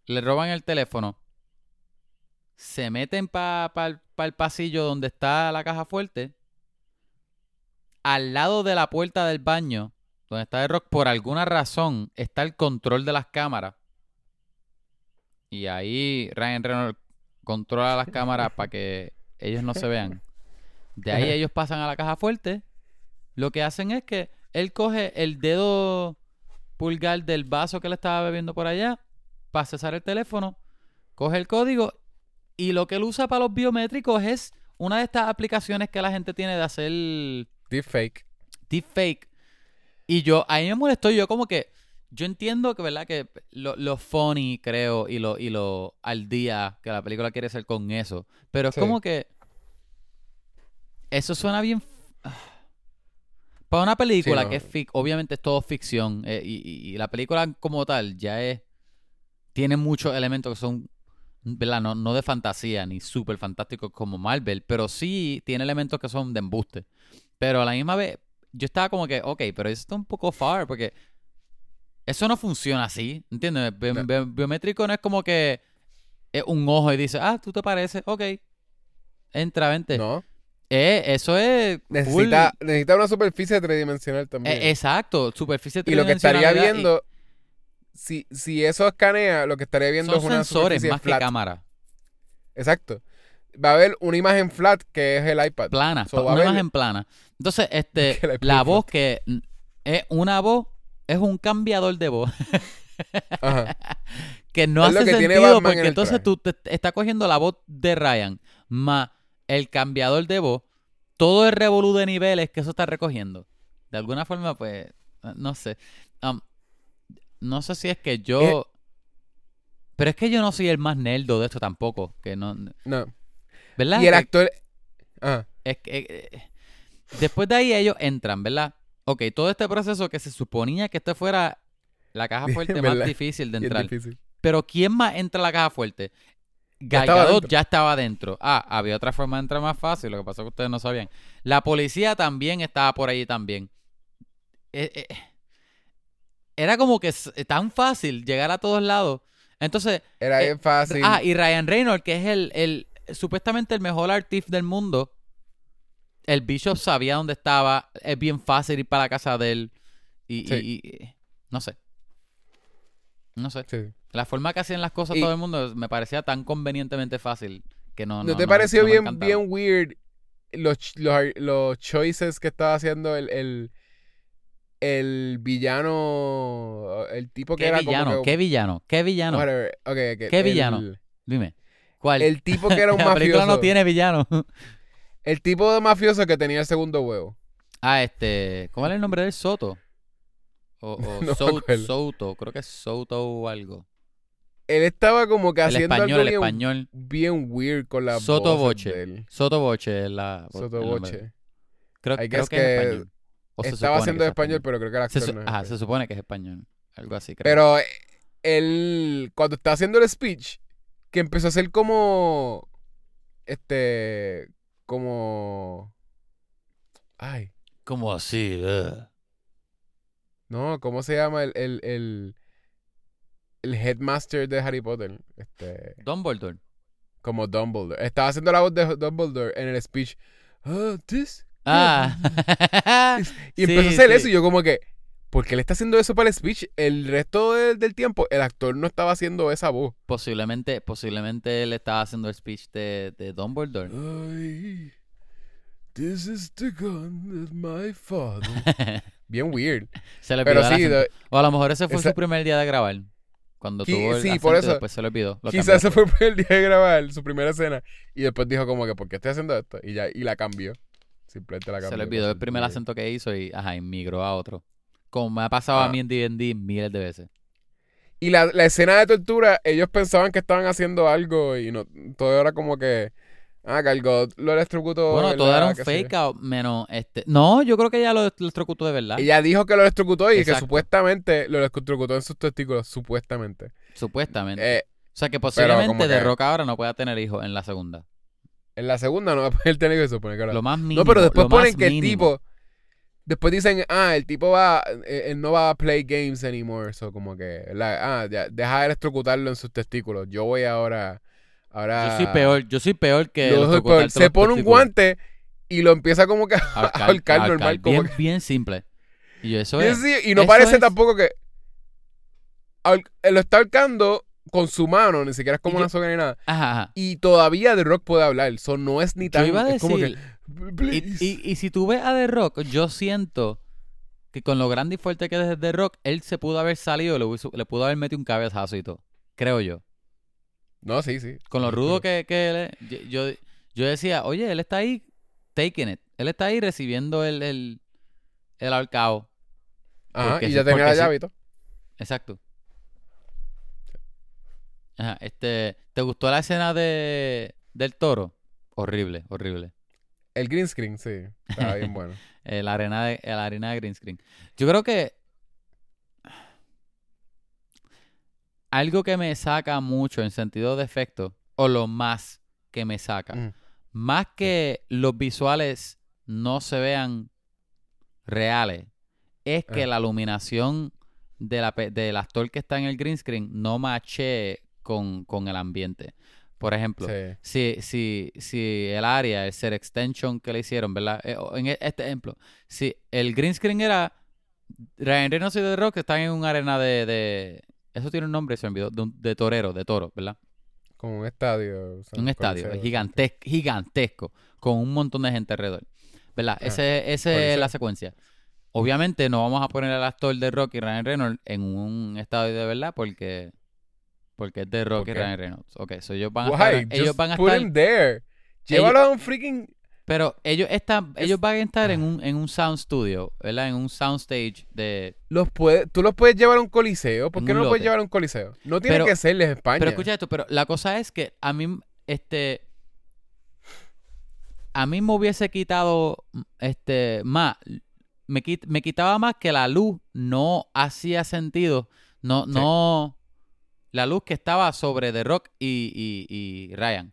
Le roban el teléfono. Se meten para el pasillo donde está la caja fuerte. Al lado de la puerta del baño, donde está el rock, por alguna razón, está el control de las cámaras. Y ahí Ryan Reynolds controla las cámaras [LAUGHS] para que ellos no se [LAUGHS] vean. De ahí ellos pasan a la caja fuerte. Lo que hacen es que él coge el dedo pulgar del vaso que le estaba bebiendo por allá para accesar el teléfono, coge el código y lo que él usa para los biométricos es una de estas aplicaciones que la gente tiene de hacer Deepfake. deepfake. Y yo, a mí me molestó, yo como que, yo entiendo que, ¿verdad? Que lo, lo funny, creo, y lo, y lo al día que la película quiere ser con eso. Pero es Sí. como que, eso suena bien... [SIGHS] Para una película no. que es fic, obviamente es todo ficción, eh, y, y- y la película como tal ya es, tiene muchos elementos que son, ¿verdad? No, no de fantasía, ni súper fantásticos como Marvel, pero sí tiene elementos que son de embuste. Pero a la misma vez, yo estaba como que, ok, pero eso está un poco far, porque eso no funciona así, ¿entiendes? Bi- No. bi- biométrico no es como que es un ojo y dice, ah, tú te pareces, ok, entra, vente. No. Eh, eso es... Necesita, necesita una superficie tridimensional también. eh, exacto, superficie y lo que estaría y- viendo, si, si eso escanea, lo que estaría viendo son es una sensores más que cámara. Exacto. Va a haber una imagen flat que es el iPad. Plana, So, una haber- imagen plana. Entonces, este, [LAUGHS] la voz que es una voz, es un cambiador de voz. [LAUGHS] Ajá. [LAUGHS] que no Es hace que sentido en porque entonces traje. tú te estás cogiendo la voz de Ryan más el cambiador de voz, todo el revolú de niveles que eso está recogiendo. De alguna forma, pues, eh, no sé. Um, no sé si es que yo... Eh. Pero es que yo no soy el más nerdo de esto tampoco. Que no, No. ¿Verdad? Y el Que- actor. Ajá. es que, eh, después de ahí ellos entran, ¿verdad? Ok, todo este proceso que se suponía que este fuera la caja [LAUGHS] fuerte más difícil de entrar. difícil. Pero ¿quién más entra a la caja fuerte? Gal Gadot ya estaba dentro. Ah, había otra forma de entrar más fácil, lo que pasó es que ustedes no sabían. La policía también estaba por ahí también. Eh, eh, era como que tan fácil llegar a todos lados. Entonces, Era Eh, bien fácil. Ah, y Ryan Reynolds, que es el, el supuestamente el mejor artista del mundo. El Bishop sabía dónde estaba. Es bien fácil ir para la casa de él. Y, Sí. y- y- no sé. No sé. Sí. La forma que hacían las cosas Y- todo el mundo me parecía tan convenientemente fácil que no. ¿No, no te no- pareció no bien, bien weird los, los, los choices que estaba haciendo el, el, el villano, el tipo que ¿Qué era villano? como que... ¿Qué villano? ¿Qué villano? whatever, ok, ok, ¿Qué el- villano? Dime. ¿Cuál? El tipo que era un [LAUGHS] la película mafioso. no tiene villano. [LAUGHS] El tipo de mafioso que tenía el segundo huevo. ah, este. ¿Cómo era el nombre del Soto? O, o [LAUGHS] No. Souto. Creo que es Souto o algo. Él estaba como que El haciendo español, algo el español. bien weird con la Soto Boche. de él. Soto Boche es la. Soto. Boche. Creo, creo que, es que español. O Estaba haciendo es español, pero creo que el Se no es Ajá, español. se supone que es español. Algo así, creo. Pero eh, él, cuando estaba haciendo el speech, que empezó a hacer como, este, como, ay, ¿Cómo así? Ugh. no, ¿cómo se llama el, el, el, el headmaster de Harry Potter? Este, Dumbledore. como Dumbledore. Estaba haciendo la voz de Dumbledore en el speech. "Ah, this Ah. [LAUGHS] Y Sí, empezó a hacer sí. eso y yo como que, ¿por qué le está haciendo eso para el speech? El resto del, del tiempo el actor no estaba haciendo esa voz. Posiblemente, posiblemente él estaba haciendo el speech de, de Dumbledore. Ay, this is the gun that my father... [LAUGHS] Bien weird. se le Pero olvidó sí, de- O a lo mejor ese fue esa- su primer día de grabar. Cuando Qui- tuvo el sí, por y eso. después se le olvidó. Lo cambió quizás ese fue el día de grabar su primera escena y después dijo como que, ¿por qué estoy haciendo esto? Y ya, y la cambió. Simplemente la cambió. Se le olvidó el primer acento que hizo y, ajá, inmigró a otro. Como me ha pasado a Ah. mí en D&D miles de veces. Y la, la escena de tortura, ellos pensaban que estaban haciendo algo y no todo era como que, ah, cargó, lo electrocutó. Bueno, todo era un fake out, menos este. No, yo creo que ella lo electrocutó de verdad. Ella dijo que lo electrocutó y que supuestamente lo electrocutó en sus testículos, supuestamente. Supuestamente. Eh, o sea que posiblemente de que- Rock ahora no pueda tener hijos en la segunda. en la segunda no va a poder tener que supone que ahora- Lo más mínimo. No, pero después ponen que el tipo. Después dicen, ah, el tipo va. eh, Él no va a play games anymore. So, como que. la- ah, ya, deja de electrocutarlo en sus testículos. Yo voy ahora. Ahora. Yo soy peor, yo soy peor que Yo soy peor. Se pone un guante y lo empieza como que a [LAUGHS] Ahorcar, normal. Como bien, que- bien simple. Y eso es. sí, y no eso parece es- tampoco que. él lo está ahorcando con su mano, ni siquiera es como yo- una soga ni nada. Ajá, ajá. Y todavía The Rock puede hablar. Eso no es ni Yo tan. iba a es como que, decir, y, y- y si tú ves a The Rock, yo siento que con lo grande y fuerte que es The Rock, él se pudo haber salido y le, hubiese- le pudo haber metido un cabezazo y todo. Creo yo. No, sí, sí. Con lo Sí, rudo que, que él es, yo, yo, decía, oye, él está ahí taking it. Él está ahí recibiendo el, el, el ahorcado. Ajá, Porque y sí, ya tenía la sí. llave y todo. Exacto. Ajá, este, ¿te gustó la escena de del toro? Horrible, horrible. El green screen, sí. Estaba bien bueno. [LAUGHS] La arena de, la arena de green screen. Yo creo que algo que me saca mucho en sentido de efecto, o lo más que me saca, Ujú. más que los visuales no se vean reales, es que la iluminación de la, del actor que está en el green screen no mache con, con el ambiente. Por ejemplo, Sí. si, si, si el área, el set extension que le hicieron, ¿verdad? Eh, en e- este ejemplo, si el green screen era Ryan Reynolds y The Rock están en una arena de, de- eso tiene un nombre, se me olvidó, de, un- de torero, de toro, ¿verdad? Como un estadio. o sea, Un estadio coliseo, gigantesco, gigantesco, con un montón de gente alrededor. ¿Verdad? Ah, Ese, esa es coliseo. la secuencia. Obviamente no vamos a poner al actor de Rock y Ryan Reynolds en un estadio de verdad porque porque es de Rock ¿Por y qué? Ryan Reynolds. Ok, so ellos van a Why? estar, Just ellos van a put estar him there. Llévalo a un freaking... Pero ellos están, Es- ellos van a estar en Ah. un, en un sound studio, ¿verdad? En un sound stage de. Los puede, tú los puedes llevar a un coliseo. ¿Por qué no los puedes llevar a un coliseo? No tiene Pero- que serles España. Pero escucha esto, pero la cosa es que a mí, este. A mí me hubiese quitado, este, más. Me, quit- me quitaba más que la luz no hacía sentido. No, Sí. no. La luz que estaba sobre The Rock y, y, y Ryan.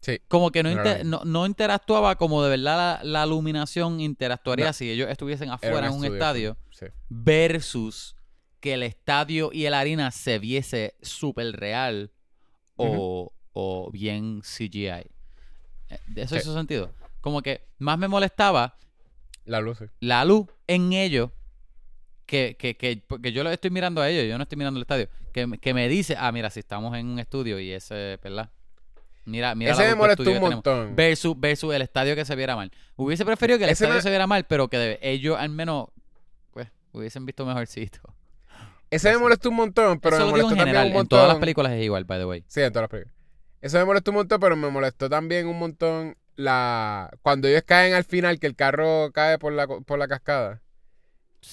Sí. Como que no, inter- no, no interactuaba como de verdad la, la iluminación interactuaría No. si ellos estuviesen Era afuera en un estudio, estadio Sí. versus que el estadio y el arena se viese súper real o, o bien CGI. Eh, ¿Eso Sí. hizo sentido? Como que más me molestaba La luz, sí. la luz en ellos que, que, que porque yo lo estoy mirando a ellos, yo no estoy mirando el estadio, que, me- que me dice, ah, mira, si estamos en un estudio y ese, ¿verdad? Mira, mira Ese me molestó un montón. Versus, versus el estadio que se viera mal. Hubiese preferido que el Ese estadio me- se viera mal, pero que de- ellos al menos, pues, hubiesen visto mejorcito. Ese me molestó un montón, pero Eso me molestó en también general, un montón. en todas las películas es igual, by the way. Sí, en todas las películas. Eso me molestó un montón, pero me molestó también un montón la cuando ellos caen al final, que el carro cae por la, por la cascada.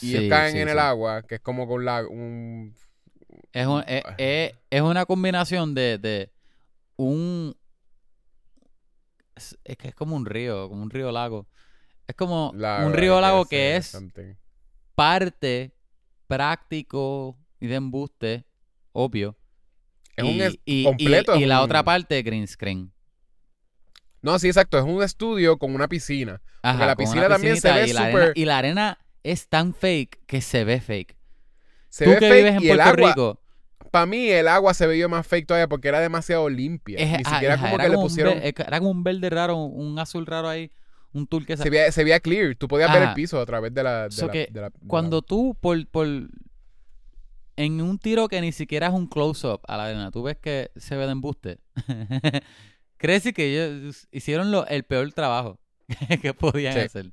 Y Sí, caen sí, en sí. el agua, que es como con la, un... Es, un- es, es- es una combinación de, de un... Es, que es como un río, como un río lago. Es como lago, un río lago que es something. parte práctico y de embuste, obvio. Es y, un y- completo, y la un- otra parte, green screen. No, sí, exacto. Es un estudio con una piscina. Ajá, la con una piscina también se ve la súper- Y la arena es tan fake que se ve fake. Se Tú ve que fake vives en y el Puerto agua, Rico, para mí el agua se veía más fake todavía porque era demasiado limpia. es- Ni ah, siquiera como era que le como pusieron... ve- era como un verde raro, un azul raro ahí, un tool que Se veía, se veía clear. Tú podías ver el piso a través de la... de So la- que de la- de la- Cuando tú, por, por. En un tiro que ni siquiera es un close-up a la arena, tú ves que se ve de embuste. [LAUGHS] ¿Crees que ellos hicieron lo- el peor trabajo [LAUGHS] que podían Sí. hacer?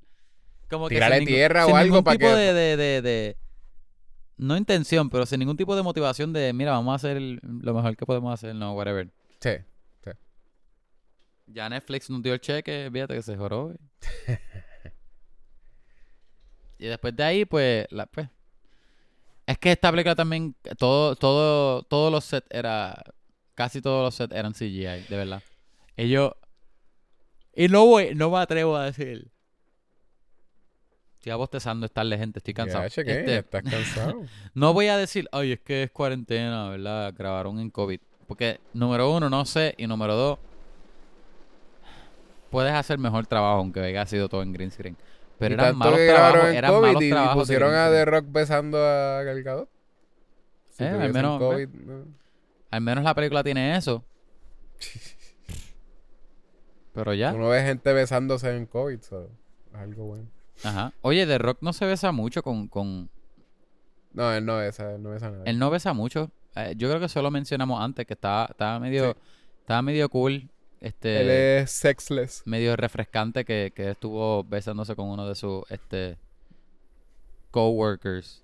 Como Tirarle ningún- tierra o sin algo ningún pa' tipo que- de, de, de, de- No intención, pero sin ningún tipo de motivación de, mira, vamos a hacer el- lo mejor que podemos hacer, no, whatever. Sí. Ya Netflix nos dio el cheque, fíjate que se joró. [LAUGHS] y después de ahí, pues, la, pues. Es que esta película también, todo, todo, todos los sets era, casi todos los sets eran CGI, de verdad. Ellos, y no voy, no me atrevo a decir. Estoy bostezando estarle gente, estoy cansado. Ya, Este, estás cansado. [LAUGHS] no voy a decir, ay, es que es cuarentena, ¿verdad? Grabaron en COVID. Porque, número uno, no sé. Y número dos, puedes hacer mejor trabajo, aunque haya sido todo en green screen. Pero eran malos trabajos. Eran COVID malos y- trabajos. pusieron a. The Rock besando a Gal Gadot. Si Eh, al tuviesen menos, COVID, no. Al menos la película tiene eso. [LAUGHS] Pero ya. Uno ve gente besándose en COVID, so, es algo bueno. Ajá. Oye, The Rock no se besa mucho con. con... No, él no besa, él no besa a nadie. Él no besa mucho. Eh, yo creo que eso lo mencionamos antes, que estaba, estaba medio. Estaba medio cool. Este. Él es sexless. medio refrescante que, que estuvo besándose con uno de sus este coworkers.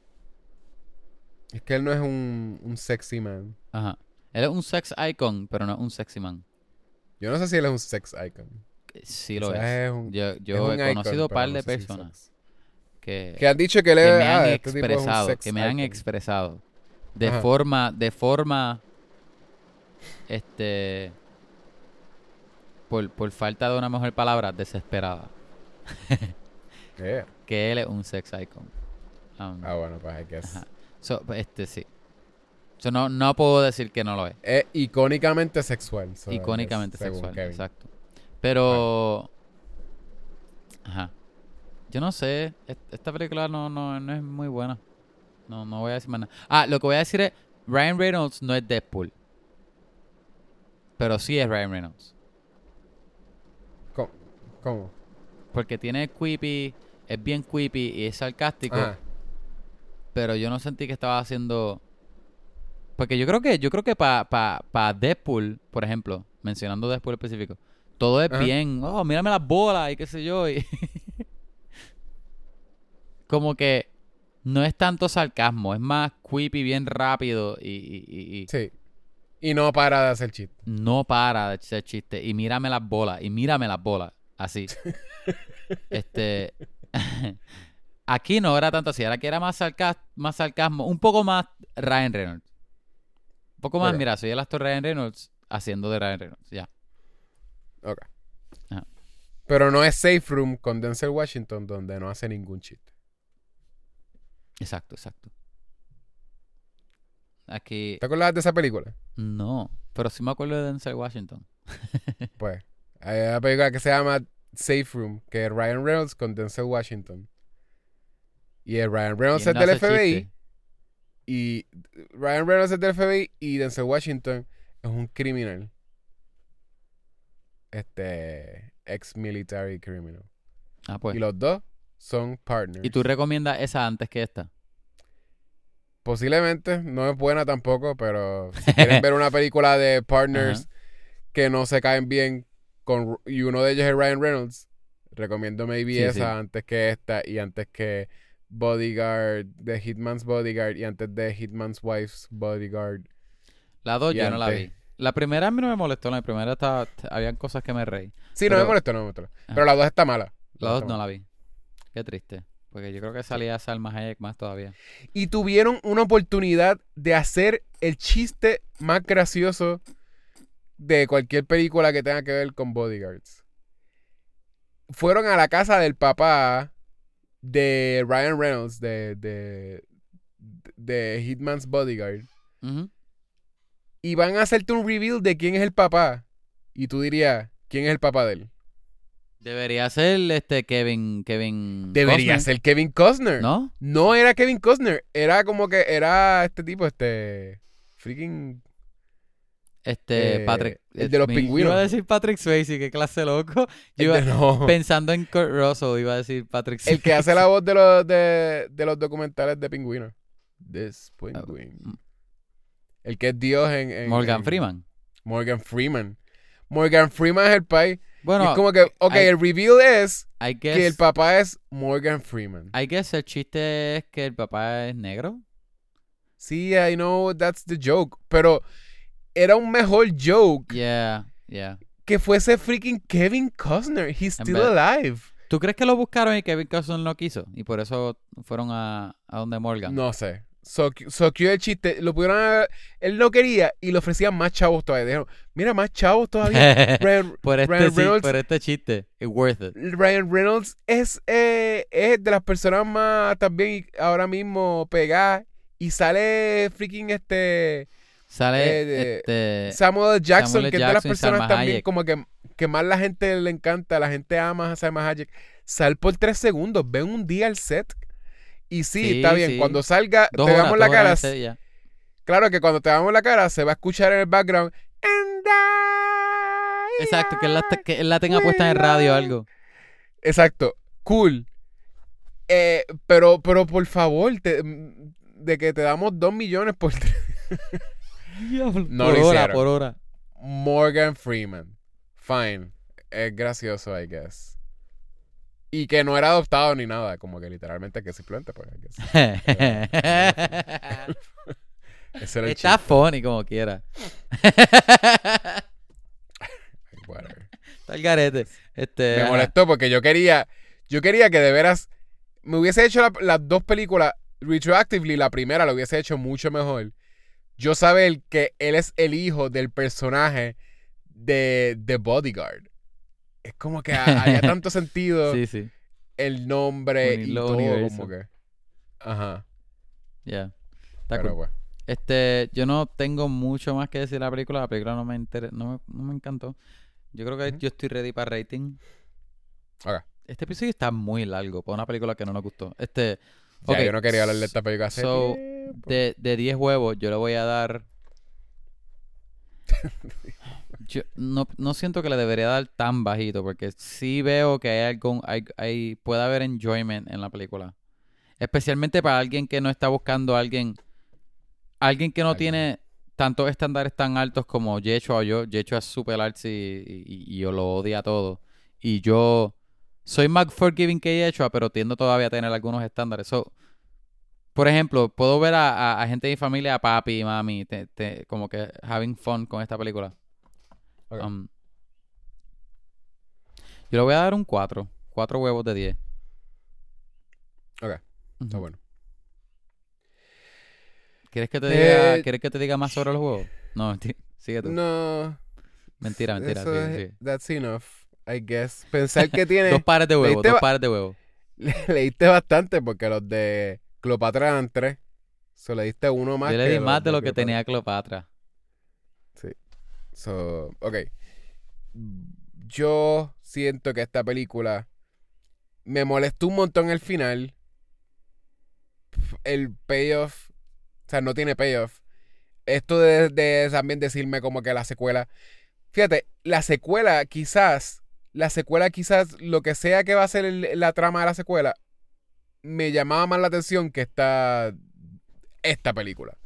Es que él no es un, un sexy man. Ajá. Él es un sex icon, pero no es un sexy man. Yo no sé si él es un sex icon. Sí O lo sea, es. es un- Yo, un he conocido pero par no de sé personas que, Que han dicho que, le, que me ah, han este tipo es un expresado, que me han expresado de Ajá. forma, de forma, este, por, por falta de una mejor palabra, desesperada, [LAUGHS] Yeah. que él es un sex icon. Um, Ah, bueno, pues I guess. Ajá. so, este sí. So, no, no puedo decir que no lo es. Es icónicamente sexual. so Icónicamente sexual, exacto. Pero, ajá. Yo no sé, est- esta película no, no, no es muy buena. No, no voy a decir más nada. Ah, lo que voy a decir es, Ryan Reynolds no es Deadpool. Pero sí es Ryan Reynolds. ¿Cómo? ¿Cómo? Porque tiene creepy, es bien creepy y es sarcástico. Ajá. Pero yo no sentí que estaba haciendo... Porque yo creo que, yo creo que para pa, pa Deadpool, por ejemplo, mencionando Deadpool específico, todo es Ajá. bien, oh, mírame las bolas y qué sé yo. y- [LAUGHS] Como que no es tanto sarcasmo, es más creepy, bien rápido y, y- y- y Sí. Y no para de hacer chiste. no para de hacer chiste. Y mírame las bolas, y mírame las bolas, así. [LAUGHS] este. [LAUGHS] Aquí no era tanto así, era que era más, sarcas- más sarcasmo, un poco más Ryan Reynolds. Un poco más, mira, soy el actor Ryan Reynolds haciendo de Ryan Reynolds, ya. Ok. Ajá. Pero no es Safe Room con Denzel Washington donde no hace ningún chiste. Exacto, exacto. Aquí, ¿Te acuerdas de esa película? no, pero sí me acuerdo de Denzel Washington. [LAUGHS] Pues, hay una película que se llama Safe Room, que es Ryan Reynolds con Denzel Washington. Y el Ryan Reynolds es no del FBI. chiste. Y Ryan Reynolds es del FBI y Denzel Washington es un criminal. Este, ex military criminal. Ah, pues. Y los dos son partners. ¿Y tú recomiendas esa antes que esta? Posiblemente, no es buena tampoco, pero si [LAUGHS] quieren ver una película de partners que no se caen bien con, y uno de ellos es Ryan Reynolds, recomiendo maybe Sí, esa sí. antes que esta y antes que Bodyguard, de Hitman's Bodyguard y antes de Hitman's Wife's Bodyguard. La dos yo no la antes. vi. La primera a mí no me molestó, la primera estaba, habían cosas que me reí. Sí, no me molestó, no me molestó. Ajá. Pero la dos está mala. La dos no mala. la vi. Qué triste. Porque yo creo que salía Salma Hayek más todavía. Y tuvieron una oportunidad de hacer el chiste más gracioso de cualquier película que tenga que ver con bodyguards. Fueron a la casa del papá de Ryan Reynolds, de, de, de Hitman's Bodyguard, Ujú. Y van a hacerte un reveal de quién es el papá. Y tú dirías, ¿quién es el papá de él? Debería ser este Kevin. Kevin Debería Costner, ser Kevin Costner. ¿No? No era Kevin Costner, era como que era este tipo, este freaking Este, Eh, Patrick. el de los me- pingüinos. Iba a decir Patrick Swayze, qué clase loco. Yo iba, no. pensando en Kurt Russell, iba a decir Patrick Swayze. El que hace la voz de los, de, de los documentales de pingüinos. This penguin. mm. El que es Dios en, en- Morgan en- Freeman. Morgan Freeman. Morgan Freeman es el. Y Bueno, es como que, ok, el reveal es I que el guess, papá es Morgan Freeman. I guess el chiste es que el papá es negro. Sí, I know that's the joke. Pero era un mejor joke Yeah, yeah. que fuese freaking Kevin Costner. He's still alive. ¿Tú crees que lo buscaron y Kevin Costner no quiso? Y por eso fueron a, a donde Morgan. No sé. So, so el chiste. Lo pudieron haber- Él no quería y le ofrecían más chavos todavía. Dijeron, mira, más chavos todavía. [LAUGHS] Ryan, por, este, Ryan sí, Reynolds- por este chiste. It's worth it. Ryan Reynolds es, eh, es de las personas más también ahora mismo pegadas. Y sale freaking este Sale Eh, de- este, Samuel. Jackson, Samuel que es de las personas también Hayek. como que, que más la gente le encanta, la gente ama a Salma Hayek. Sal por tres segundos, ven un día al set. Y sí, Sí, está bien. sí. Cuando salga, dos te horas, damos la cara. Claro que cuando te damos la cara se va a escuchar en el background. "And I Exacto, que él, la, que él la tenga puesta en radio o algo. Exacto, cool. Eh, pero, pero por favor, te- de que te damos dos millones por [LAUGHS] No por lo hora, hicieron. por hora. Morgan Freeman. Fine. Es gracioso, I guess. Y que no era adoptado ni nada, como que literalmente que simplemente, pues. [LAUGHS] Ese era el Está funny como quiera. whatever. Está Al garete. Este, Me molestó porque yo quería, yo quería que de veras me hubiese hecho la- las dos películas retroactively. La primera lo hubiese hecho mucho mejor. Yo saber que él es el hijo del personaje de The Bodyguard. Es como que ha- haría [LAUGHS] tanto sentido Sí, sí. el nombre y todo universo. como que. Ajá. Ya. Está Pero cool. bueno. Este, yo no tengo mucho más que decir de la película. La película no me inter- no me, no me encantó. Yo creo que yo estoy ready para rating. Ok. Este episodio está muy largo para una película que no nos gustó. Este, Ya, ok, yo no quería hablar de esta película hace so, de 10 huevos, yo le voy a dar. [LAUGHS] Yo no, no siento que le debería dar tan bajito, porque sí veo que hay algún. Hay, hay- puede haber enjoyment en la película. Especialmente para alguien que no está buscando a alguien. Alguien que no Alguien. tiene tantos estándares tan altos como Yechua o yo. Yechua es super artsy y, y- y yo lo odia todo. Y yo soy más forgiving que Yechua, pero tiendo todavía a tener algunos estándares. So, por ejemplo, puedo ver a, a- a gente de mi familia, a papi y mami, te- te- como que having fun con esta película. Um, yo le voy a dar un 4. 4 huevos de 10. Ok, Está bueno. ¿Quieres que te diga, Eh, ¿quieres que te diga más sobre los huevos? No, [LAUGHS] mentira. Sigue tú. No. Mentira, mentira. Eso es-. That's enough, I guess. Pensar que tiene. [LAUGHS] Dos pares de huevos, dos pares de huevos. le- [LAUGHS] leíste bastante porque los de Cleopatra eran tres. So le diste uno más. Yo le di más de lo que tenía Cleopatra. So, ok. Yo siento que esta película me molestó un montón el final. El payoff. O sea, no tiene payoff. Esto de, también decirme como que la secuela. Fíjate, la secuela quizás. La secuela quizás, lo que sea que va a ser el- la trama de la secuela, me llamaba más la atención que esta, esta película.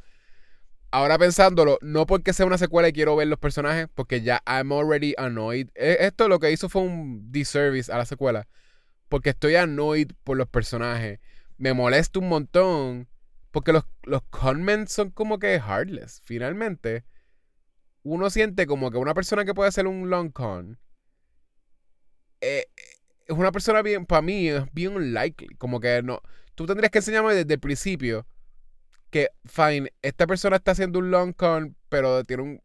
Ahora pensándolo, no porque sea una secuela y quiero ver los personajes, porque ya I'm already annoyed. E- Esto lo que hizo fue un disservice a la secuela. Porque estoy annoyed por los personajes. Me molesta un montón. Porque los, los conmen son como que heartless. Finalmente, uno siente como que una persona que puede hacer un long con eh, es una persona bien, para mí, es bien unlikely. Como que no. Tú tendrías que enseñarme desde el principio que, fine, esta persona está haciendo un long con, pero tiene un,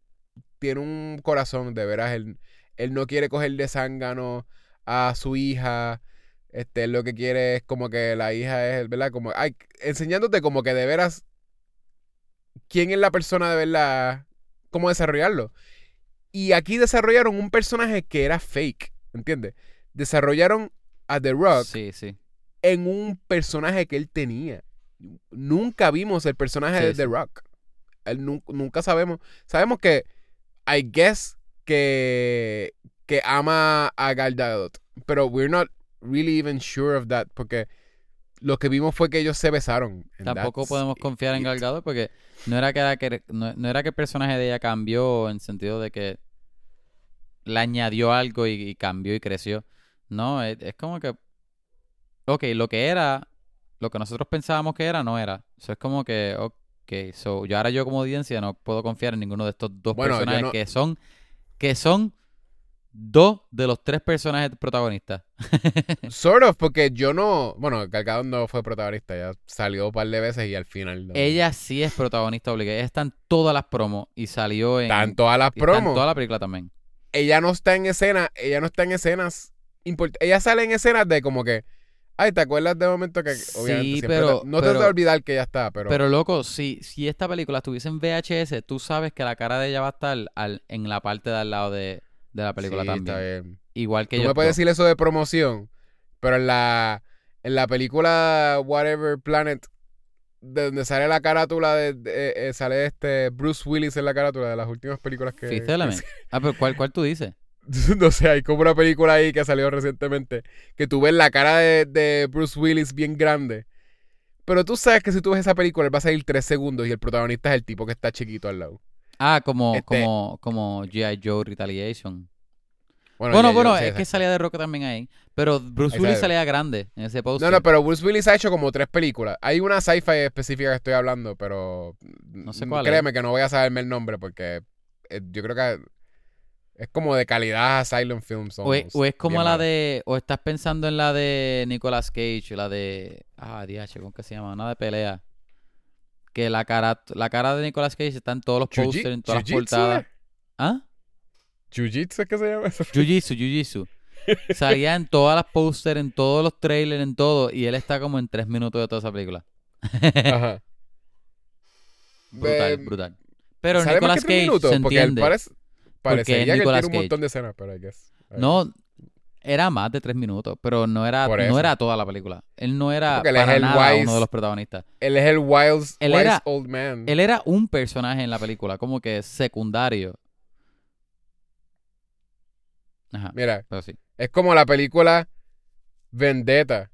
tiene un corazón, de veras. Él, él no quiere coger de zángano a su hija. Este, él lo que quiere es como que la hija es, ¿verdad? Como, ay, enseñándote como que de veras quién es la persona de verdad, cómo desarrollarlo. Y aquí desarrollaron un personaje que era fake, ¿entiendes? Desarrollaron a The Rock Sí, sí. en un personaje que él tenía. Nunca vimos el personaje Sí, de. The Rock. Él nu- nunca sabemos. Sabemos que, I guess, que, que ama a Gal Gadot. Pero we're not really even sure of that. Porque lo que vimos fue que ellos se besaron. Tampoco podemos confiar en. Gal Gadot porque no era que, era que no, no era que el personaje de ella cambió en sentido de que le añadió algo y, y cambió y creció. No, es, es como que ok, lo que era, lo que nosotros pensábamos que era, no era. Eso es como que, ok, so, yo ahora yo como audiencia no puedo confiar en ninguno de estos dos Bueno, personajes no- que son, que son dos de los tres personajes protagonistas. [LAUGHS] Sort of, porque yo no. Bueno, Gal Gadot no fue protagonista. Ya salió un par de veces y al final. no. Ella sí es protagonista obligada. Ella está en todas las promos y salió en... Está en todas las está en promos. toda la película también. ella no está en escena, ella no está en escenas ella sale en escenas de como que ay, ¿te acuerdas de momento que Sí, obviamente siempre pero- te- no te vas a olvidar que ella está, pero, Pero loco, si, si esta película estuviese en VHS, tú sabes que la cara de ella va a estar al- en la parte de al lado de, de la película Sí, también. está bien. Igual que Tú yo. me puedes decir eso de promoción, pero en la en la película Whatever Planet de donde sale la carátula de, de- eh, sale este Bruce Willis en la carátula de las últimas películas que Fifth Element. Ah, pero ¿cuál, cuál tú dices? [LAUGHS] no sé, hay como una película ahí que salió recientemente que tú ves la cara de, de Bruce Willis bien grande. Pero tú sabes que si tú ves esa película, él va a salir tres segundos y el protagonista es el tipo que está chiquito al lado. Ah, como, Este- como, como G.I. Joe Retaliation. Bueno, Bueno, es que salía de Rock también ahí. Pero Bruce Ahí Willis sale. salía grande en ese poster. No, no, pero Bruce Willis ha hecho como tres películas. Hay una sci-fi específica que estoy hablando, pero No sé cuál es. créeme que no voy a saberme el nombre porque eh, yo creo que Es como de calidad Asylum Films. O es, almost. o es como la de. O estás pensando en la de Nicolas Cage, la de. Ah, DH, ¿cómo que se llama? Una de pelea. Que la cara, la cara de Nicolas Cage está en todos los posters, en todas las portadas. ¿eh? ¿Ah? Jiu-Jitsu es que se llama eso. Jiu-Jitsu, Jiu-Jitsu. [LAUGHS] Salía en todas las posters, en todos los trailers, en todo. Y él está como en tres minutos de toda esa película. Ajá. Brutal, brutal. Pero ¿Sale más Nicolas Cage se Porque él entiende. parece, parecería que tiene un montón de escenas, pero I guess. I No, era más de tres minutos, pero no era, no era toda la película. Él no era él es nada wise- uno de los protagonistas. Él es el wise, Él wise era- old man. Él era un personaje en la película, como que secundario. Ajá, Mira, pero sí. es como la película Vendetta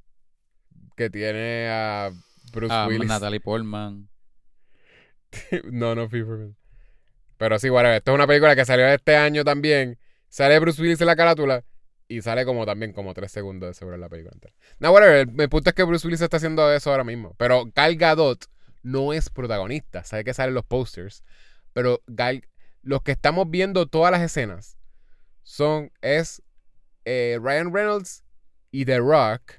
que tiene a Bruce Ah, Willis. Natalie Portman. [LAUGHS] no, no, Peppermint. Pero sí, whatever. Esto es una película que salió este año también. Sale Bruce Willis en la carátula y sale como también como tres segundos de seguro en la película entera. No, whatever. El, el punto es que Bruce Willis está haciendo eso ahora mismo. Pero Gal Gadot no es protagonista. Sabe que salen los posters. Pero Gal, los que estamos viendo todas las escenas son, es eh, Ryan Reynolds y The Rock.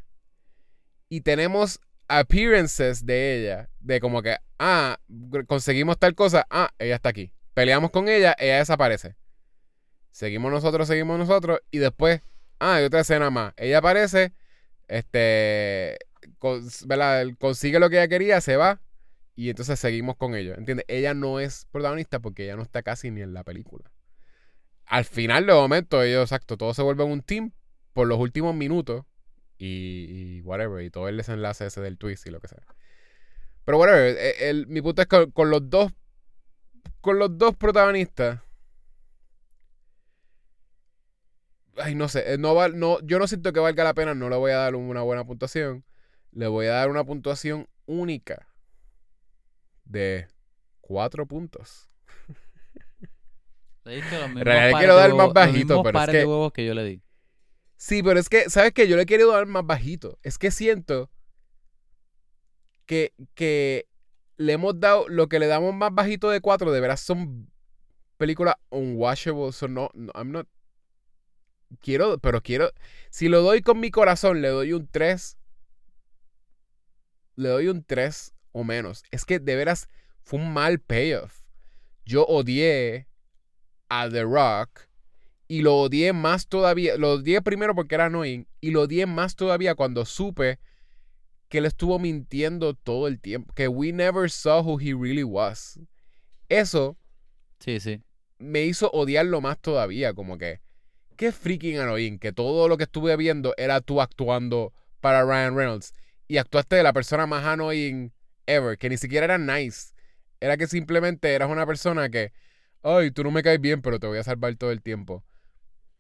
Y tenemos appearances de ella. De como que, ah, conseguimos tal cosa. Ah, ella está aquí. Peleamos con ella, ella desaparece. Seguimos nosotros, seguimos nosotros. Y después, ah, hay otra escena más. Ella aparece, este, ¿verdad? consigue lo que ella quería, se va. Y entonces seguimos con ellos. ¿Entiendes? Ella no es protagonista porque ella no está casi ni en la película. Al final de momento, ellos, exacto, todos se vuelven un team por los últimos minutos. Y, whatever. Y todo el desenlace ese del twist y lo que sea. Pero whatever. el- el- mi punto es que con los dos. Con los dos protagonistas. Ay, no sé. eh, No val- no, yo no siento que valga la pena. No le voy a dar una buena puntuación. Le voy a dar una puntuación única. De cuatro puntos. [LAUGHS] Le diste los mismos quiero dar huevos- más bajito, pero es que- de huevos que yo le di. Sí, pero es que, ¿sabes qué? Yo le he querido dar más bajito. Es que siento que, que le hemos dado, lo que le damos más bajito de 4, de veras son películas unwatchable. So no, no, I'm not. Quiero, pero quiero. Si lo doy con mi corazón, le doy un 3. Le doy un 3 o menos. Es que de veras fue un mal payoff. Yo odié a The Rock. Y lo odié más todavía. Lo odié primero porque era annoying. Y lo odié más todavía cuando supe que él estuvo mintiendo todo el tiempo. Que we never saw who he really was. Eso Sí, sí. me hizo odiarlo más todavía. Como que, qué freaking annoying. Que todo lo que estuve viendo era tú actuando para Ryan Reynolds. Y actuaste de la persona más annoying ever. Que ni siquiera era nice. Era que simplemente eras una persona que, ay, tú no me caes bien, pero te voy a salvar todo el tiempo.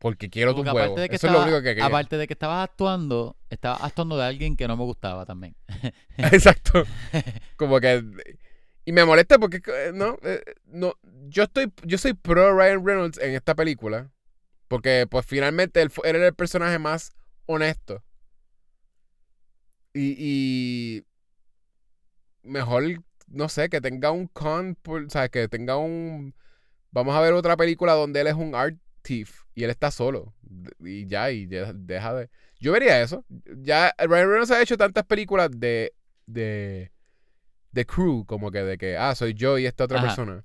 Porque quiero aparte de que Eso es lo único que quería. Aparte de que estabas actuando, estabas actuando de alguien que no me gustaba también. [LAUGHS] [LAUGHS] Exacto. [LAUGHS] Como que. Y me molesta porque no, eh, no, yo estoy, yo soy pro Ryan Reynolds en esta película. Porque pues finalmente él, él era el personaje más honesto. Y, y mejor, no sé, que tenga un con, por- o sea, que tenga un... Vamos a ver otra película donde él es un art thief y él está solo. Y ya, y ya deja de... Yo vería eso. Ya Ryan Reynolds ha hecho tantas películas de... de de crew, como que de que, ah, soy yo y esta otra Ajá. persona.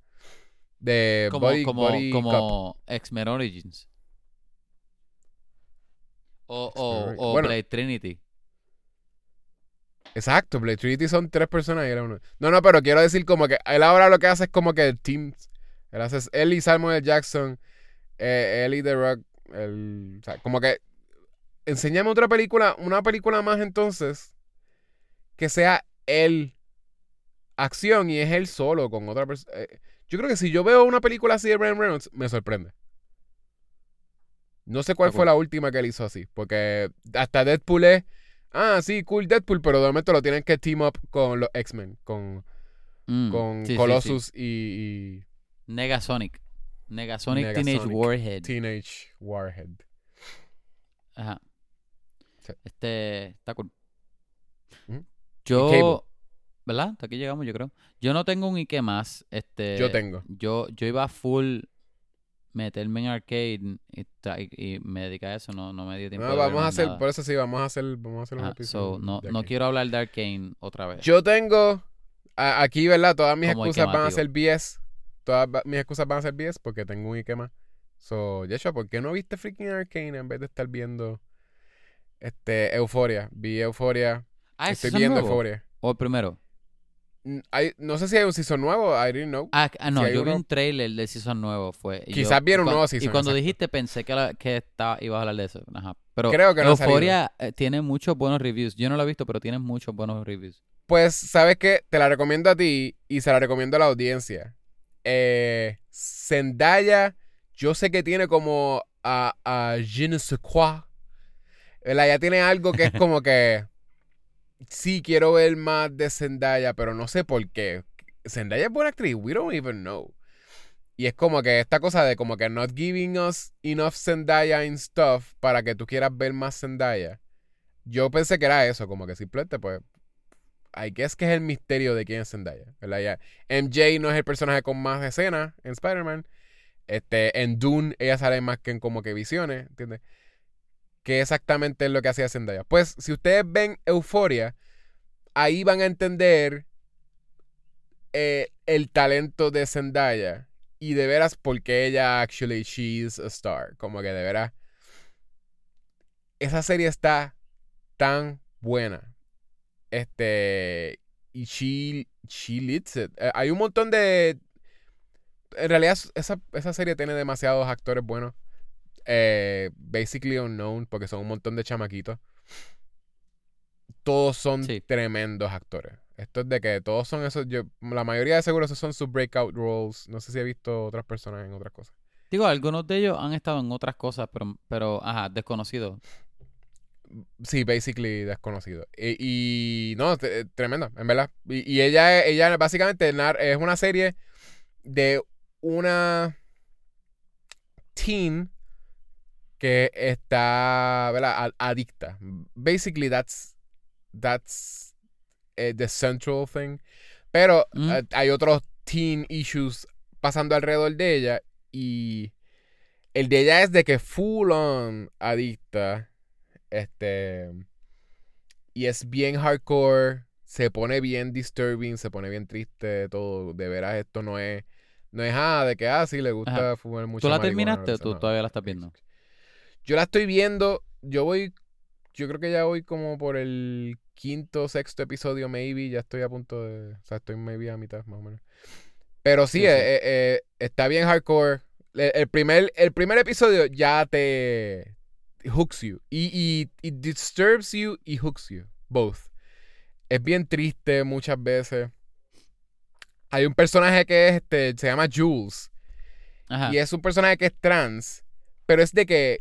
De Como, Buddy, como, como X-Men Origins. O, o, o Bueno. Blade Trinity. Exacto, Blade Trinity son tres personas y él es uno. No, no, pero quiero decir como que él ahora lo que hace es como que teams. Él hace él y Samuel. Jackson, eh, él y The Rock, el, o sea, como que enséñame otra película, una película más entonces que sea él acción y es él solo con otra persona. yo creo que si yo veo una película así de Ryan Reynolds, me sorprende. No sé cuál fue la última que él hizo así, porque hasta Deadpool es Ah, sí, cool Deadpool, pero de momento lo tienen que team up con los X-Men, con, Mm, con sí, sí, sí. Colossus y, Negasonic. Negasonic, Negasonic. Teenage Warhead. Teenage Warhead. Ajá. Sí. Este, está cool. Yo. ¿verdad? Hasta aquí llegamos, yo creo. Yo no tengo un Ike más. Este, Yo tengo. Yo, yo iba full meterme en arcade y, ta- y- y me dedicar a eso, no, no me dio tiempo No, de vamos a hacer, nada. por eso sí, vamos a hacer, vamos a hacer un episodio. so, no, no quiero hablar de Arcane otra vez. Yo tengo a- aquí, ¿verdad? Todas mis Como excusas van a ser BS. Todas mis excusas van a ser BS porque tengo un Ikema. So, Yeshua, ¿por qué no viste freaking Arcane en vez de estar viendo este Euforia? Vi Euforia. ah, ¿es Estoy viendo nuevo? Euforia. ¿O el primero? Mm, hay- no sé si hay un season nuevo, I didn't know. Ah, ah, no, Si yo vi un trailer de season nuevo. Fue, y Quizás yo- viene y un nuevo Y season, cuando exacto. dijiste pensé que, la- que estaba, ibas a hablar de eso. Ajá. Pero Creo que no salido. Euphoria eh, tiene muchos buenos reviews. Yo no lo he visto, pero tiene muchos buenos reviews. Pues, ¿sabes qué? Te la recomiendo a ti y se la recomiendo a la audiencia. Eh, Zendaya, yo sé que tiene como a, a je ne sais quoi. ¿verdad? Ya tiene algo que es [LAUGHS] como que sí quiero ver más de Zendaya, pero no sé por qué. Zendaya es buena actriz, we don't even know. Y es como que esta cosa de como que not giving us enough Zendaya in stuff para que tú quieras ver más Zendaya. Yo pensé que era eso, como que simplemente pues I guess que es el misterio de quién es Zendaya, ¿verdad? Ya, MJ no es el personaje con más escenas en Spider-Man. Este, en Dune ella sale más que en como que visiones, ¿entiendes? ¿Qué exactamente es lo que hacía Zendaya? Pues si ustedes ven Euforia, ahí van a entender eh, el talento de Zendaya y de veras por qué ella actually she's a star. Como que de veras esa serie está tan buena. Este. Y she, she leads it. Eh, hay un montón de. En realidad, esa, esa serie tiene demasiados actores buenos. Eh, basically unknown, porque son un montón de chamaquitos. Todos son Sí. tremendos actores. Esto es de que todos son esos. Yo, la mayoría de seguro esos son sus breakout roles. No sé si he visto otras personas en otras cosas. Digo, algunos de ellos han estado en otras cosas, pero, pero ajá, desconocidos. Sí, basically desconocido. Y, y no, tremenda, en verdad. Y, y ella, ella básicamente es una serie de una teen que está, ¿verdad? Ad- Adicta. Basically, that's, that's eh, the central thing. Pero Mm. eh, hay otros teen issues pasando alrededor de ella y el de ella es de que full on adicta. Este. Y es bien hardcore. Se pone bien disturbing. Se pone bien triste. Todo. De veras, esto no es. No es ah, de que ah, sí le gusta fumar mucho. ¿Tú la terminaste o tú todavía la estás viendo? Yo la estoy viendo. Yo voy. Yo creo que ya voy como por el quinto, sexto episodio, maybe. Ya estoy a punto de. O sea, estoy maybe a mitad, más o menos. Pero sí, Sí, sí. eh, eh, eh, está bien hardcore. El, el primer, el primer episodio ya te hooks you. Y, y, y disturbs you y hooks you. Both. Es bien triste muchas veces. Hay un personaje que es este, se llama Jules. Ajá. Y es un personaje que es trans. Pero es de que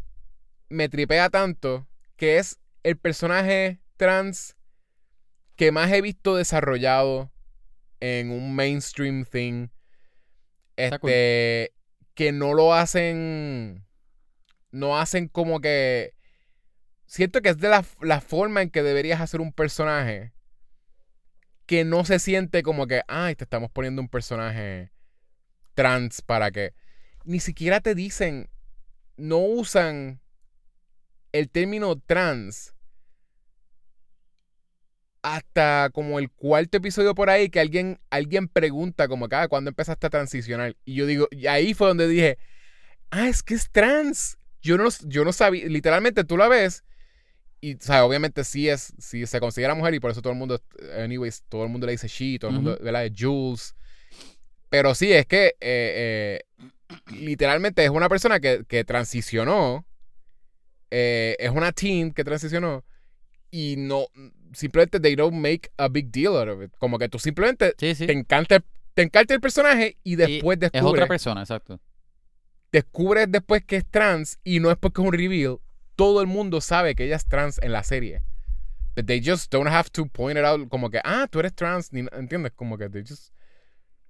me tripea tanto que es el personaje trans que más he visto desarrollado en un mainstream thing. Cool. Este. Que no lo hacen. No hacen como que. Siento que es de la, la forma en que deberías hacer un personaje. Que no se siente como que. Ay, te estamos poniendo un personaje trans para que. Ni siquiera te dicen. No usan el término trans hasta como el cuarto episodio por ahí que alguien, alguien pregunta como que, ah, ¿cuándo empezaste a transicionar? Y yo digo, y ahí fue donde dije, ah, es que es trans. Yo no, yo no sabía, literalmente tú la ves y, o sea, obviamente sí es, sí se considera mujer y por eso todo el mundo, anyways, todo el mundo le dice she, todo el mundo, Ujú. ¿verdad? De Jules. Pero sí, es que eh, eh, literalmente es una persona que, que transicionó, eh, es una teen que transicionó y no, simplemente they don't make a big deal out of it. Como que tú simplemente Sí, sí. te encanta, te encanta el personaje y después Es otra persona, exacto. Descubres después que es trans y no es porque es un reveal. Todo el mundo sabe que ella es trans en la serie. But they just don't have to point it out como que, ah, tú eres trans, ni- ¿entiendes? Como que they just...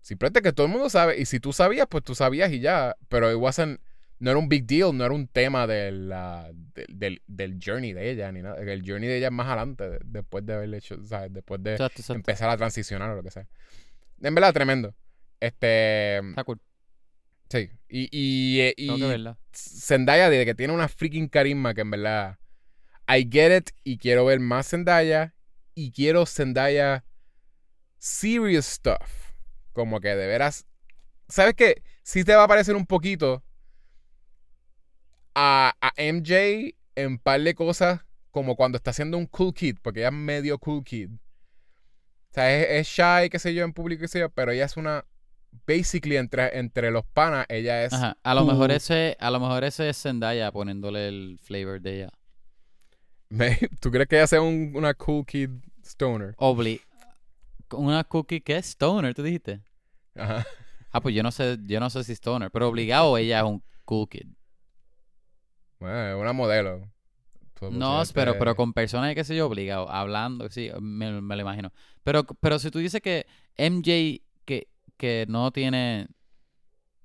Simplemente que todo el mundo sabe. Y si tú sabías, pues tú sabías y ya. Pero it wasn't... No era un big deal, no era un tema de la, de- del, del journey de ella, ni nada. El journey de ella es más adelante, de- después de haberle hecho, ¿sabes? Después de Exacto, exacto. empezar a transicionar o lo que sea. En verdad, tremendo. Este... Está cool. Sí. Y, y, eh, y Tengo que verla. Zendaya de que tiene una freaking carisma que en verdad I get it y quiero ver más Zendaya y quiero Zendaya serious stuff. Como que de veras ¿Sabes qué? Sí te va a parecer un poquito a, a MJ en par de cosas como cuando está haciendo un cool kid, porque ella es medio cool kid. O sea, es, es shy, qué sé yo, en público, qué sé yo, pero ella es una basically entre, entre los panas, ella es Ajá. A lo mejor ese, a lo mejor ese es Zendaya poniéndole el flavor de ella. Me- ¿Tú crees que ella sea un- una cool kid stoner? Obli. Una cookie que es Stoner, tú dijiste. Ajá. Ah, pues yo no sé, yo no sé si Stoner, pero obligado ella es un cool kid. Bueno, es una modelo. Pues, No, posiblemente- pero, pero con personas, qué sé yo, obligado, hablando, sí, me, me lo imagino. Pero, pero si tú dices que MJ que, que no tiene...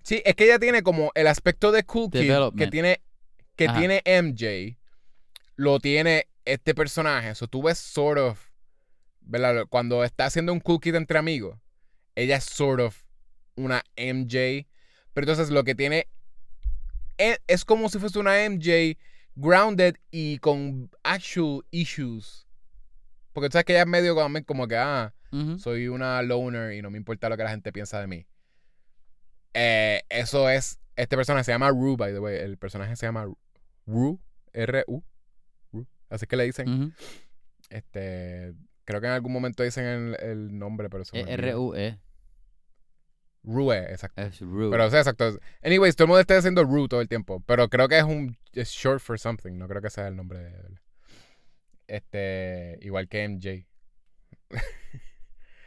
Sí, es que ella tiene como el aspecto de cool kid que tiene que Ajá. tiene MJ, lo tiene este personaje. So tú ves sort of, ¿verdad? Cuando está haciendo un cool kid entre amigos, ella es sort of una MJ. Pero entonces lo que tiene e- es como si fuese una MJ grounded y con actual issues. Porque tú sabes que ella es medio como, como que, ah, Soy una loner y no me importa lo que la gente piensa de mí. Eh, eso es. Este personaje se llama Rue, by the way. El personaje se llama Rue. R-U. Así que le dicen. Este. Creo que en algún momento dicen el, el nombre, pero eso. Es R-U-E. Rue, exacto. Es Rue. Pero, o sea, exacto. Anyways, todo el mundo está diciendo Rue todo el tiempo. Pero creo que es un. Es short for something. No creo que sea el nombre de él. Este. Igual que MJ. [LAUGHS]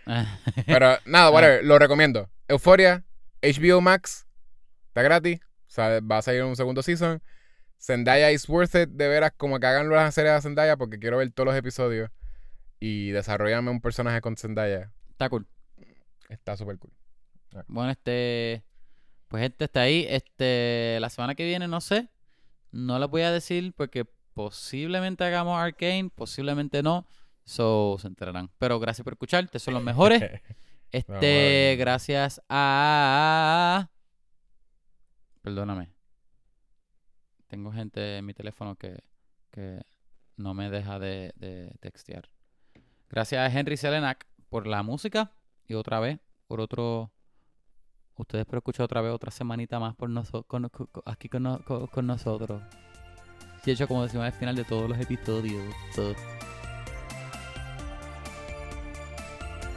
[LAUGHS] Pero nada, whatever, lo recomiendo. Euphoria, HBO Max, está gratis. O sea, va a salir un segundo season. Zendaya is worth it. De veras, como que hagan las series de Zendaya porque quiero ver todos los episodios. Y desarrollarme un personaje con Zendaya. Está cool. Está súper cool. Bueno, este... Pues este está ahí. Este... La semana que viene, no sé. No les voy a decir porque posiblemente hagamos Arcane, posiblemente no. So, se enterarán. Pero gracias por escuchar. Ustedes son los [LAUGHS] mejores. Este, gracias a... Perdóname. Tengo gente en mi teléfono que, que no me deja de, de textear. Gracias a Henry Selenac por la música y otra vez por otro... Ustedes por escuchar otra vez otra semanita más por noso- con- con- con- aquí con, no- con- con nosotros. Y hecho como decimos al final de todos los episodios. todo.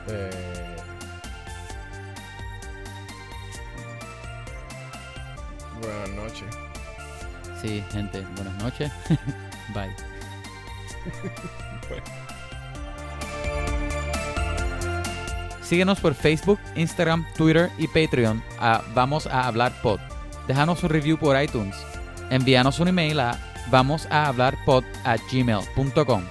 Eh, Buenas noches. Sí, gente, buenas noches. [LAUGHS] Bye. Síguenos por Facebook, Instagram, Twitter y Patreon a Vamos a Hablar Pod. Déjanos un review por iTunes. Envíanos un email a vamos a hablar pod a gmail.com.